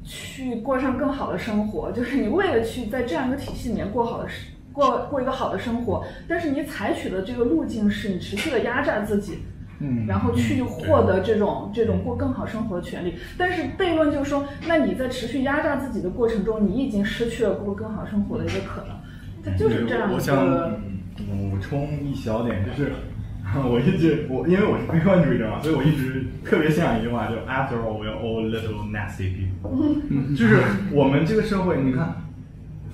去过上更好的生活，就是你为了去在这样一个体系里面过好的生过过一个好的生活，但是你采取的这个路径是你持续的压榨自己，嗯，然后去获得这种这种过更好生活的权利。但是悖论就是说，那你在持续压榨自己的过程中，你已经失去了过更好生活的一个可能，它就是这样我想补充一小点，就是。我一直我因为我是悲观主义者嘛，所以我一直特别信仰一句话，就 After all, we're all little nasty people。[LAUGHS] 就是我们这个社会，你看，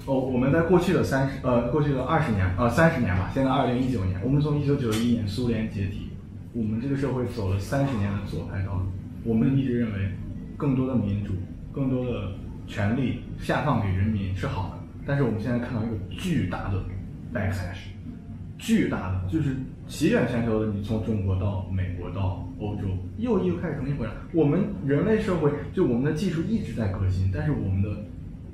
哦，我们在过去的三十呃过去的二十年呃三十年吧，现在二零一九年，我们从一九九一年苏联解体，我们这个社会走了三十年的左派道路。我们一直认为，更多的民主、更多的权利下放给人民是好的，但是我们现在看到一个巨大的 backlash，巨大的就是。席卷全球的，你从中国到美国到欧洲，又又开始重新回来。我们人类社会就我们的技术一直在革新，但是我们的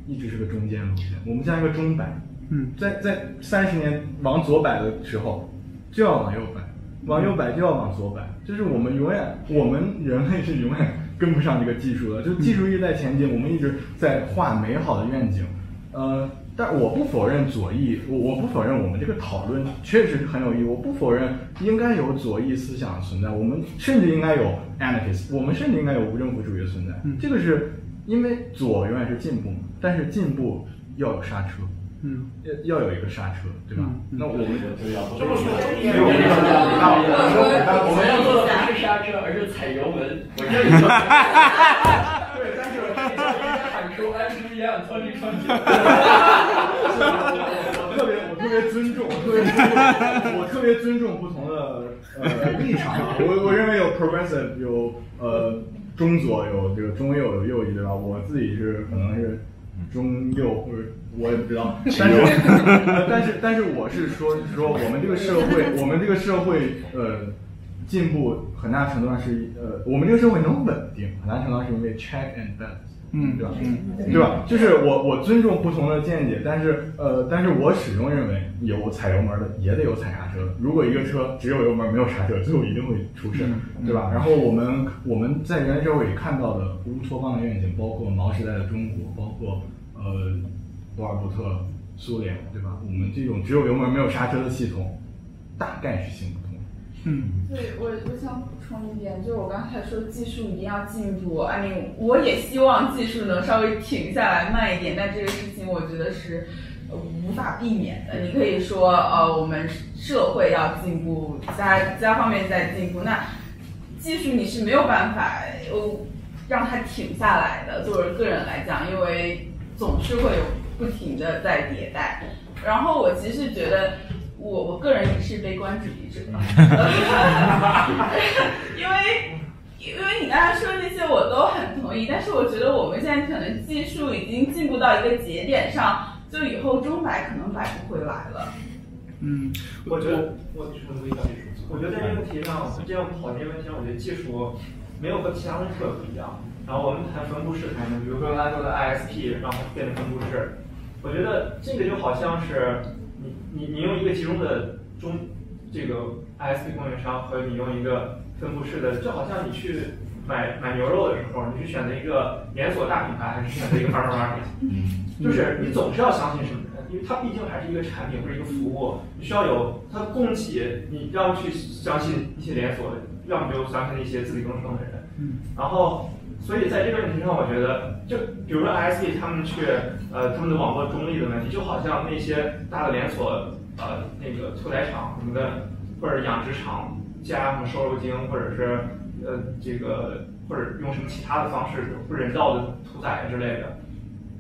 一直是个中间路线，我们像一个钟摆。嗯，在在三十年往左摆的时候，就要往右摆，往右摆就要往左摆，就是我们永远，我们人类是永远跟不上这个技术的，就技术一直在前进，我们一直在画美好的愿景，呃。但我不否认左翼，我我不否认我们这个讨论确实很有意义。我不否认应该有左翼思想存在，我们甚至应该有 anarchist，我们甚至应该有无政府主义的存在。嗯、这个是因为左永远是进步嘛，但是进步要有刹车，嗯，要要有一个刹车，对吧？嗯、那我们就要这么说，我们要做的不是刹车，而是踩油门。我这里对，但是我这里喊出 I'm free and twenty twenty。[LAUGHS] 我特别尊重不同的呃 [LAUGHS] 立场啊。我我认为有 progressive，有呃中左，有这个中右，有右翼，对吧？我自己是可能是中右，或者我也不知道。[LAUGHS] 但是呃但是但是我是说说我们这个社会，我们这个社会呃进步很大程度上是呃我们这个社会能稳定，很大程度上是因为 check and balance。嗯，对吧？嗯对吧？就是我我尊重不同的见解，但是呃，但是我始终认为有踩油门的也得有踩刹车的。如果一个车只有油门没有刹车，最后一定会出事，嗯对吧？然后我们我们在人类社会里看到的乌托邦的愿景，包括毛时代的中国，包括呃博尔布特苏联，对吧？我们这种只有油门没有刹车的系统，大概是行不通的。嗯，对我我想补充一点，就我刚才说技术一定要进步，I mean，我也希望技术能稍微停下来慢一点，但这个事情我觉得是无法避免的。你可以说呃我们社会要进步，其他其他方面在进步，那技术你是没有办法哦让它停下来的。作为个人来讲，因为总是会有不停的在迭代。然后我其实觉得。我我个人也是悲观主义者，[LAUGHS] 因为因为你刚才说的那些我都很同意，但是我觉得我们现在可能技术已经进步到一个节点上，就以后钟摆可能摆不回来了。嗯，我觉得我我觉得在这个问题上，这样讨论这个问题上，我觉得技术没有和其他东西特别不一样。然后我们谈分布式开门，比如说刚才说的 ISP，然后变成分布式，我觉得这个就好像是你你你用一个集中的中这个 ISP 供应商和你用一个分布式的，就好像你去买买牛肉的时候，你是选择一个连锁大品牌，还是选择一个 farmer market？就是你总是要相信什么人，因为它毕竟还是一个产品或者一个服务，你需要有它供给，你要么去相信一些连锁的，要么就相信一些自力更生的人。嗯，然后，所以在这个问题上，我觉得，就比如说 ISP 他们去呃他们的网络中立的问题，就好像那些大的连锁呃那个屠宰场什么的，或者养殖场加什么瘦肉精，或者是呃这个或者用什么其他的方式不人道的屠宰之类的。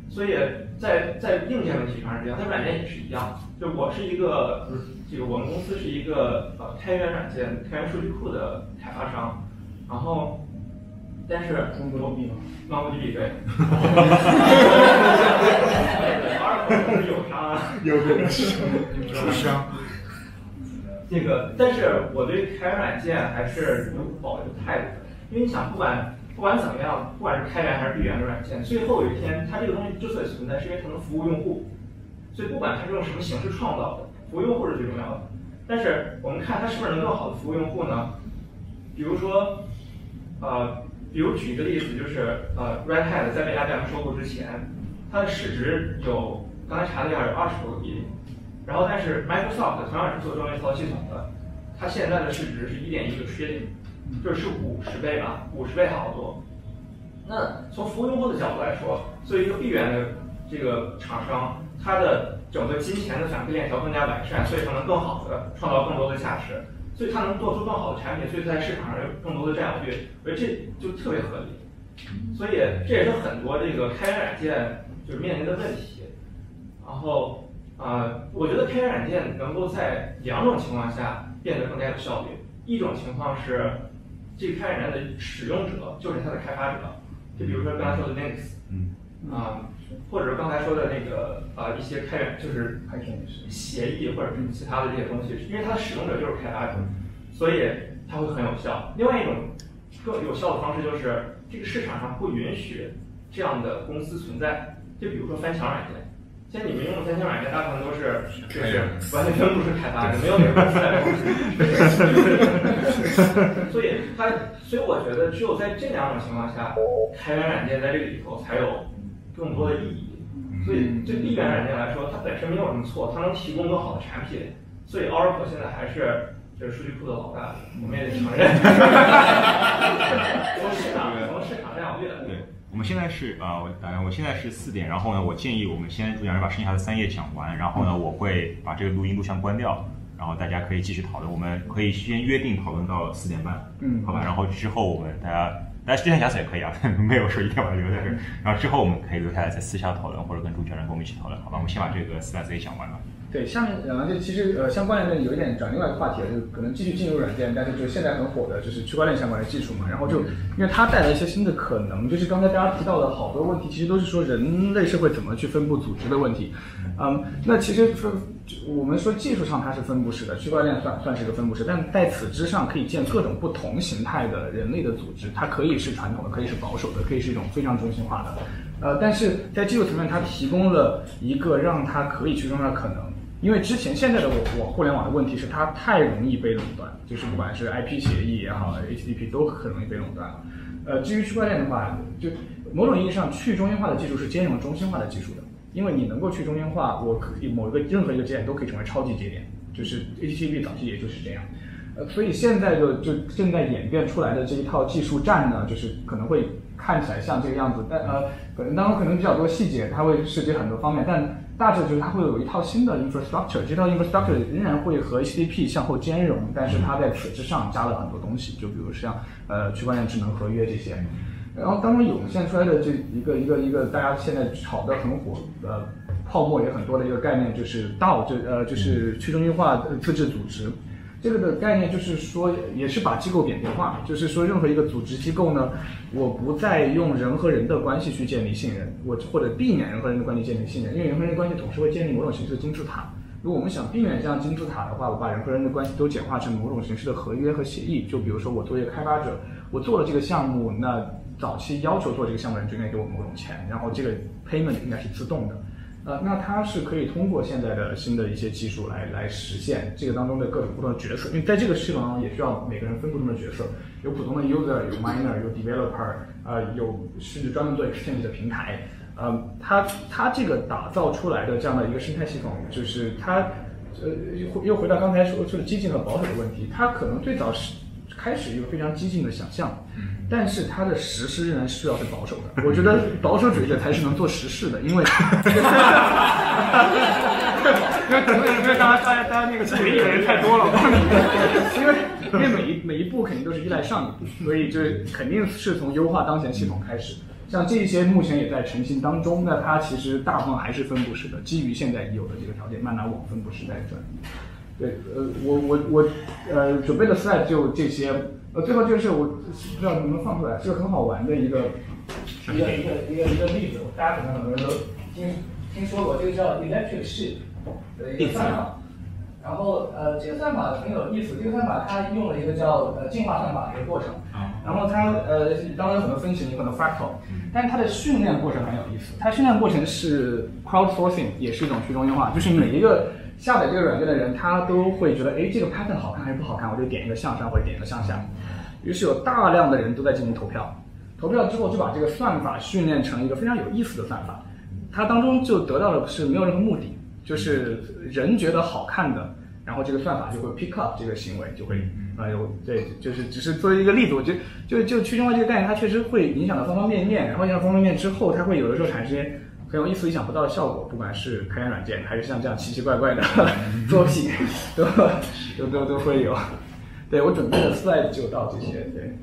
所以在在硬件问题上是这样，在软件也是一样。就我是一个，这个我们公司是一个呃开源软件、开源数据库的开发商，然后但是 MongoDB 吗？MongoDB 对。Oracle 是友商啊，有的是友商。这个，但是我对开源软件还是有保留态度的，因为你想，不管不管怎么样，不管是开源还是闭源的软件，最后有一天，它这个东西之所以存在，是因为它能服务用户。所以不管它是用什么形式创造的，服务用户是最重要的。但是我们看它是不是能更好的服务用户呢？比如说，呃，比如举一个例子，就是呃，Red Hat 在被 IBM 收购之前，它的市值有刚才查了一下，有二十多个亿。然后，但是 Microsoft 同样是做专业操作系统的，它现在的市值是一点一个 trillion，就是五十倍吧，五十倍好多。那从服务用户的角度来说，作为一个闭源的这个厂商，它的整个金钱的反馈链条更加完善，所以它能更好的创造更多的价值，所以它能做出更好的产品，所以它在市场上有更多的占有率，我觉得这就特别合理。所以这也是很多这个开源软件就是面临的问题。然后。呃，我觉得开源软件能够在两种情况下变得更加有效率。一种情况是，这个开源软件的使用者就是它的开发者，就比如说刚才说的 Linux，嗯，啊、或者刚才说的那个呃一些开源就是协议或者是其他的这些东西，因为它的使用者就是开发者，所以它会很有效。另外一种更有效的方式就是，这个市场上不允许这样的公司存在，就比如说翻墙软件。现在你们用的翻墙软件，大部分都是就是完全不是开发的，没有哪个公司在做。所以它，所以我觉得只有在这两种情况下，开源软件在这个里头才有更多的意义。所以对闭源软件来说，它本身没有什么错，它能提供更好的产品。所以 Oracle 现在还是就是数据库的老大，我们也得承认。从市场从市场占有率来对，我们现在是呃，我大概我现在是四点，然后呢，我建议我们先主讲人把剩下的三页讲完，然后呢，我会把这个录音录像关掉，然后大家可以继续讨论，我们可以先约定讨论到四点半，嗯好吧，然后之后我们大家。大家之前假死也可以啊，[LAUGHS] 没有说一定要把它留在这儿。然后之后我们可以留下来再私下讨论，或者跟主讲人跟我们一起讨论，好吧？我们先把这个四百字也讲完了。对，下面呃，就其实呃相关的有一点转另外一个话题了，就可能继续进入软件，但是就现在很火的就是区块链相关的技术嘛，然后就因为它带来一些新的可能，就是刚才大家提到的好多问题，其实都是说人类社会怎么去分布组织的问题。嗯，那其实分我们说技术上它是分布式的，区块链算算是一个分布式，但在此之上可以建各种不同形态的人类的组织，它可以是传统的，可以是保守的，可以是一种非常中心化的。呃，但是在技术层面，它提供了一个让它可以去中心化的可能。因为之前现在的我我互联网的问题是它太容易被垄断，就是不管是 IP 协议也好，HTTP 都很容易被垄断。呃，至于区块链的话，就某种意义上去中心化的技术是兼容中心化的技术的，因为你能够去中心化，我可以某一个任何一个节点都可以成为超级节点，就是 HTTP 早期也就是这样。呃，所以现在就就正在演变出来的这一套技术栈呢，就是可能会看起来像这个样子，但呃，可能当中可能比较多细节，它会涉及很多方面，但大致就是它会有一套新的 infrastructure，这套 infrastructure 仍然会和 HTTP 向后兼容，但是它在此之上加了很多东西，就比如像呃区块链智能合约这些，然后当中涌现出来的这一个一个一个大家现在炒得很火的泡沫也很多的一个概念，就是 DAO，就呃就是去中心化自治组织。这个的概念就是说，也是把机构扁平化，就是说，任何一个组织机构呢，我不再用人和人的关系去建立信任，我或者避免人和人的关系建立信任，因为人和人的关系总是会建立某种形式的金字塔。如果我们想避免这样金字塔的话，我把人和人的关系都简化成某种形式的合约和协议。就比如说，我作为开发者，我做了这个项目，那早期要求做这个项目的人就应该给我某种钱，然后这个 payment 应该是自动的。呃，那它是可以通过现在的新的一些技术来来实现这个当中的各种不同的角色，因为在这个系统当中也需要每个人分不同的角色，有普通的 user，有 miner，有 developer，呃，有甚至专门做 exchange 的平台，呃，它它这个打造出来的这样的一个生态系统，就是它，呃，又又回到刚才说就是激进和保守的问题，它可能最早是开始一个非常激进的想象。但是它的实施仍然需要是保守的，[LAUGHS] 我觉得保守主义者才是能做实事的，因为，因为因为大家大家大家那个协议的人太多了，因 [LAUGHS] 为因为每一每一步肯定都是依赖上一步，所以就肯定是从优化当前系统开始。像这一些目前也在成型当中，那它其实大部分还是分布式的，基于现在已有的这个条件，慢慢往分布式在转。对，呃，我我我呃准备的 slide 就这些。呃，最后就是我不知道能不能放出来，是个很好玩的一个一个一个一个一个例子，大家可能很多人都听听说过，这个叫 electric sheep 的一个算法。然后呃，这个算法很有意思，这个算法它用了一个叫呃进化算法的一个过程。然后它呃当然有很多分型，有很多 fractal，但是它的训练过程很有意思。它训练过程是 crowdsourcing，也是一种去中心化，就是每一个。下载这个软件的人，他都会觉得，哎，这个 pattern 好看还是不好看，我就点一个向上或者点一个向下。于是有大量的人都在进行投票，投票之后就把这个算法训练成一个非常有意思的算法。它当中就得到的是没有任何目的，就是人觉得好看的，然后这个算法就会 pick up 这个行为，就会，啊有对，就是只是作为一个例子，我觉得就就去中心化这个概念，它确实会影响到方方面面，然后影响方方面面之后，它会有的时候产生。很有意思、意想不到的效果，不管是开源软件，还是像这样奇奇怪怪的 [LAUGHS] 作品，都都都都会有。对我准备的 slide 就到这些，对。